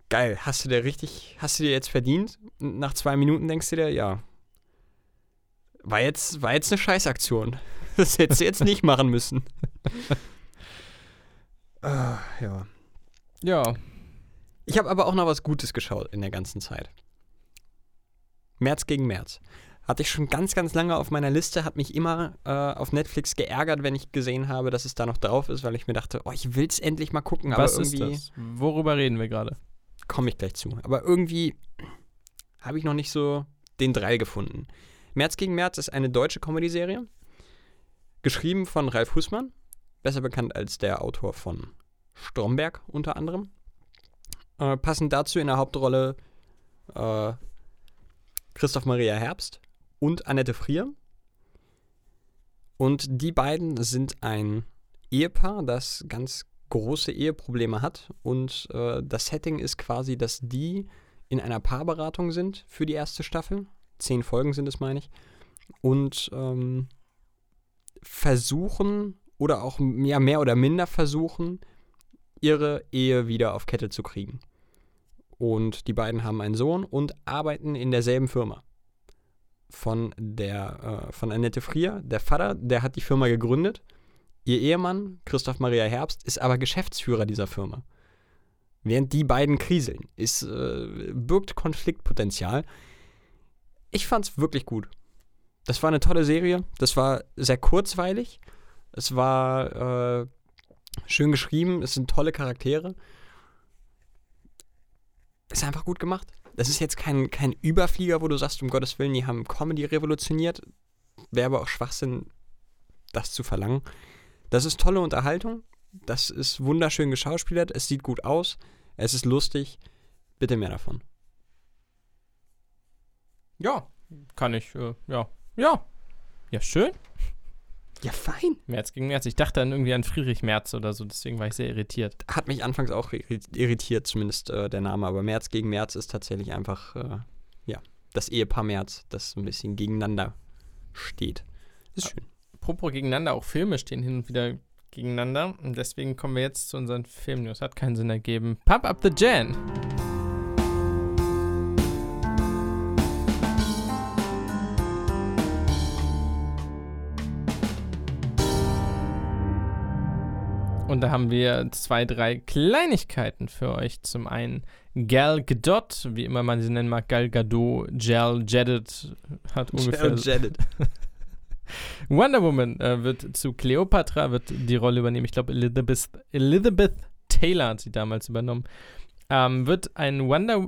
geil, hast du dir richtig, hast du dir jetzt verdient? Und nach zwei Minuten denkst du dir, ja, war jetzt, war jetzt eine Scheißaktion. Das hättest du jetzt nicht machen müssen. ah, ja. Ja, Ich habe aber auch noch was Gutes geschaut in der ganzen Zeit. März gegen März. Hatte ich schon ganz, ganz lange auf meiner Liste, hat mich immer äh, auf Netflix geärgert, wenn ich gesehen habe, dass es da noch drauf ist, weil ich mir dachte, oh, ich will es endlich mal gucken, aber was ist irgendwie das? Worüber reden wir gerade? komme ich gleich zu. Aber irgendwie habe ich noch nicht so den Drall gefunden. März gegen März ist eine deutsche Comedy-Serie, geschrieben von Ralf Husmann, besser bekannt als der Autor von Stromberg unter anderem. Äh, passend dazu in der Hauptrolle äh, Christoph Maria Herbst und Annette Frier. Und die beiden sind ein Ehepaar, das ganz große Eheprobleme hat. Und äh, das Setting ist quasi, dass die in einer Paarberatung sind für die erste Staffel. Zehn Folgen sind es, meine ich. Und ähm, versuchen oder auch ja, mehr oder minder versuchen, ihre Ehe wieder auf Kette zu kriegen. Und die beiden haben einen Sohn und arbeiten in derselben Firma. Von der, äh, von Annette Frier, der Vater, der hat die Firma gegründet. Ihr Ehemann, Christoph Maria Herbst, ist aber Geschäftsführer dieser Firma. Während die beiden kriseln, ist, äh, birgt Konfliktpotenzial. Ich fand's wirklich gut. Das war eine tolle Serie. Das war sehr kurzweilig. Es war äh, schön geschrieben. Es sind tolle Charaktere. Ist einfach gut gemacht. Das ist jetzt kein, kein Überflieger, wo du sagst, um Gottes Willen, die haben Comedy revolutioniert. Wäre aber auch Schwachsinn, das zu verlangen. Das ist tolle Unterhaltung. Das ist wunderschön geschauspielert. Es sieht gut aus. Es ist lustig. Bitte mehr davon. Ja, kann ich, äh, ja. Ja. Ja, schön. Ja, fein. März gegen März. Ich dachte dann irgendwie an Friedrich Merz oder so, deswegen war ich sehr irritiert. Hat mich anfangs auch irri- irritiert, zumindest äh, der Name. Aber März gegen März ist tatsächlich einfach, äh, ja, das Ehepaar März, das ein bisschen gegeneinander steht. Ist schön. Apropos gegeneinander, auch Filme stehen hin und wieder gegeneinander. Und deswegen kommen wir jetzt zu unseren Filmnews. Hat keinen Sinn ergeben. Pump up the Jan. Und da haben wir zwei, drei Kleinigkeiten für euch. Zum einen Gal Gadot, wie immer man sie nennen mag, Gal Gadot, Jal Jadet, hat ungefähr Janet. Wonder Woman äh, wird zu Cleopatra, wird die Rolle übernehmen. Ich glaube, Elizabeth, Elizabeth Taylor hat sie damals übernommen. Ähm, wird ein Wonder.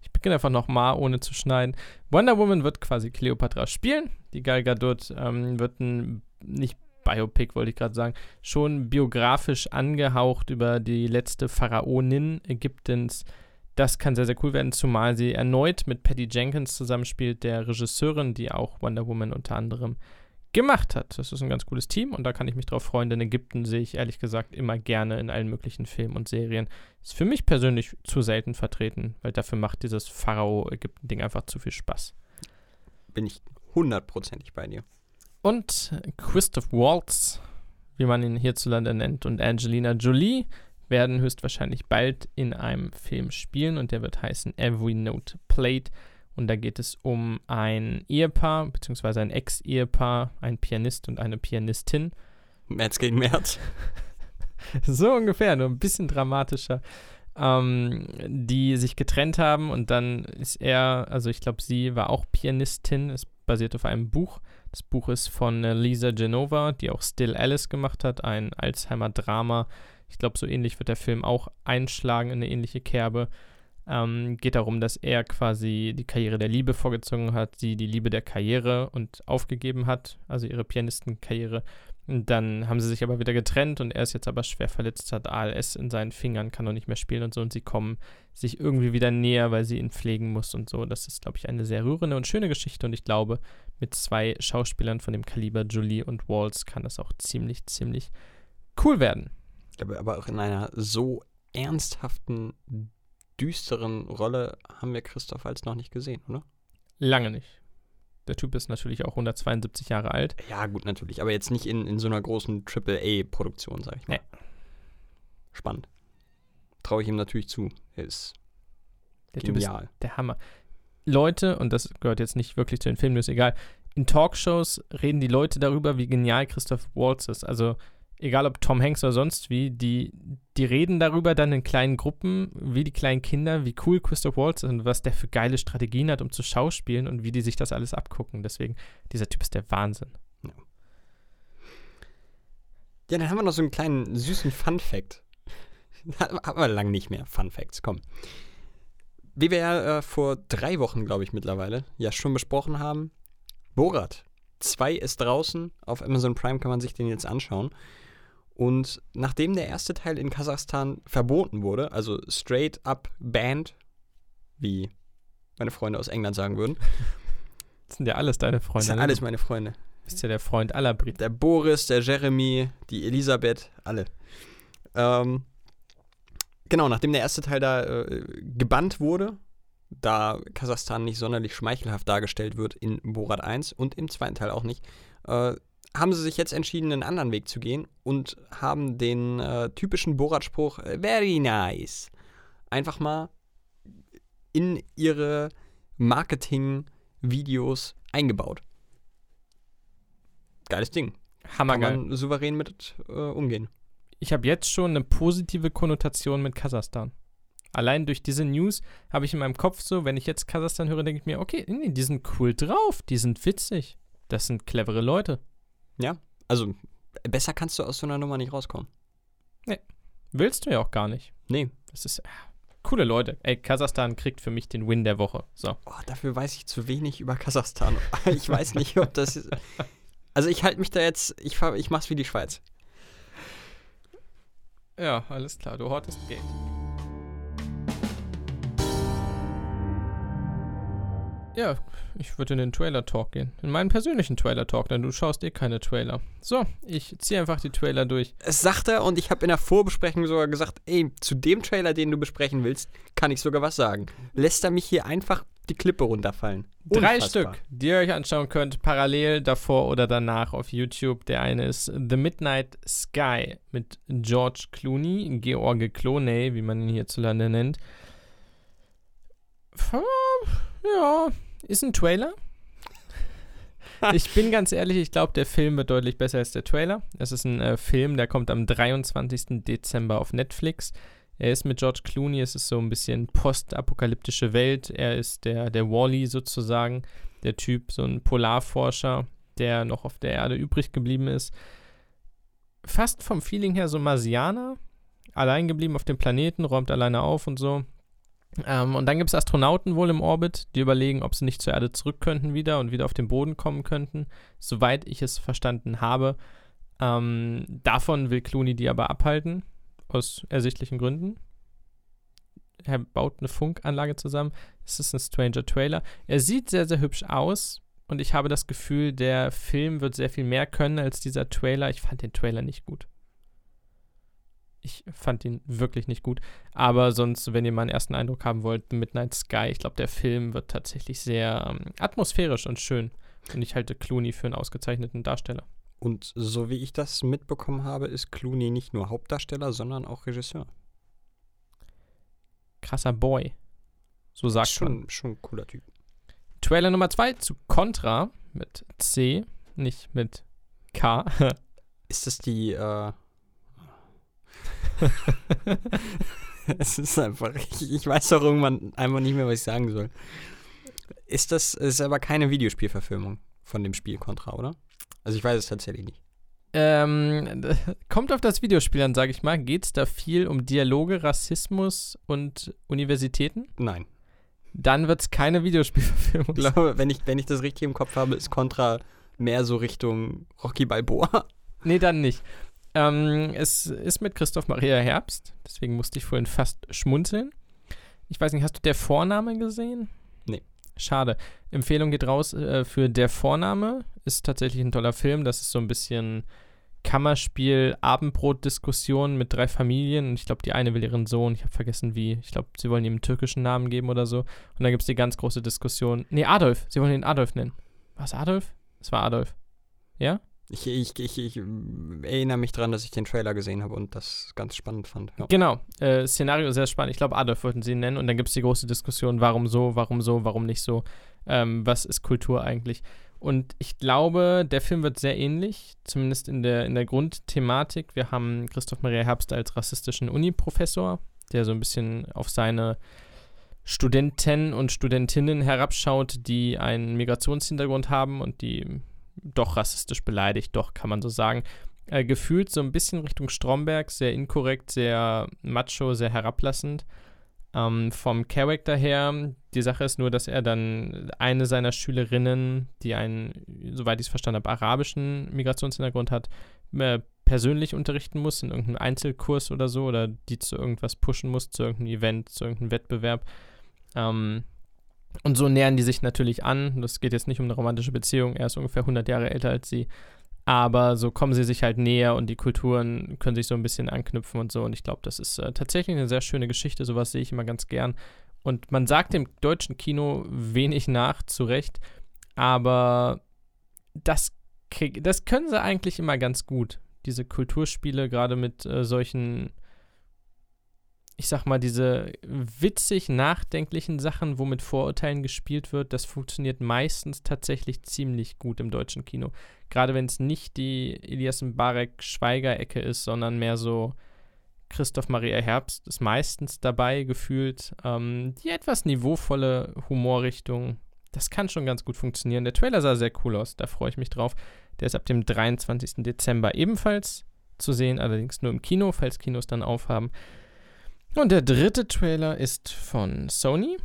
Ich beginne einfach nochmal, ohne zu schneiden. Wonder Woman wird quasi Cleopatra spielen. Die Gal Gadot ähm, wird ein, nicht Biopic, wollte ich gerade sagen, schon biografisch angehaucht über die letzte Pharaonin Ägyptens. Das kann sehr, sehr cool werden, zumal sie erneut mit Patty Jenkins zusammenspielt, der Regisseurin, die auch Wonder Woman unter anderem gemacht hat. Das ist ein ganz cooles Team und da kann ich mich drauf freuen, denn Ägypten sehe ich ehrlich gesagt immer gerne in allen möglichen Filmen und Serien. Ist für mich persönlich zu selten vertreten, weil dafür macht dieses Pharao-Ägypten-Ding einfach zu viel Spaß. Bin ich hundertprozentig bei dir. Und Christoph Waltz, wie man ihn hierzulande nennt, und Angelina Jolie werden höchstwahrscheinlich bald in einem Film spielen und der wird heißen Every Note Played. Und da geht es um ein Ehepaar, beziehungsweise ein Ex-Ehepaar, ein Pianist und eine Pianistin. März gegen März. so ungefähr, nur ein bisschen dramatischer. Ähm, die sich getrennt haben und dann ist er, also ich glaube, sie war auch Pianistin, es basiert auf einem Buch. Das Buch ist von äh, Lisa Genova, die auch Still Alice gemacht hat, ein Alzheimer-Drama. Ich glaube, so ähnlich wird der Film auch einschlagen in eine ähnliche Kerbe. Ähm, geht darum, dass er quasi die Karriere der Liebe vorgezogen hat, sie die Liebe der Karriere und aufgegeben hat, also ihre Pianistenkarriere. Dann haben sie sich aber wieder getrennt und er ist jetzt aber schwer verletzt, hat ALS in seinen Fingern, kann noch nicht mehr spielen und so. Und sie kommen sich irgendwie wieder näher, weil sie ihn pflegen muss und so. Das ist, glaube ich, eine sehr rührende und schöne Geschichte. Und ich glaube, mit zwei Schauspielern von dem Kaliber Julie und Waltz kann das auch ziemlich, ziemlich cool werden. Aber, auch in einer so ernsthaften, düsteren Rolle haben wir Christoph als noch nicht gesehen, oder? Lange nicht. Der Typ ist natürlich auch 172 Jahre alt. Ja, gut, natürlich. Aber jetzt nicht in, in so einer großen AAA-Produktion, sag ich mal. Nee. Spannend. Traue ich ihm natürlich zu. Er ist Der Typ ist genial. der Hammer. Leute, und das gehört jetzt nicht wirklich zu den Filmen, ist egal, in Talkshows reden die Leute darüber, wie genial Christoph Waltz ist. Also egal ob Tom Hanks oder sonst wie, die, die reden darüber dann in kleinen Gruppen, wie die kleinen Kinder, wie cool Christoph Waltz ist und was der für geile Strategien hat, um zu schauspielen und wie die sich das alles abgucken. Deswegen, dieser Typ ist der Wahnsinn. Ja, dann haben wir noch so einen kleinen süßen Fun-Fact. haben wir lange nicht mehr. Fun-Facts, komm. Wie wir ja äh, vor drei Wochen, glaube ich, mittlerweile, ja schon besprochen haben, Borat 2 ist draußen. Auf Amazon Prime kann man sich den jetzt anschauen. Und nachdem der erste Teil in Kasachstan verboten wurde, also straight up banned, wie meine Freunde aus England sagen würden, Das sind ja alles deine das Freunde. sind ne? alles meine Freunde. Du bist ja der Freund aller Briten. Der Boris, der Jeremy, die Elisabeth, alle. Ähm, genau, nachdem der erste Teil da äh, gebannt wurde, da Kasachstan nicht sonderlich schmeichelhaft dargestellt wird in Borat 1 und im zweiten Teil auch nicht, äh, haben sie sich jetzt entschieden, einen anderen Weg zu gehen und haben den äh, typischen Borat-Spruch äh, Very nice einfach mal in ihre Marketing-Videos eingebaut. Geiles Ding. Kann Hammergeil. man souverän mit äh, umgehen. Ich habe jetzt schon eine positive Konnotation mit Kasachstan. Allein durch diese News habe ich in meinem Kopf so, wenn ich jetzt Kasachstan höre, denke ich mir, okay, nee, die sind cool drauf, die sind witzig. Das sind clevere Leute. Also, besser kannst du aus so einer Nummer nicht rauskommen. Willst du ja auch gar nicht. Nee. Das ist äh, coole Leute. Ey, Kasachstan kriegt für mich den Win der Woche. So. Oh, dafür weiß ich zu wenig über Kasachstan. ich weiß nicht, ob das. Ist, also, ich halte mich da jetzt. Ich, ich mach's wie die Schweiz. Ja, alles klar, du hortest Geld. Ja, ich würde in den Trailer-Talk gehen. In meinen persönlichen Trailer-Talk, denn du schaust eh keine Trailer. So, ich ziehe einfach die Trailer durch. Es sagt er und ich habe in der Vorbesprechung sogar gesagt, ey, zu dem Trailer, den du besprechen willst, kann ich sogar was sagen. Lässt er mich hier einfach die Klippe runterfallen. Drei Unfassbar. Stück, die ihr euch anschauen könnt, parallel davor oder danach auf YouTube. Der eine ist The Midnight Sky mit George Clooney, George Clooney, wie man ihn hierzulande nennt. Ja, ist ein Trailer. Ich bin ganz ehrlich, ich glaube, der Film wird deutlich besser als der Trailer. Es ist ein äh, Film, der kommt am 23. Dezember auf Netflix. Er ist mit George Clooney, es ist so ein bisschen postapokalyptische Welt. Er ist der, der Wally sozusagen, der Typ, so ein Polarforscher, der noch auf der Erde übrig geblieben ist. Fast vom Feeling her so Marsianer, allein geblieben auf dem Planeten, räumt alleine auf und so. Ähm, und dann gibt es Astronauten wohl im Orbit, die überlegen, ob sie nicht zur Erde zurück könnten wieder und wieder auf den Boden kommen könnten. Soweit ich es verstanden habe. Ähm, davon will Clooney die aber abhalten, aus ersichtlichen Gründen. Er baut eine Funkanlage zusammen. Es ist ein Stranger Trailer. Er sieht sehr, sehr hübsch aus und ich habe das Gefühl, der Film wird sehr viel mehr können als dieser Trailer. Ich fand den Trailer nicht gut. Ich fand ihn wirklich nicht gut. Aber sonst, wenn ihr mal einen ersten Eindruck haben wollt, Midnight Sky, ich glaube, der Film wird tatsächlich sehr ähm, atmosphärisch und schön. Und ich halte Clooney für einen ausgezeichneten Darsteller. Und so wie ich das mitbekommen habe, ist Clooney nicht nur Hauptdarsteller, sondern auch Regisseur. Krasser Boy. So sagt man. schon, schon ein cooler Typ. Trailer Nummer 2 zu Contra mit C, nicht mit K. Ist das die, äh. es ist einfach, ich, ich weiß doch irgendwann einfach nicht mehr, was ich sagen soll. Ist das, ist aber keine Videospielverfilmung von dem Spiel Contra, oder? Also ich weiß es tatsächlich nicht. ähm, kommt auf das Videospiel an, sage ich mal. Geht es da viel um Dialoge, Rassismus und Universitäten? Nein. Dann wird es keine Videospielverfilmung. Ich glaube, wenn ich, wenn ich das richtig im Kopf habe, ist Contra mehr so Richtung Rocky Balboa. Nee, dann nicht. Ähm, es ist mit Christoph Maria Herbst, deswegen musste ich vorhin fast schmunzeln. Ich weiß nicht, hast du der Vorname gesehen? Nee. Schade. Empfehlung geht raus äh, für Der Vorname. Ist tatsächlich ein toller Film. Das ist so ein bisschen Kammerspiel, Abendbrot-Diskussion mit drei Familien. Und ich glaube, die eine will ihren Sohn, ich habe vergessen wie. Ich glaube, sie wollen ihm einen türkischen Namen geben oder so. Und dann gibt es die ganz große Diskussion. Nee, Adolf. Sie wollen ihn Adolf nennen. Was, Adolf? Es war Adolf. Ja? Ich, ich, ich, ich ähm, erinnere mich dran, dass ich den Trailer gesehen habe und das ganz spannend fand. Ja. Genau, äh, Szenario sehr spannend. Ich glaube, Adolf wollten sie ihn nennen. Und dann gibt es die große Diskussion, warum so, warum so, warum nicht so. Ähm, was ist Kultur eigentlich? Und ich glaube, der Film wird sehr ähnlich, zumindest in der, in der Grundthematik. Wir haben Christoph Maria Herbst als rassistischen Uni-Professor, der so ein bisschen auf seine Studenten und Studentinnen herabschaut, die einen Migrationshintergrund haben und die doch rassistisch beleidigt, doch, kann man so sagen. Äh, gefühlt so ein bisschen Richtung Stromberg, sehr inkorrekt, sehr macho, sehr herablassend. Ähm, vom Charakter her, die Sache ist nur, dass er dann eine seiner Schülerinnen, die einen, soweit ich es verstanden habe, arabischen Migrationshintergrund hat, äh, persönlich unterrichten muss in irgendeinem Einzelkurs oder so oder die zu irgendwas pushen muss, zu irgendeinem Event, zu irgendeinem Wettbewerb. Ähm, und so nähern die sich natürlich an. Das geht jetzt nicht um eine romantische Beziehung. Er ist ungefähr 100 Jahre älter als sie. Aber so kommen sie sich halt näher und die Kulturen können sich so ein bisschen anknüpfen und so. Und ich glaube, das ist äh, tatsächlich eine sehr schöne Geschichte. Sowas sehe ich immer ganz gern. Und man sagt dem deutschen Kino wenig nach, zu Recht. Aber das, das können sie eigentlich immer ganz gut. Diese Kulturspiele, gerade mit äh, solchen ich sag mal, diese witzig nachdenklichen Sachen, wo mit Vorurteilen gespielt wird, das funktioniert meistens tatsächlich ziemlich gut im deutschen Kino. Gerade wenn es nicht die Elias Mbarek Schweiger-Ecke ist, sondern mehr so Christoph Maria Herbst ist meistens dabei gefühlt. Ähm, die etwas niveauvolle Humorrichtung, das kann schon ganz gut funktionieren. Der Trailer sah sehr cool aus, da freue ich mich drauf. Der ist ab dem 23. Dezember ebenfalls zu sehen, allerdings nur im Kino, falls Kinos dann aufhaben. Und der dritte Trailer ist von Sony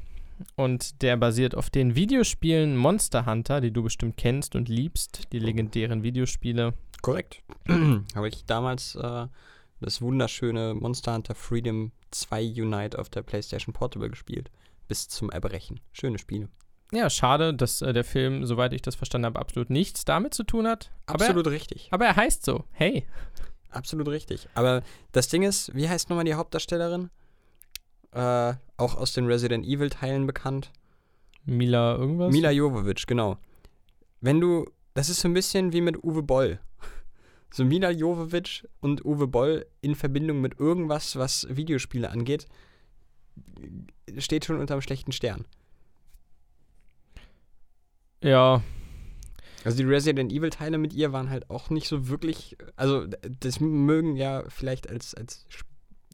und der basiert auf den Videospielen Monster Hunter, die du bestimmt kennst und liebst, die legendären Videospiele. Korrekt. Habe ich damals äh, das wunderschöne Monster Hunter Freedom 2 Unite auf der PlayStation Portable gespielt. Bis zum Erbrechen. Schöne Spiele. ja, schade, dass äh, der Film, soweit ich das verstanden habe, absolut nichts damit zu tun hat. Aber Absolut er, richtig. aber er heißt so. Hey. Absolut richtig. Aber das Ding ist, wie heißt nochmal die Hauptdarstellerin? Äh, auch aus den Resident Evil Teilen bekannt. Mila irgendwas? Mila Jovovich, genau. Wenn du, das ist so ein bisschen wie mit Uwe Boll. So Mila Jovovich und Uwe Boll in Verbindung mit irgendwas, was Videospiele angeht, steht schon unterm schlechten Stern. Ja, Also die Resident Evil Teile mit ihr waren halt auch nicht so wirklich, also das mögen ja vielleicht als, als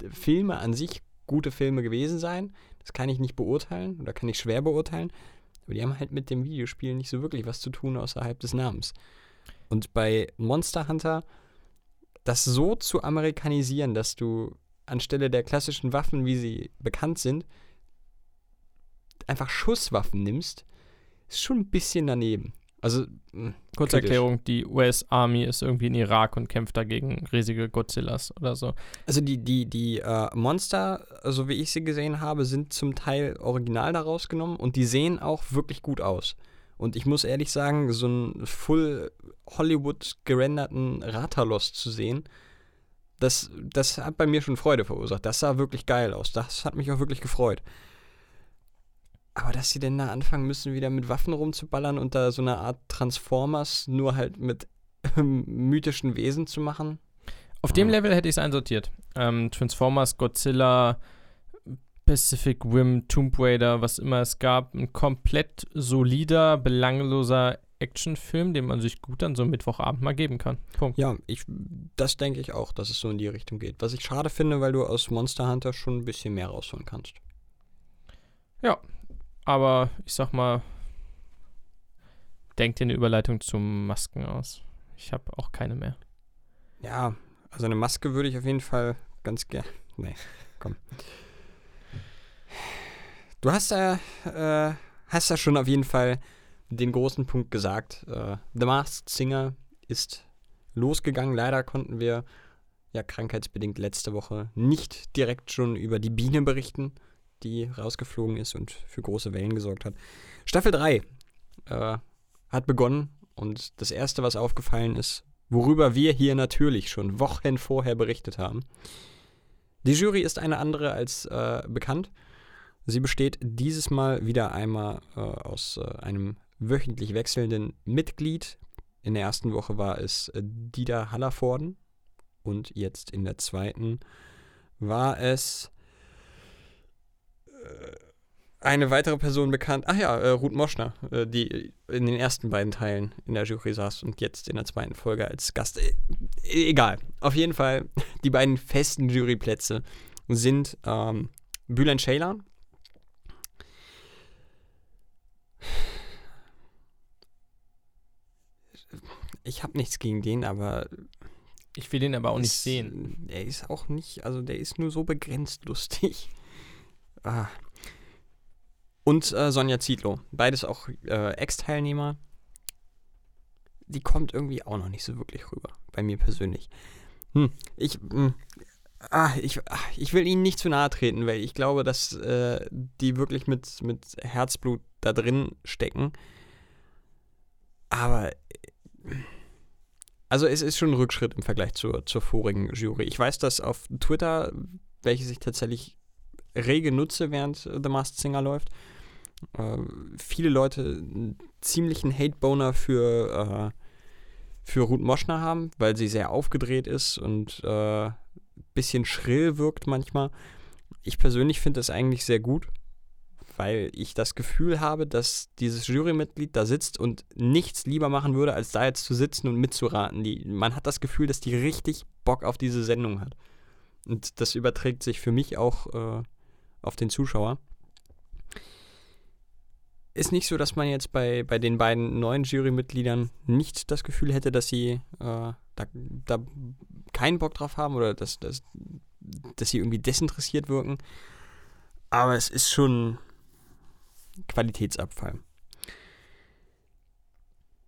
Filme an sich gute Filme gewesen sein. Das kann ich nicht beurteilen oder kann ich schwer beurteilen. Aber die haben halt mit dem Videospiel nicht so wirklich was zu tun außerhalb des Namens. Und bei Monster Hunter das so zu amerikanisieren, dass du anstelle der klassischen Waffen, wie sie bekannt sind, einfach Schusswaffen nimmst, ist schon ein bisschen daneben. Also, mh, kurze kritisch. Erklärung, die US Army ist irgendwie in Irak und kämpft dagegen riesige Godzillas oder so. Also die, die, die äh, Monster, so wie ich sie gesehen habe, sind zum Teil original daraus genommen und die sehen auch wirklich gut aus. Und ich muss ehrlich sagen, so einen full Hollywood gerenderten Ratalos zu sehen, das, das hat bei mir schon Freude verursacht. Das sah wirklich geil aus. Das hat mich auch wirklich gefreut. Aber dass sie denn da anfangen müssen, wieder mit Waffen rumzuballern und da so eine Art Transformers nur halt mit mythischen Wesen zu machen, Auf dem. Level hätte ich es einsortiert. Ähm, Transformers, Godzilla, Pacific Rim, Tomb Raider, was immer es gab. Ein komplett solider, belangloser Actionfilm, den man sich gut an so einem Mittwochabend mal geben kann. Punkt. Ja, ich, das denke ich auch, dass es so in die Richtung geht. Was ich schade finde, weil du aus Monster Hunter schon ein bisschen mehr rausholen kannst. Aber ich sag mal, denkt dir eine Überleitung zum Masken aus. Ich habe auch keine mehr. Ja, also eine Maske würde ich auf jeden Fall ganz gern. Nee, komm. Du hast ja, äh, hast ja schon auf jeden Fall den großen Punkt gesagt. Äh, The Masked Singer ist losgegangen. Leider konnten wir ja krankheitsbedingt letzte Woche nicht direkt schon über die Biene berichten, die rausgeflogen ist und für große Wellen gesorgt hat. Staffel 3 äh, hat begonnen und das erste, was aufgefallen ist, worüber wir hier natürlich schon Wochen vorher berichtet haben. Die Jury ist eine andere als äh, bekannt. Sie besteht dieses Mal wieder einmal äh, aus äh, einem wöchentlich wechselnden Mitglied. In der ersten Woche war es äh, Dieter Hallervorden und jetzt in der zweiten war es eine weitere Person bekannt. Ach ja, äh, Ruth Moschner, äh, die in den ersten beiden Teilen in der Jury saß und jetzt in der zweiten Folge als Gast. Äh, egal. Auf jeden Fall, die beiden festen Juryplätze sind ähm, Bülent Ceylan. Ich habe nichts gegen den, aber Ich will den aber auch nicht ist- sehen. Er ist auch nicht, also der ist nur so begrenzt lustig. Ah. Und äh, Sonja Zietlow, beides auch äh, Ex-Teilnehmer. Die kommt irgendwie auch noch nicht so wirklich rüber, bei mir persönlich. Hm, ich, hm, ah, ich, ah, ich will ihnen nicht zu nahe treten, weil ich glaube, dass äh, die wirklich mit, mit Herzblut da drin stecken. Aber also es ist schon ein Rückschritt im Vergleich zur, zur vorigen Jury. Ich weiß, dass auf Twitter, welches ich tatsächlich rege nutze, während äh, The Masked Singer läuft, äh, viele Leute einen ziemlichen Hate-Boner für, äh, für Ruth Moschner haben, weil sie sehr aufgedreht ist und äh, bisschen schrill wirkt manchmal. Ich persönlich finde das eigentlich sehr gut, weil ich das Gefühl habe, dass dieses Jurymitglied da sitzt und nichts lieber machen würde, als da jetzt zu sitzen und mitzuraten. Die, man hat das Gefühl, dass die richtig Bock auf diese Sendung hat. Und das überträgt sich für mich auch äh, auf den Zuschauer. Ist nicht so, dass man jetzt bei, bei den beiden neuen Jurymitgliedern nicht das Gefühl hätte, dass sie äh, da, da keinen Bock drauf haben oder dass, dass, dass sie irgendwie desinteressiert wirken. Aber es ist schon Qualitätsabfall.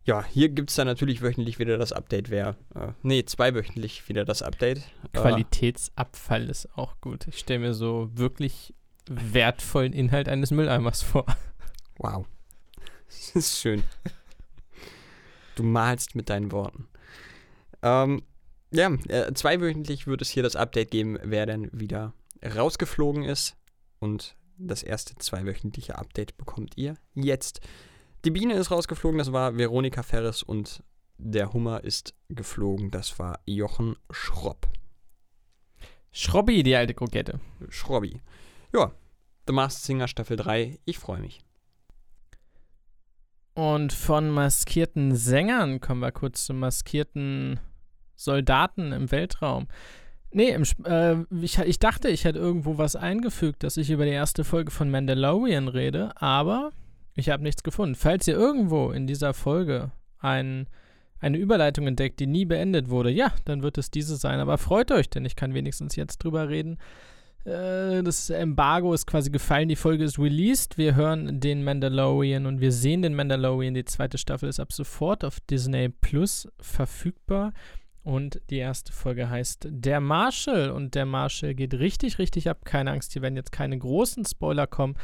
Ja, hier gibt es dann natürlich wöchentlich wieder das Update, wer. Äh, nee, zweiwöchentlich wieder das Update. Äh, Qualitätsabfall ist auch gut. Ich stelle mir so wirklich wertvollen Inhalt eines Mülleimers vor. Wow. Das ist schön. Du malst mit deinen Worten. Ähm, ja, äh, zweiwöchentlich wird es hier das Update geben, wer denn wieder rausgeflogen ist. Und das erste zweiwöchentliche Update bekommt ihr jetzt. Die Biene ist rausgeflogen, das war Veronika Ferres und der Hummer ist geflogen, das war Jochen Schropp. Schrobby, die alte Krokette. Schrobby. Ja, The Masked Singer Staffel 3, ich freue mich. Und von maskierten Sängern kommen wir kurz zu maskierten Soldaten im Weltraum. Nee, im, äh, ich, ich dachte, ich hätte irgendwo was eingefügt, dass ich über die erste Folge von Mandalorian rede, aber ich habe nichts gefunden. Falls ihr irgendwo in dieser Folge ein, eine Überleitung entdeckt, die nie beendet wurde, ja, dann wird es diese sein. Aber freut euch, denn ich kann wenigstens jetzt drüber reden. Äh, das Embargo ist quasi gefallen, die Folge ist released. Wir hören den Mandalorian und wir sehen den Mandalorian. Die zweite Staffel ist ab sofort auf Disney Plus verfügbar. Und die erste Folge heißt Der Marshall. Und der Marshall geht richtig, richtig ab. Keine Angst, hier werden jetzt keine großen Spoiler kommen.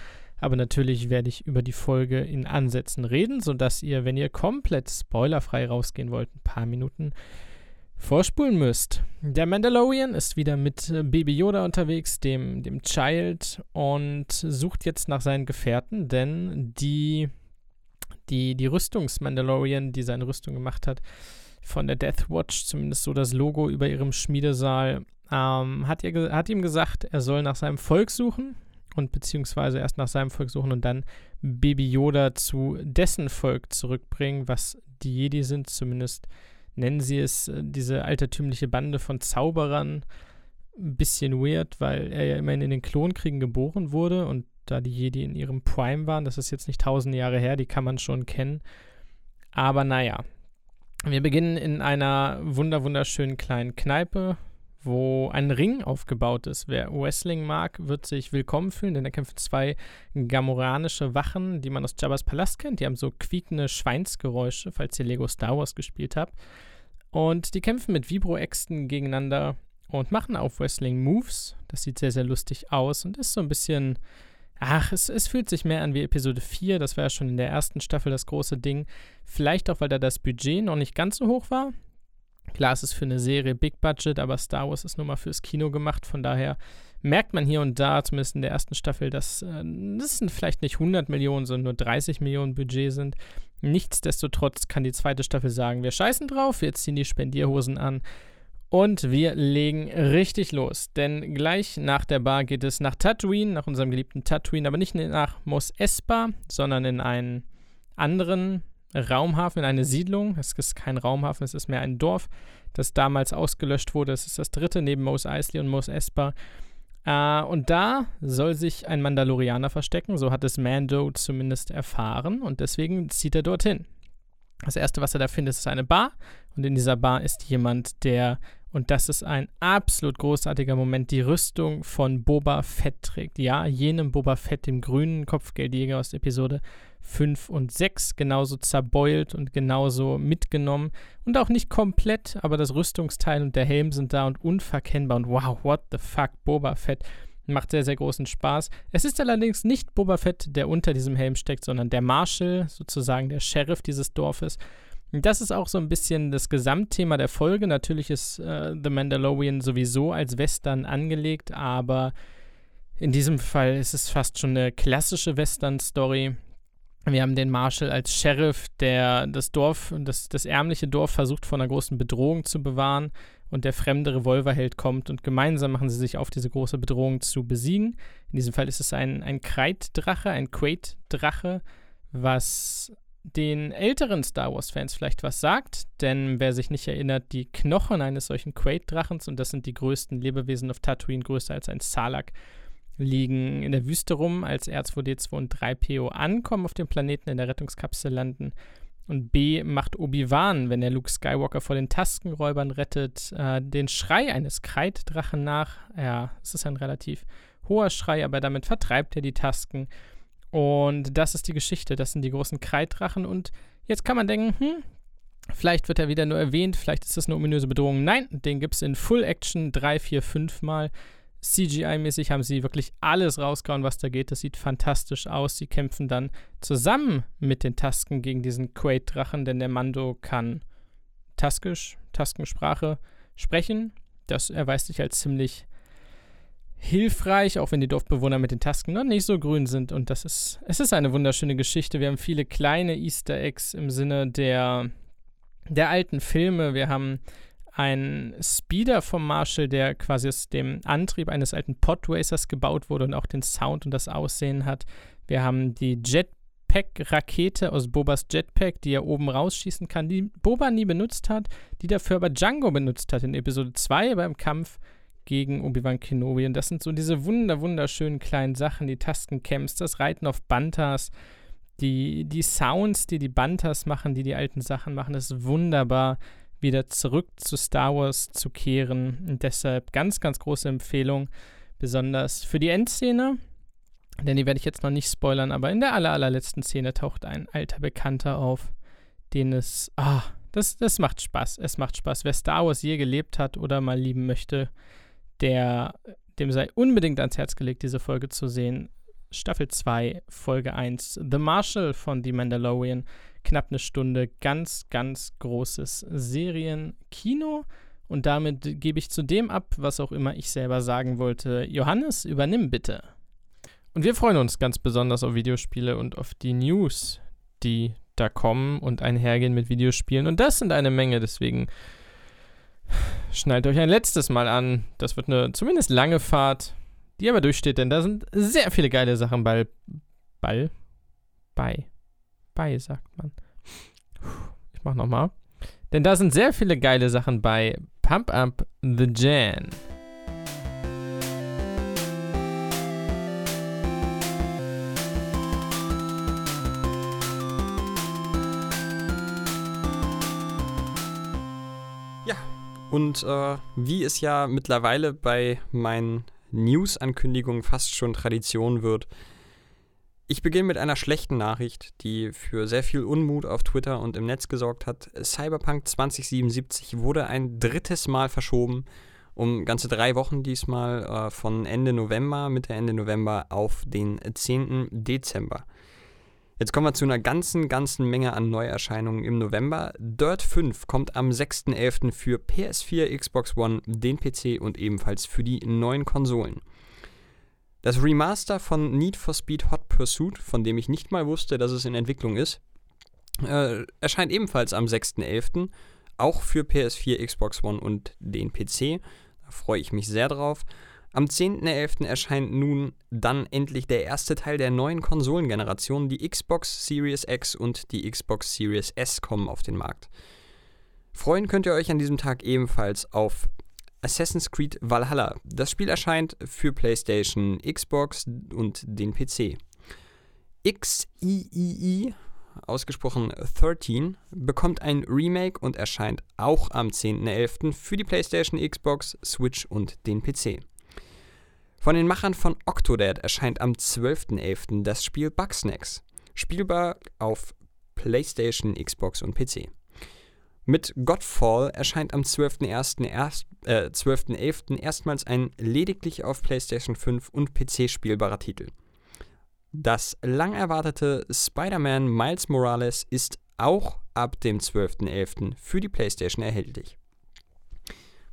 Aber natürlich werde ich über die Folge in Ansätzen reden, sodass ihr, wenn ihr komplett spoilerfrei rausgehen wollt, ein paar Minuten vorspulen müsst. Der Mandalorian ist wieder mit äh, Baby Yoda unterwegs, dem, dem Child, und sucht jetzt nach seinen Gefährten, denn die, die, die Rüstungs-Mandalorian, die seine Rüstung gemacht hat, von der Death Watch, zumindest so das Logo über ihrem Schmiedesaal, ähm, hat, ihr, hat ihm gesagt, er soll nach seinem Volk suchen und beziehungsweise erst nach seinem Volk suchen und dann Baby Yoda zu dessen Volk zurückbringen, was die Jedi sind, zumindest nennen sie es, äh, diese altertümliche Bande von Zauberern. Ein bisschen weird, weil er ja immerhin in den Klonkriegen geboren wurde und da die Jedi in ihrem Prime waren, das ist jetzt nicht tausend Jahre her, die kann man schon kennen. Aber naja, wir beginnen in einer wunder wunderschönen kleinen Kneipe, wo ein Ring aufgebaut ist. Wer Wrestling mag, wird sich willkommen fühlen, denn da kämpfen zwei gamoranische Wachen, die man aus Jabba's Palast kennt. Die haben so quiekende Schweinsgeräusche, falls ihr Lego Star Wars gespielt habt. Und die kämpfen mit Vibro-Äxten gegeneinander und machen auf Wrestling Moves. Das sieht sehr, sehr lustig aus und ist so ein bisschen Ach, es, es fühlt sich mehr an wie Episode 4. Das war ja schon in der ersten Staffel das große Ding. Vielleicht auch, weil da das Budget noch nicht ganz so hoch war. Klar, es ist für eine Serie Big Budget, aber Star Wars ist nun mal fürs Kino gemacht. Von daher merkt man hier und da, zumindest in der ersten Staffel, dass äh, das vielleicht nicht 100 Millionen, sondern nur 30 Millionen Budget sind. Nichtsdestotrotz kann die zweite Staffel sagen, wir scheißen drauf, wir ziehen die Spendierhosen an und wir legen richtig los, denn gleich nach der Bar geht es nach Tatooine, nach unserem geliebten Tatooine, aber nicht nach Mos Espa, sondern in einen anderen Raumhafen, in eine Siedlung. Es ist kein Raumhafen, es ist mehr ein Dorf, das damals ausgelöscht wurde. Es ist das dritte neben Mos Eisley und Mos Espa. Äh, und da soll sich ein Mandalorianer verstecken, so hat es Mando zumindest erfahren und deswegen zieht er dorthin. Das erste, was er da findet, ist eine Bar und in dieser Bar ist jemand, der und das ist ein absolut großartiger Moment, die Rüstung von Boba Fett trägt. Ja, jenem Boba Fett, dem grünen Kopfgeldjäger aus Episode 5 und 6, genauso zerbeult und genauso mitgenommen. Und auch nicht komplett, aber das Rüstungsteil und der Helm sind da und unverkennbar. Und wow, what the fuck, Boba Fett. Macht sehr, sehr großen Spaß. Es ist allerdings nicht Boba Fett, der unter diesem Helm steckt, sondern der Marshal, sozusagen der Sheriff dieses Dorfes. Das ist auch so ein bisschen das Gesamtthema der Folge. Natürlich ist äh, The Mandalorian sowieso als Western angelegt, aber in diesem Fall ist es fast schon eine klassische Western-Story. Wir haben den Marshall als Sheriff, der das Dorf, das, das ärmliche Dorf versucht von einer großen Bedrohung zu bewahren und der fremde Revolverheld kommt und gemeinsam machen sie sich auf, diese große Bedrohung zu besiegen. In diesem Fall ist es ein, ein Kreiddrache, ein Quaid-Drache, was den älteren Star Wars-Fans vielleicht was sagt, denn wer sich nicht erinnert, die Knochen eines solchen Quaid-Drachens, und das sind die größten Lebewesen auf Tatooine, größer als ein Salak, liegen in der Wüste rum, als R2D2 und 3PO ankommen auf dem Planeten, in der Rettungskapsel landen. Und B macht Obi-Wan, wenn er Luke Skywalker vor den Taskenräubern rettet, äh, den Schrei eines Kreiddrachen nach. Ja, es ist ein relativ hoher Schrei, aber damit vertreibt er die Tasken. Und das ist die Geschichte. Das sind die großen Kreiddrachen. Und jetzt kann man denken, hm, vielleicht wird er wieder nur erwähnt, vielleicht ist das eine ominöse Bedrohung. Nein, den gibt es in Full Action drei, vier, fünf Mal. CGI-mäßig haben sie wirklich alles rausgehauen, was da geht. Das sieht fantastisch aus. Sie kämpfen dann zusammen mit den Tasken gegen diesen Quaid-Drachen, denn der Mando kann Taskisch, Taskensprache sprechen. Das erweist sich als ziemlich hilfreich, auch wenn die Dorfbewohner mit den Tasken noch nicht so grün sind. Und das ist, es ist eine wunderschöne Geschichte. Wir haben viele kleine Easter Eggs im Sinne der, der alten Filme. Wir haben einen Speeder vom Marshall, der quasi aus dem Antrieb eines alten Podracers gebaut wurde und auch den Sound und das Aussehen hat. Wir haben die Jetpack-Rakete aus Bobas Jetpack, die er oben rausschießen kann, die Boba nie benutzt hat, die dafür aber Django benutzt hat in Episode 2 beim Kampf gegen Obi-Wan Kenobi. Und das sind so diese wunder, wunderschönen kleinen Sachen, die Tastencamps, das Reiten auf Bantas, die, die Sounds, die die Bantas machen, die die alten Sachen machen, das ist wunderbar wieder zurück zu Star Wars zu kehren. Und deshalb ganz, ganz große Empfehlung, besonders für die Endszene. Denn die werde ich jetzt noch nicht spoilern, aber in der aller, allerletzten Szene taucht ein alter Bekannter auf, den es. Ah, das, das macht Spaß. Es macht Spaß. Wer Star Wars je gelebt hat oder mal lieben möchte, der, dem sei unbedingt ans Herz gelegt, diese Folge zu sehen. Staffel 2, Folge 1, The Marshal von The Mandalorian knapp eine Stunde ganz, ganz großes Serienkino. Und damit gebe ich zu dem ab, was auch immer ich selber sagen wollte. Johannes, übernimm bitte. Und wir freuen uns ganz besonders auf Videospiele und auf die News, die da kommen und einhergehen mit Videospielen. Und das sind eine Menge, deswegen schnallt euch ein letztes Mal an. Das wird eine zumindest lange Fahrt, die aber durchsteht, denn da sind sehr viele geile Sachen bei. Ball? Bei bei, sagt man. Ich mach nochmal. Denn da sind sehr viele geile Sachen bei Pump Up the Jan. Ja, und äh, wie es ja mittlerweile bei meinen News-Ankündigungen fast schon Tradition wird, ich beginne mit einer schlechten Nachricht, die für sehr viel Unmut auf Twitter und im Netz gesorgt hat. Cyberpunk 2077 wurde ein drittes Mal verschoben, um ganze drei Wochen diesmal äh, von Ende November, Mitte Ende November auf den 10. Dezember. Jetzt kommen wir zu einer ganzen, ganzen Menge an Neuerscheinungen im November. Dirt 5 kommt am 6.11. für PS4, Xbox One, den PC und ebenfalls für die neuen Konsolen. Das Remaster von Need for Speed Hot Pursuit, von dem ich nicht mal wusste, dass es in Entwicklung ist, äh, erscheint ebenfalls am 6.11., auch für PS4, Xbox One und den PC. Da freue ich mich sehr drauf. Am 10.11. erscheint nun dann endlich der erste Teil der neuen Konsolengeneration. Die Xbox Series X und die Xbox Series S kommen auf den Markt. Freuen könnt ihr euch an diesem Tag ebenfalls auf Assassin's Creed Valhalla. Das Spiel erscheint für PlayStation, Xbox und den PC. XIII, ausgesprochen 13, bekommt ein Remake und erscheint auch am 10.11. für die PlayStation, Xbox, Switch und den PC. Von den Machern von Octodad erscheint am 12.11. das Spiel Bugsnacks, spielbar auf PlayStation, Xbox und PC. Mit Godfall erscheint am 12.11. Erst, äh, 12 erstmals ein lediglich auf PlayStation 5 und PC spielbarer Titel. Das lang erwartete Spider-Man Miles Morales ist auch ab dem 12.11. für die PlayStation erhältlich.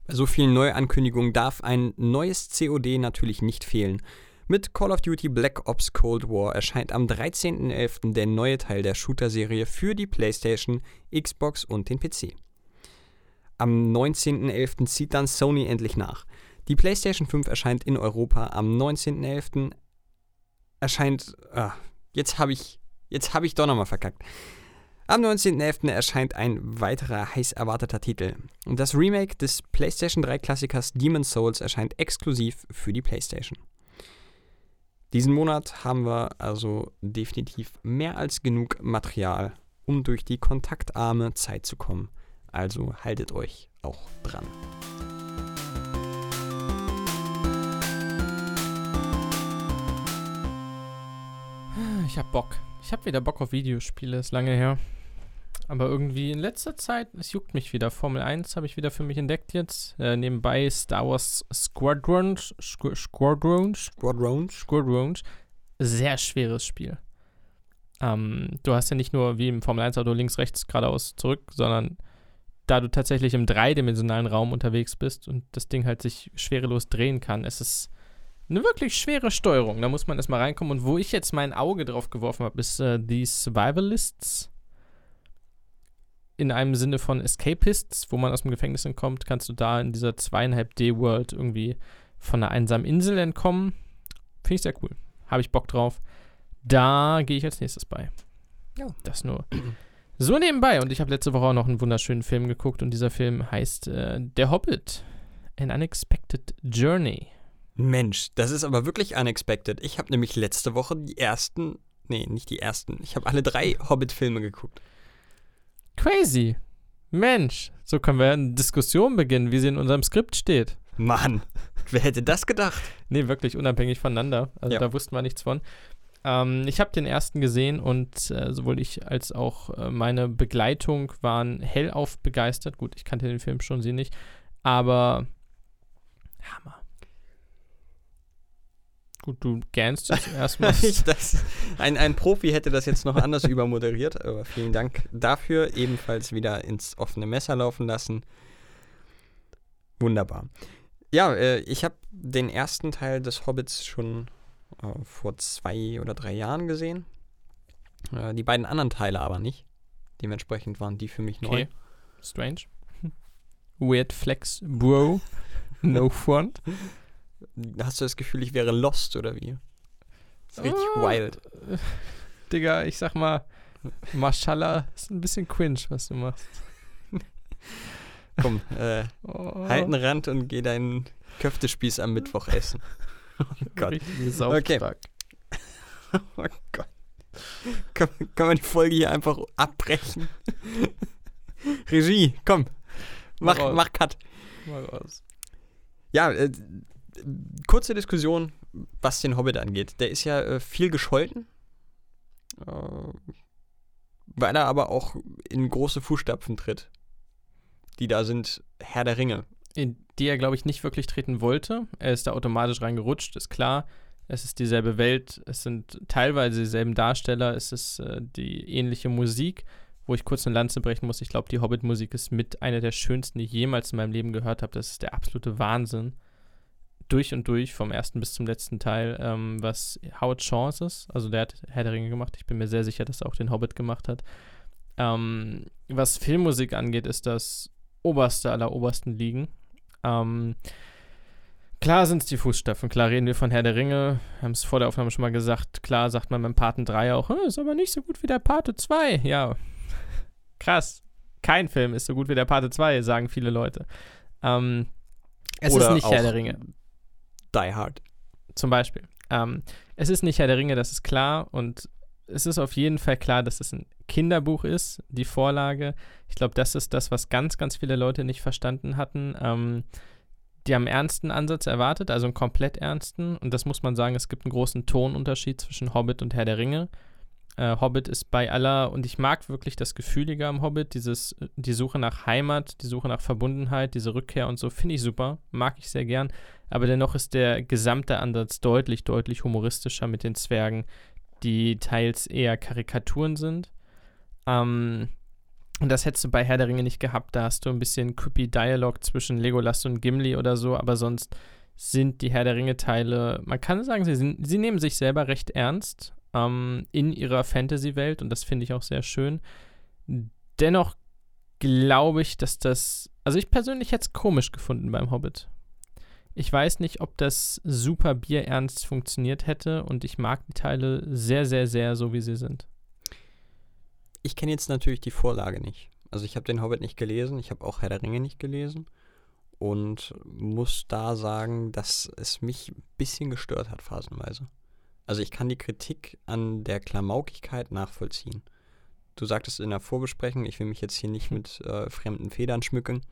Bei so vielen Neuankündigungen darf ein neues COD natürlich nicht fehlen. Mit Call of Duty Black Ops Cold War erscheint am 13.11. der neue Teil der Shooter-Serie für die PlayStation, Xbox und den PC. Am 19.11. zieht dann Sony endlich nach. Die PlayStation 5 erscheint in Europa am 19.11. Erscheint. Ah, jetzt habe ich. Jetzt habe ich doch nochmal verkackt. Am 19.11. erscheint ein weiterer heiß erwarteter Titel. Das Remake des PlayStation 3 Klassikers Demon's Souls erscheint exklusiv für die PlayStation. Diesen Monat haben wir also definitiv mehr als genug Material, um durch die kontaktarme Zeit zu kommen. Also haltet euch auch dran. Ich hab Bock. Ich hab wieder Bock auf Videospiele, ist lange her. Aber irgendwie in letzter Zeit, es juckt mich wieder. Formel 1 habe ich wieder für mich entdeckt jetzt. Äh, nebenbei Star Wars Squadrons. Squ Squadrons. Squadrons. Squadrons. Sehr schweres Spiel. Ähm, du hast ja nicht nur wie im Formel 1-Auto links, rechts, geradeaus, zurück, sondern da du tatsächlich im dreidimensionalen Raum unterwegs bist und das Ding halt sich schwerelos drehen kann, es ist eine wirklich schwere Steuerung. Da muss man erstmal reinkommen. Und wo ich jetzt mein Auge drauf geworfen habe, ist äh, die Survivalists. In einem Sinne von Escapists, wo man aus dem Gefängnis entkommt, kannst du da in dieser zweieinhalb D-World irgendwie von einer einsamen Insel entkommen. Finde ich sehr cool. Habe ich Bock drauf. Da gehe ich als nächstes bei. Ja. Das nur so nebenbei. Und ich habe letzte Woche auch noch einen wunderschönen Film geguckt und dieser Film heißt äh, Der Hobbit. An Unexpected Journey. Mensch, das ist aber wirklich unexpected. Ich habe nämlich letzte Woche die ersten, nee, nicht die ersten, ich habe alle drei Hobbit-Filme geguckt. Crazy. Mensch, so können wir eine Diskussion beginnen, wie sie in unserem Skript steht. Mann, wer hätte das gedacht? Nee, wirklich unabhängig voneinander. Also Ja. da wussten wir nichts von. Ähm, ich habe den ersten gesehen und äh, sowohl ich als auch äh, meine Begleitung waren hellauf begeistert. Gut, ich kannte den Film schon, sie nicht. Aber Hammer. Gut, du gähnst jetzt erstmal. Ein, ein Profi hätte das jetzt noch anders übermoderiert, aber vielen Dank dafür. Ebenfalls wieder ins offene Messer laufen lassen. Wunderbar. Ja, äh, ich habe den ersten Teil des Hobbits schon äh, vor zwei oder drei Jahren gesehen. Äh, die beiden anderen Teile aber nicht. Dementsprechend waren die für mich neu. Okay. Strange. Weird Flex, Bro. No front. Hast du das Gefühl, ich wäre lost oder wie? Das ist richtig Ah. wild. Digga, ich sag mal, Mashallah ist ein bisschen cringe, was du machst. Komm, äh, Oh, halt einen Rand und geh deinen Köftespieß am Mittwoch essen. Oh Gott. Richtige Sauftrag. Oh Gott. Kann, kann man die Folge hier einfach abbrechen? Regie, komm. Mach, Mach mach Cut. Mal raus. Ja, äh, kurze Diskussion, was den Hobbit angeht. Der ist ja äh, viel gescholten. Äh, weil er aber auch in große Fußstapfen tritt. Die da sind Herr der Ringe. In die er, glaube ich, nicht wirklich treten wollte. Er ist da automatisch reingerutscht, ist klar. Es ist dieselbe Welt, es sind teilweise dieselben Darsteller, es ist äh, die ähnliche Musik, wo ich kurz eine Lanze brechen muss. Ich glaube, die Hobbit-Musik ist mit einer der schönsten, die ich jemals in meinem Leben gehört habe. Das ist der absolute Wahnsinn. Durch und durch, vom ersten bis zum letzten Teil, ähm, was Howard ist. Also der hat Herr der Ringe gemacht. Ich bin mir sehr sicher, dass er auch den Hobbit gemacht hat. Ähm, was Filmmusik angeht, ist das oberste aller obersten Ligen. Ähm, klar sind es die Fußstapfen, klar reden wir von Herr der Ringe, haben es vor der Aufnahme schon mal gesagt, klar sagt man beim Paten 3 auch, "Hm, ist aber nicht so gut wie der Pate 2. Ja, krass. Kein Film ist so gut wie der Pate 2, sagen viele Leute. Ähm, es Oder ist nicht Herr der Ringe, Die Hard. zum Beispiel. Ähm, es ist nicht Herr der Ringe, das ist klar und es ist auf jeden Fall klar, dass es ein Kinderbuch ist, die Vorlage. Ich glaube, das ist das, was ganz, ganz viele Leute nicht verstanden hatten. Ähm, die haben einen ernsten Ansatz erwartet, also einen komplett ernsten. Und das muss man sagen, es gibt einen großen Tonunterschied zwischen Hobbit und Herr der Ringe. Äh, Hobbit ist bei aller, und ich mag wirklich das Gefühlige am Hobbit, dieses, die Suche nach Heimat, die Suche nach Verbundenheit, diese Rückkehr und so, finde ich super, mag ich sehr gern. Aber dennoch ist der gesamte Ansatz deutlich, deutlich humoristischer mit den Zwergen, die teils eher Karikaturen sind. Ähm, und das hättest du bei Herr der Ringe nicht gehabt. Da hast du ein bisschen creepy Dialog zwischen Legolas und Gimli oder so, aber sonst sind die Herr der Ringe-Teile, man kann sagen, sie, sind, sie nehmen sich selber recht ernst ähm, in ihrer Fantasy-Welt und das finde ich auch sehr schön. Dennoch glaube ich, dass das, also ich persönlich hätte es komisch gefunden beim Hobbit. Ich weiß nicht, ob das super bierernst funktioniert hätte und ich mag die Teile sehr, sehr, sehr so, wie sie sind. Ich kenne jetzt natürlich die Vorlage nicht. Also ich habe den Hobbit nicht gelesen, ich habe auch Herr der Ringe nicht gelesen und muss da sagen, dass es mich ein bisschen gestört hat phasenweise. Also ich kann die Kritik an der Klamaukigkeit nachvollziehen. Du sagtest in der Vorbesprechung, ich will mich jetzt hier nicht mit äh, fremden Federn schmücken.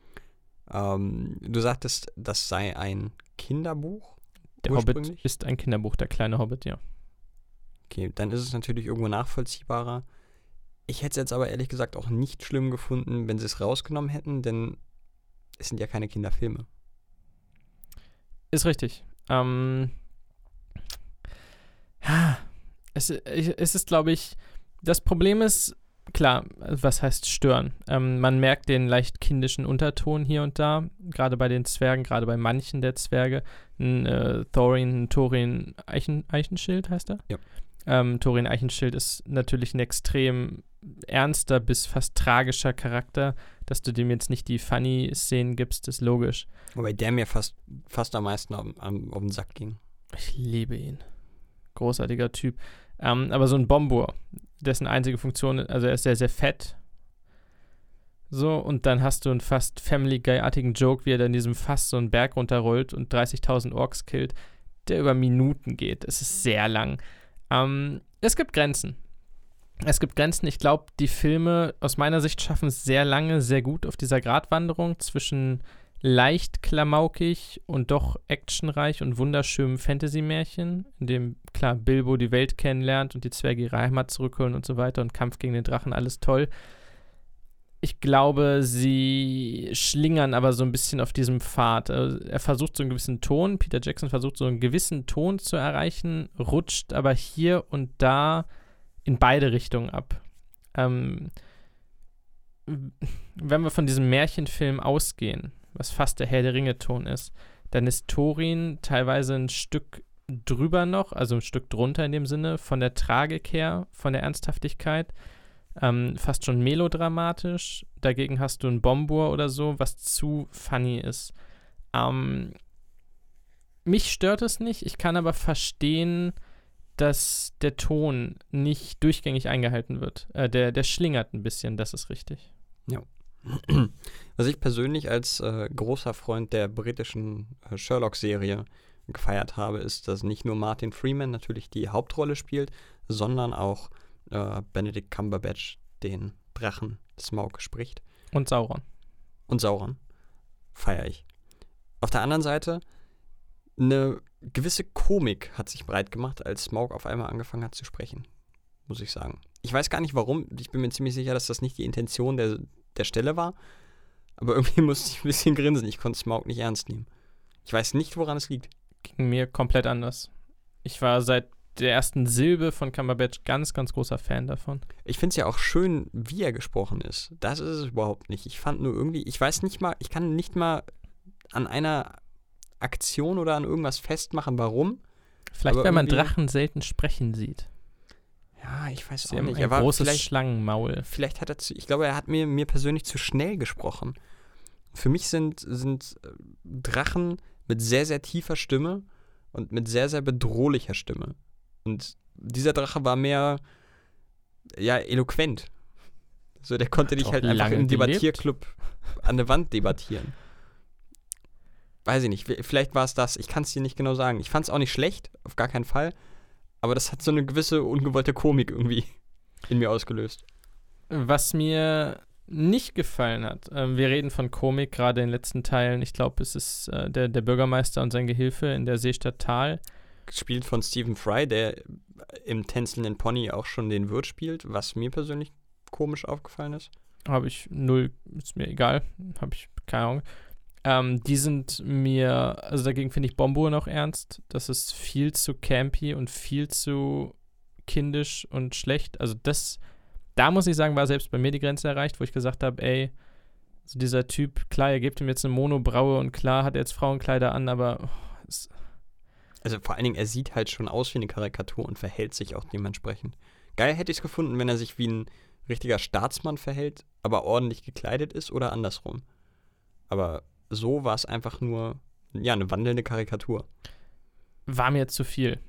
Ähm, du sagtest, das sei ein Kinderbuch. Der Hobbit ist ein Kinderbuch, der kleine Hobbit, ja. Okay, dann ist es natürlich irgendwo nachvollziehbarer. Ich hätte es jetzt aber ehrlich gesagt auch nicht schlimm gefunden, wenn sie es rausgenommen hätten, denn es sind ja keine Kinderfilme. Ist richtig. Ähm, ja, es, es ist, glaube ich, das Problem ist, klar, was heißt stören? Ähm, man merkt den leicht kindischen Unterton hier und da, gerade bei den Zwergen, gerade bei manchen der Zwerge. Ein äh, Thorin, ein Thorin Eichen, Eichenschild heißt er? Ja. Ähm, Thorin Eichenschild ist natürlich ein extrem ernster bis fast tragischer Charakter. Dass du dem jetzt nicht die Funny-Szenen gibst, ist logisch. Wobei der mir fast, fast am meisten auf, auf, den Sack ging. Ich liebe ihn. Großartiger Typ. Ähm, aber so ein Bombur, dessen einzige Funktion, also er ist sehr, sehr fett. So, und dann hast du einen fast Family Guy-artigen Joke, wie er dann in diesem Fass so einen Berg runterrollt und 30.000 Orks killt, der über Minuten geht. Es ist sehr lang. Ähm, es gibt Grenzen. Es gibt Grenzen. Ich glaube, die Filme aus meiner Sicht schaffen es sehr lange, sehr gut auf dieser Gratwanderung zwischen leicht klamaukig und doch actionreich und wunderschönem Fantasy-Märchen, in dem, klar, Bilbo die Welt kennenlernt und die Zwerge ihre Heimat zurückholen und so weiter und Kampf gegen den Drachen, alles toll. Ich glaube, sie schlingern aber so ein bisschen auf diesem Pfad. Also er versucht so einen gewissen Ton, Peter Jackson versucht so einen gewissen Ton zu erreichen, rutscht aber hier und da in beide Richtungen ab. Ähm, wenn wir von diesem Märchenfilm ausgehen, was fast der Herr der Ringe-Ton ist, dann ist Thorin teilweise ein Stück drüber noch, also ein Stück drunter in dem Sinne, von der Tragik her, von der Ernsthaftigkeit, ähm, fast schon melodramatisch. Dagegen hast du ein Bombur oder so, was zu funny ist. Ähm, mich stört es nicht, ich kann aber verstehen, dass der Ton nicht durchgängig eingehalten wird. Äh, der, der schlingert ein bisschen, das ist richtig. Ja. Was ich persönlich als äh, großer Freund der britischen äh, Sherlock-Serie gefeiert habe, ist, dass nicht nur Martin Freeman natürlich die Hauptrolle spielt, sondern auch äh, Benedict Cumberbatch den Drachen Smaug spricht. Und Sauron. Und Sauron. Feiere ich. Auf der anderen Seite, eine gewisse Komik hat sich breit gemacht, als Smaug auf einmal angefangen hat zu sprechen. Muss ich sagen. Ich weiß gar nicht warum. Ich bin mir ziemlich sicher, dass das nicht die Intention der, der Stelle war. Aber irgendwie musste ich ein bisschen grinsen. Ich konnte Smaug nicht ernst nehmen. Ich weiß nicht, woran es liegt. Ging mir komplett anders. Ich war seit der ersten Silbe von Cumberbatch ganz, ganz großer Fan davon. Ich finde es ja auch schön, wie er gesprochen ist. Das ist es überhaupt nicht. Ich fand nur irgendwie, ich weiß nicht mal, ich kann nicht mal an einer Aktion oder an irgendwas festmachen, warum. Vielleicht, wenn man Drachen selten sprechen sieht. Ja, ich weiß Sie auch nicht. ein Er war großes vielleicht, Schlangenmaul. vielleicht hat er zu, ich glaube, er hat mir, mir persönlich zu schnell gesprochen. Für mich sind, sind äh, Drachen mit sehr, sehr tiefer Stimme und mit sehr, sehr bedrohlicher Stimme. Und dieser Drache war mehr, ja, eloquent. So, der konnte Hat dich halt einfach im. Debattierclub an der Wand debattieren. Weiß ich nicht, vielleicht war es das. Ich kann es dir nicht genau sagen. Ich fand es auch nicht schlecht, auf gar keinen Fall. Aber das hat so eine gewisse ungewollte Komik irgendwie in mir ausgelöst. Was mir nicht gefallen hat, ähm, wir reden von Komik gerade in den letzten Teilen. Ich glaube, es ist äh, der, der Bürgermeister und sein Gehilfe in der Seestadt Tal. Gespielt von Stephen Fry, der im Tänzelnden Pony auch schon den Wirt spielt, was mir persönlich komisch aufgefallen ist. Habe ich null, ist mir egal. Habe ich keine Ahnung. Ähm, die sind mir, also dagegen finde ich Bombo noch ernst. Das ist viel zu campy und viel zu kindisch und schlecht. Also das, da muss ich sagen, war selbst bei mir die Grenze erreicht, wo ich gesagt habe, ey, so dieser Typ, klar, ihr gebt ihm jetzt eine Monobraue und klar hat er jetzt Frauenkleider an, aber oh, Also vor allen Dingen, er sieht halt schon aus wie eine Karikatur und verhält sich auch dementsprechend. Geil hätte ich es gefunden, wenn er sich wie ein richtiger Staatsmann verhält, aber ordentlich gekleidet ist oder andersrum. Aber so war es einfach nur, ja, eine wandelnde Karikatur. war mir zu viel.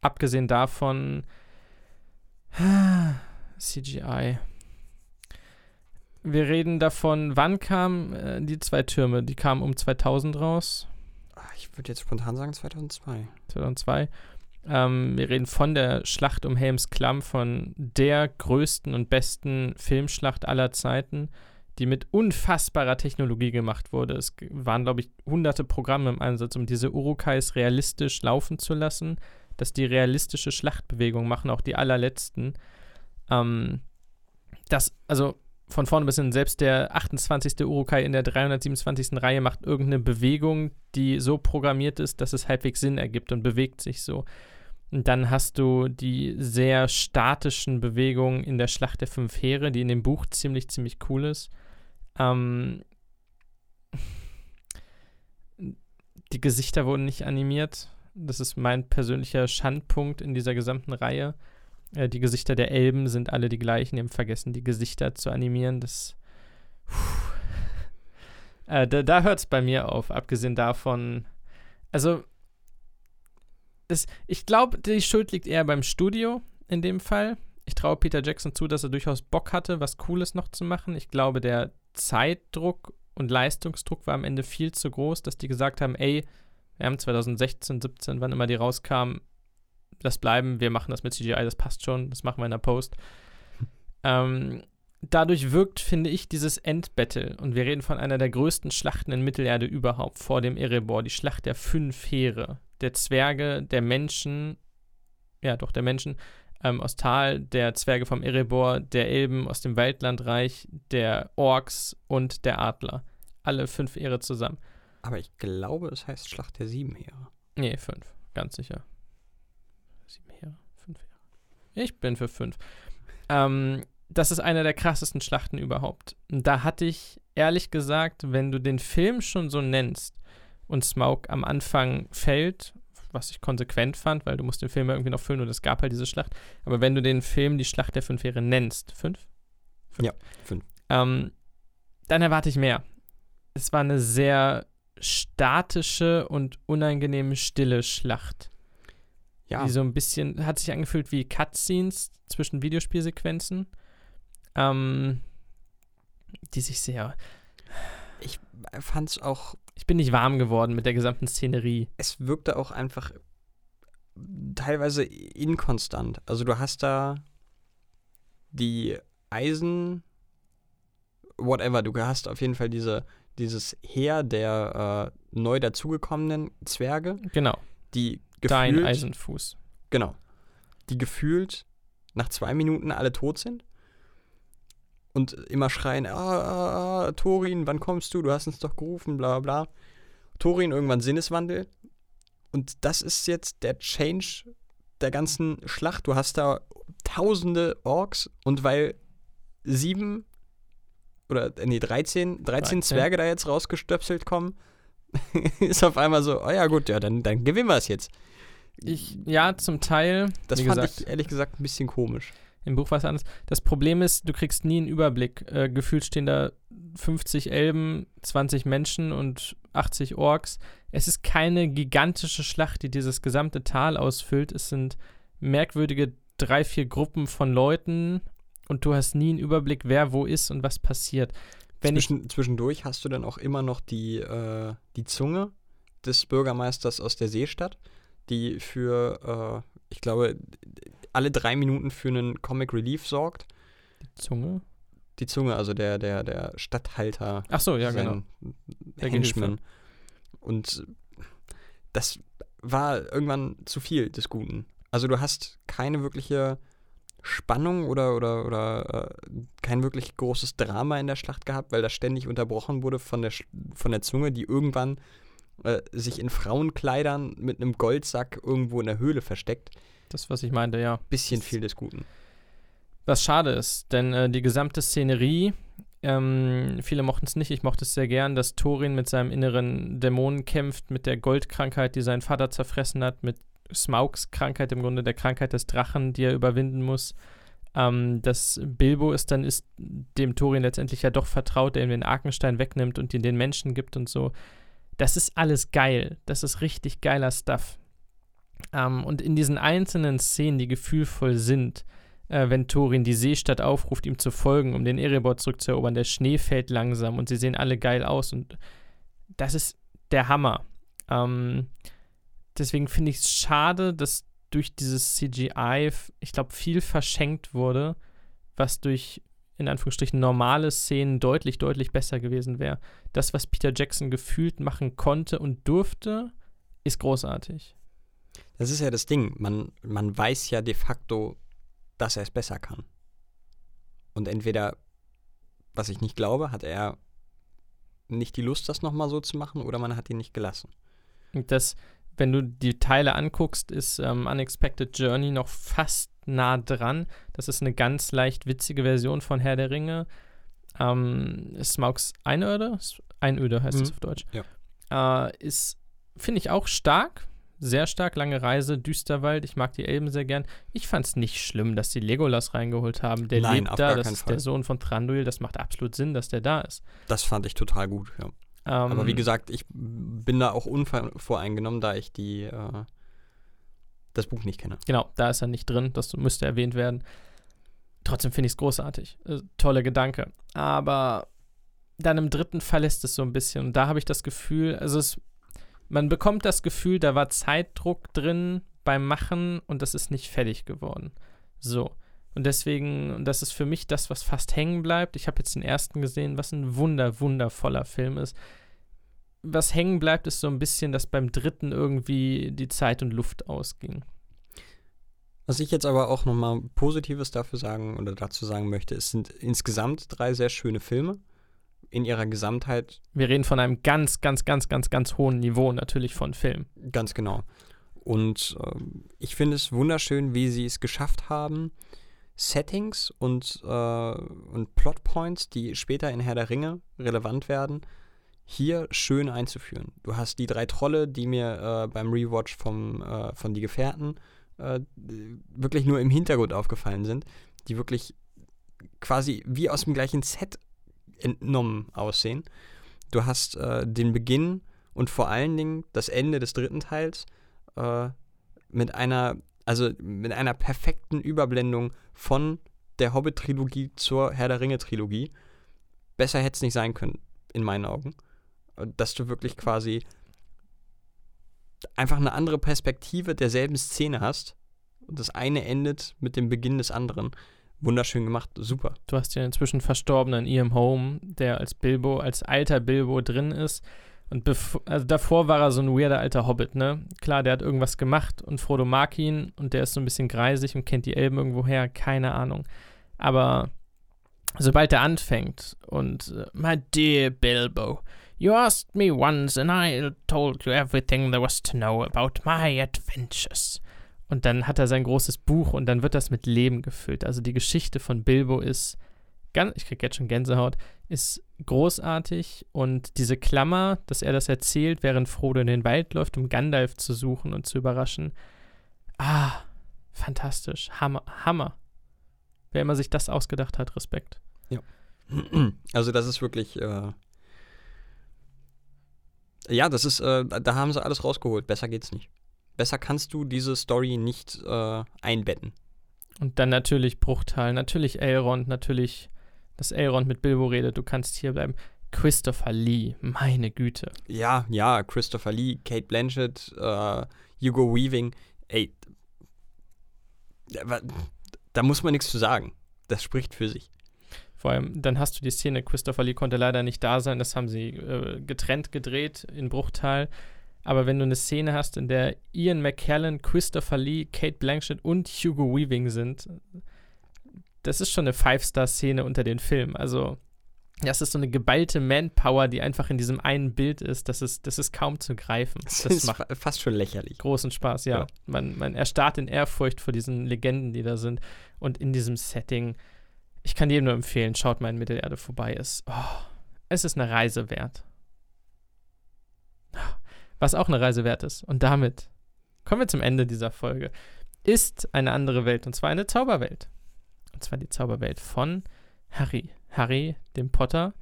Abgesehen davon, CGI. Wir reden davon, wann kamen äh, die zwei Türme? Die kamen um 2000 raus, Ah, Ich würde jetzt spontan sagen 2002. 2002. Ähm, wir reden von der Schlacht um Helms Klamm, von der größten und besten Filmschlacht aller Zeiten, die mit unfassbarer Technologie gemacht wurde. Es waren, glaube ich, hunderte Programme im Einsatz, um diese Urukais realistisch laufen zu lassen, dass die realistische Schlachtbewegung machen, auch die allerletzten. Ähm, das, also von vorne bis hin, selbst der 28. Urukai in der 327. Reihe macht irgendeine Bewegung, die so programmiert ist, dass es halbwegs Sinn ergibt und bewegt sich so. Und dann hast du die sehr statischen Bewegungen in der Schlacht der fünf Heere, die in dem Buch ziemlich, ziemlich cool ist. Ähm, die Gesichter wurden nicht animiert. Das ist mein persönlicher Schandpunkt in dieser gesamten Reihe. Äh, die Gesichter der Elben sind alle die gleichen. Die haben vergessen, die Gesichter zu animieren. Das. Äh, da da hört es bei mir auf, abgesehen davon. Also, das, ich glaube, die Schuld liegt eher beim Studio in dem Fall. Ich traue Peter Jackson zu, dass er durchaus Bock hatte, was Cooles noch zu machen. Ich glaube, der Zeitdruck und Leistungsdruck war am Ende viel zu groß, dass die gesagt haben, ey, wir haben 2016, 17, wann immer die rauskamen, das bleiben, wir machen das mit CGI, das passt schon, das machen wir in der Post. Ähm, dadurch wirkt, finde ich, dieses Endbattle, und wir reden von einer der größten Schlachten in Mittelerde überhaupt, vor dem Erebor, die Schlacht der fünf Heere, der Zwerge, der Menschen, ja doch, der Menschen ähm, aus Tal, der Zwerge vom Erebor, der Elben aus dem Waldlandreich, der Orks und der Adler. Alle fünf Ehre zusammen. Aber ich glaube, es heißt Schlacht der sieben Heere. Nee, fünf, ganz sicher. Sieben Heere, fünf Heere. Ich bin für fünf. Ähm, das ist eine der krassesten Schlachten überhaupt. Da hatte ich, ehrlich gesagt, wenn du den Film schon so nennst und Smaug am Anfang fällt, was ich konsequent fand, weil du musst den Film ja irgendwie noch füllen und es gab halt diese Schlacht. Aber wenn du den Film die Schlacht der fünf Heere nennst, fünf? Ja, fünf. Ähm, dann erwarte ich mehr. Es war eine sehr statische und unangenehme stille Schlacht. Ja, Die so ein bisschen, hat sich angefühlt wie Cutscenes zwischen Videospielsequenzen. Ähm, die sich sehr. Ich fand es auch, Ich bin nicht warm geworden mit der gesamten Szenerie. es wirkte auch einfach teilweise inkonstant. Also du hast da die Eisen, whatever, du hast auf jeden Fall diese, dieses Heer der äh, neu dazugekommenen Zwerge, Genau. die Dein gefühlt, Eisenfuß. genau, die gefühlt nach zwei Minuten alle tot sind und immer schreien, ah, ah, ah, Thorin, wann kommst du? Du hast uns doch gerufen, bla bla. bla. Thorin irgendwann Sinneswandel. Und das ist jetzt der Change der ganzen Schlacht. Du hast da tausende Orks und weil sieben oder äh, nee, 13, 13, 13. Zwerge da jetzt rausgestöpselt kommen, ist auf einmal so, oh ja gut, ja, dann, dann gewinnen wir es jetzt. Ich, ja, zum Teil. Das fand gesagt, ich ehrlich gesagt ein bisschen komisch. Im Buch war es anders. Das Problem ist, du kriegst nie einen Überblick. Äh, gefühlt stehen da 50 Elben, 20 Menschen und 80 Orks. Es ist keine gigantische Schlacht, die dieses gesamte Tal ausfüllt. Es sind merkwürdige drei, vier Gruppen von Leuten und du hast nie einen Überblick, wer wo ist und was passiert. Wenn ich, Zwischen, zwischendurch hast du dann auch immer noch die, äh, die Zunge des Bürgermeisters aus der Seestadt, die für, äh, ich glaube, alle drei Minuten für einen Comic Relief sorgt. Zunge? Die Zunge, also der, der, der Stadthalter. Ach so, ja, genau. Der Henchman. Und das war irgendwann zu viel des Guten. Also du hast keine wirkliche Spannung oder, oder, oder äh, kein wirklich großes Drama in der Schlacht gehabt, weil das ständig unterbrochen wurde von der, Sch- von der Zunge, die irgendwann äh, sich in Frauenkleidern mit einem Goldsack irgendwo in der Höhle versteckt. Das, was ich meinte, ja. Bisschen Das- viel des Guten. Was schade ist, denn äh, die gesamte Szenerie, ähm, viele mochten es nicht, ich mochte es sehr gern, dass Thorin mit seinem inneren Dämonen kämpft, mit der Goldkrankheit, die seinen Vater zerfressen hat, mit Smaugs Krankheit, im Grunde der Krankheit des Drachen, die er überwinden muss. Ähm, dass Bilbo es dann ist, dem Thorin letztendlich ja doch vertraut, der ihm den Arkenstein wegnimmt und ihn den Menschen gibt und so. Das ist alles geil. Das ist richtig geiler Stuff. Ähm, und in diesen einzelnen Szenen, die gefühlvoll sind, äh, wenn Thorin die Seestadt aufruft, ihm zu folgen, um den Erebor zurückzuerobern. Der Schnee fällt langsam und sie sehen alle geil aus und das ist der Hammer. Ähm, deswegen finde ich es schade, dass durch dieses CGI, ich glaube, viel verschenkt wurde, was durch in Anführungsstrichen normale Szenen deutlich, deutlich besser gewesen wäre. Das, was Peter Jackson gefühlt machen konnte und durfte, ist großartig. Das ist ja das Ding. Man, man weiß ja de facto, dass er es besser kann. Und entweder, was ich nicht glaube, hat er nicht die Lust, das nochmal so zu machen, oder man hat ihn nicht gelassen. Das, wenn du die Teile anguckst, ist ähm, Unexpected Journey noch fast nah dran. Das ist eine ganz leicht witzige Version von Herr der Ringe. Ähm, Smaugs Einöde, Einöde heißt es Mhm. auf Deutsch. Ja. Äh, ist, finde ich, auch stark. Sehr stark, lange Reise, Düsterwald. Ich mag die Elben sehr gern. Ich fand es nicht schlimm, dass die Legolas reingeholt haben. Der Nein, lebt da, das ist Fall. der Sohn von Thranduil. Das macht absolut Sinn, dass der da ist. Das fand ich total gut, ja. Ähm, Aber wie gesagt, ich bin da auch unvoreingenommen, da ich die, äh, das Buch nicht kenne. Genau, da ist er nicht drin, das müsste erwähnt werden. Trotzdem finde ich es großartig. Äh, tolle Gedanke. Aber dann im dritten verlässt es so ein bisschen. Und da habe ich das Gefühl, also es, man bekommt das Gefühl, da war Zeitdruck drin beim Machen und das ist nicht fertig geworden. So. Und deswegen, und das ist für mich das, was fast hängen bleibt. Ich habe jetzt den ersten gesehen, was ein wunder, wundervoller Film ist. Was hängen bleibt, ist so ein bisschen, dass beim dritten irgendwie die Zeit und Luft ausging. Was ich jetzt aber auch nochmal Positives dafür sagen oder dazu sagen möchte, es sind insgesamt drei sehr schöne Filme. In ihrer Gesamtheit Wir reden von einem ganz, ganz, ganz, ganz, ganz hohen Niveau natürlich von Film. Ganz genau. Und ähm, ich finde es wunderschön, wie sie es geschafft haben, Settings und, äh, und Plotpoints, die später in Herr der Ringe relevant werden, hier schön einzuführen. Du hast die drei Trolle, die mir äh, beim Rewatch vom, äh, von Die Gefährten äh, wirklich nur im Hintergrund aufgefallen sind, die wirklich quasi wie aus dem gleichen Set entnommen aussehen. Du hast äh, den Beginn und vor allen Dingen das Ende des dritten Teils äh, mit einer, also mit einer perfekten Überblendung von der Hobbit-Trilogie zur Herr der Ringe-Trilogie. Besser hätte es nicht sein können, in meinen Augen. Dass du wirklich quasi einfach eine andere Perspektive derselben Szene hast. Und das eine endet mit dem Beginn des anderen. Wunderschön gemacht, super. Du hast ja inzwischen verstorbenen Ian Holm, der als Bilbo, als alter Bilbo drin ist. Und also davor war er so ein weirder alter Hobbit, ne? Klar, der hat irgendwas gemacht und Frodo mag ihn und der ist so ein bisschen greisig und kennt die Elben irgendwoher, keine Ahnung. Aber sobald er anfängt und äh, My dear Bilbo, you asked me once and I told you everything there was to know about my adventures. Und dann hat er sein großes Buch und dann wird das mit Leben gefüllt. Also die Geschichte von Bilbo ist ganz, ich krieg jetzt schon Gänsehaut, ist großartig und diese Klammer, dass er das erzählt, während Frodo in den Wald läuft, um Gandalf zu suchen und zu überraschen. Ah, fantastisch. Hammer, Hammer. Wer immer sich das ausgedacht hat, Respekt. Also das ist wirklich, äh ja, das ist, äh, da haben sie alles rausgeholt. Besser geht's nicht. Besser kannst du diese Story nicht äh, einbetten. Und dann natürlich Bruchteil, natürlich Elrond, natürlich, dass Elrond mit Bilbo redet, du kannst hier bleiben. Christopher Lee, meine Güte. Ja, ja, Christopher Lee, Kate Blanchett, äh, Hugo Weaving, ey, da, da muss man nichts zu sagen. Das spricht für sich. Vor allem, dann hast du die Szene, Christopher Lee konnte leider nicht da sein, das haben sie äh, getrennt gedreht in Bruchteil. Aber wenn du eine Szene hast, in der Ian McKellen, Christopher Lee, Kate Blanchett und Hugo Weaving sind, das ist schon eine Five-Star-Szene unter den Filmen. Also, das ist so eine geballte Manpower, die einfach in diesem einen Bild ist. Das ist, das ist kaum zu greifen. Das, Das ist macht fa- fast schon lächerlich. großen Spaß, ja. Ja. Man, man erstarrt in Ehrfurcht vor diesen Legenden, die da sind. Und in diesem Setting, ich kann jedem nur empfehlen, schaut mal in Mittelerde vorbei. Es, oh, es ist eine Reise wert. Was auch eine Reise wert ist. Und damit kommen wir zum Ende dieser Folge. Ist eine andere Welt, und zwar eine Zauberwelt. Und zwar die Zauberwelt von Harry. Harry, dem Potter.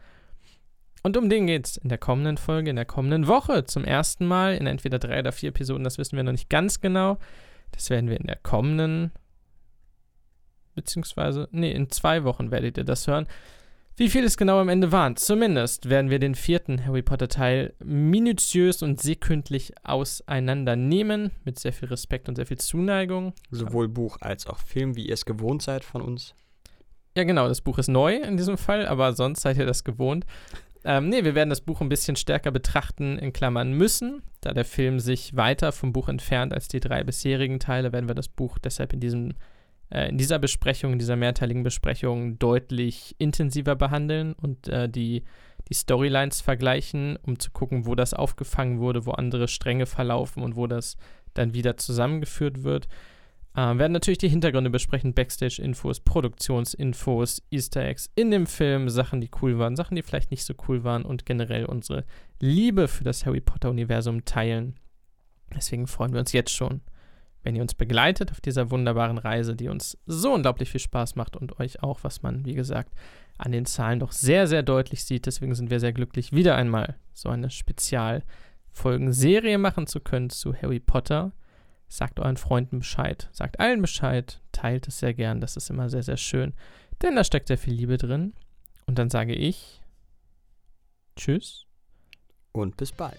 Und um den geht's in der kommenden Folge, in der kommenden Woche. Zum ersten Mal in entweder drei oder vier Episoden, das wissen wir noch nicht ganz genau. Das werden wir in der kommenden, beziehungsweise, nee, in zwei Wochen werdet ihr das hören. Wie viel es genau am Ende waren. Zumindest werden wir den vierten Harry Potter Teil minutiös und sekündlich auseinandernehmen, mit sehr viel Respekt und sehr viel Zuneigung. Sowohl Buch als auch Film, wie ihr es gewohnt seid von uns. Ja, genau, das Buch ist neu in diesem Fall, aber sonst seid ihr das gewohnt. Ähm, nee, wir werden das Buch ein bisschen stärker betrachten, in Klammern müssen. Da der Film sich weiter vom Buch entfernt als die drei bisherigen Teile, werden wir das Buch deshalb in diesem in dieser Besprechung, in dieser mehrteiligen Besprechung deutlich intensiver behandeln und äh, die, die Storylines vergleichen, um zu gucken, wo das aufgefangen wurde, wo andere Stränge verlaufen und wo das dann wieder zusammengeführt wird. Äh, werden natürlich die Hintergründe besprechen, Backstage-Infos, Produktionsinfos, Easter Eggs in dem Film, Sachen, die cool waren, Sachen, die vielleicht nicht so cool waren und generell unsere Liebe für das Harry Potter-Universum teilen. Deswegen freuen wir uns jetzt schon, wenn ihr uns begleitet auf dieser wunderbaren Reise, die uns so unglaublich viel Spaß macht und euch auch, was man, wie gesagt, an den Zahlen doch sehr, sehr deutlich sieht. Deswegen sind wir sehr glücklich, wieder einmal so eine Spezialfolgenserie machen zu können zu Harry Potter. Sagt euren Freunden Bescheid, sagt allen Bescheid, teilt es sehr gern, das ist immer sehr, sehr schön, denn da steckt sehr viel Liebe drin. Und dann sage ich Tschüss. Und bis bald.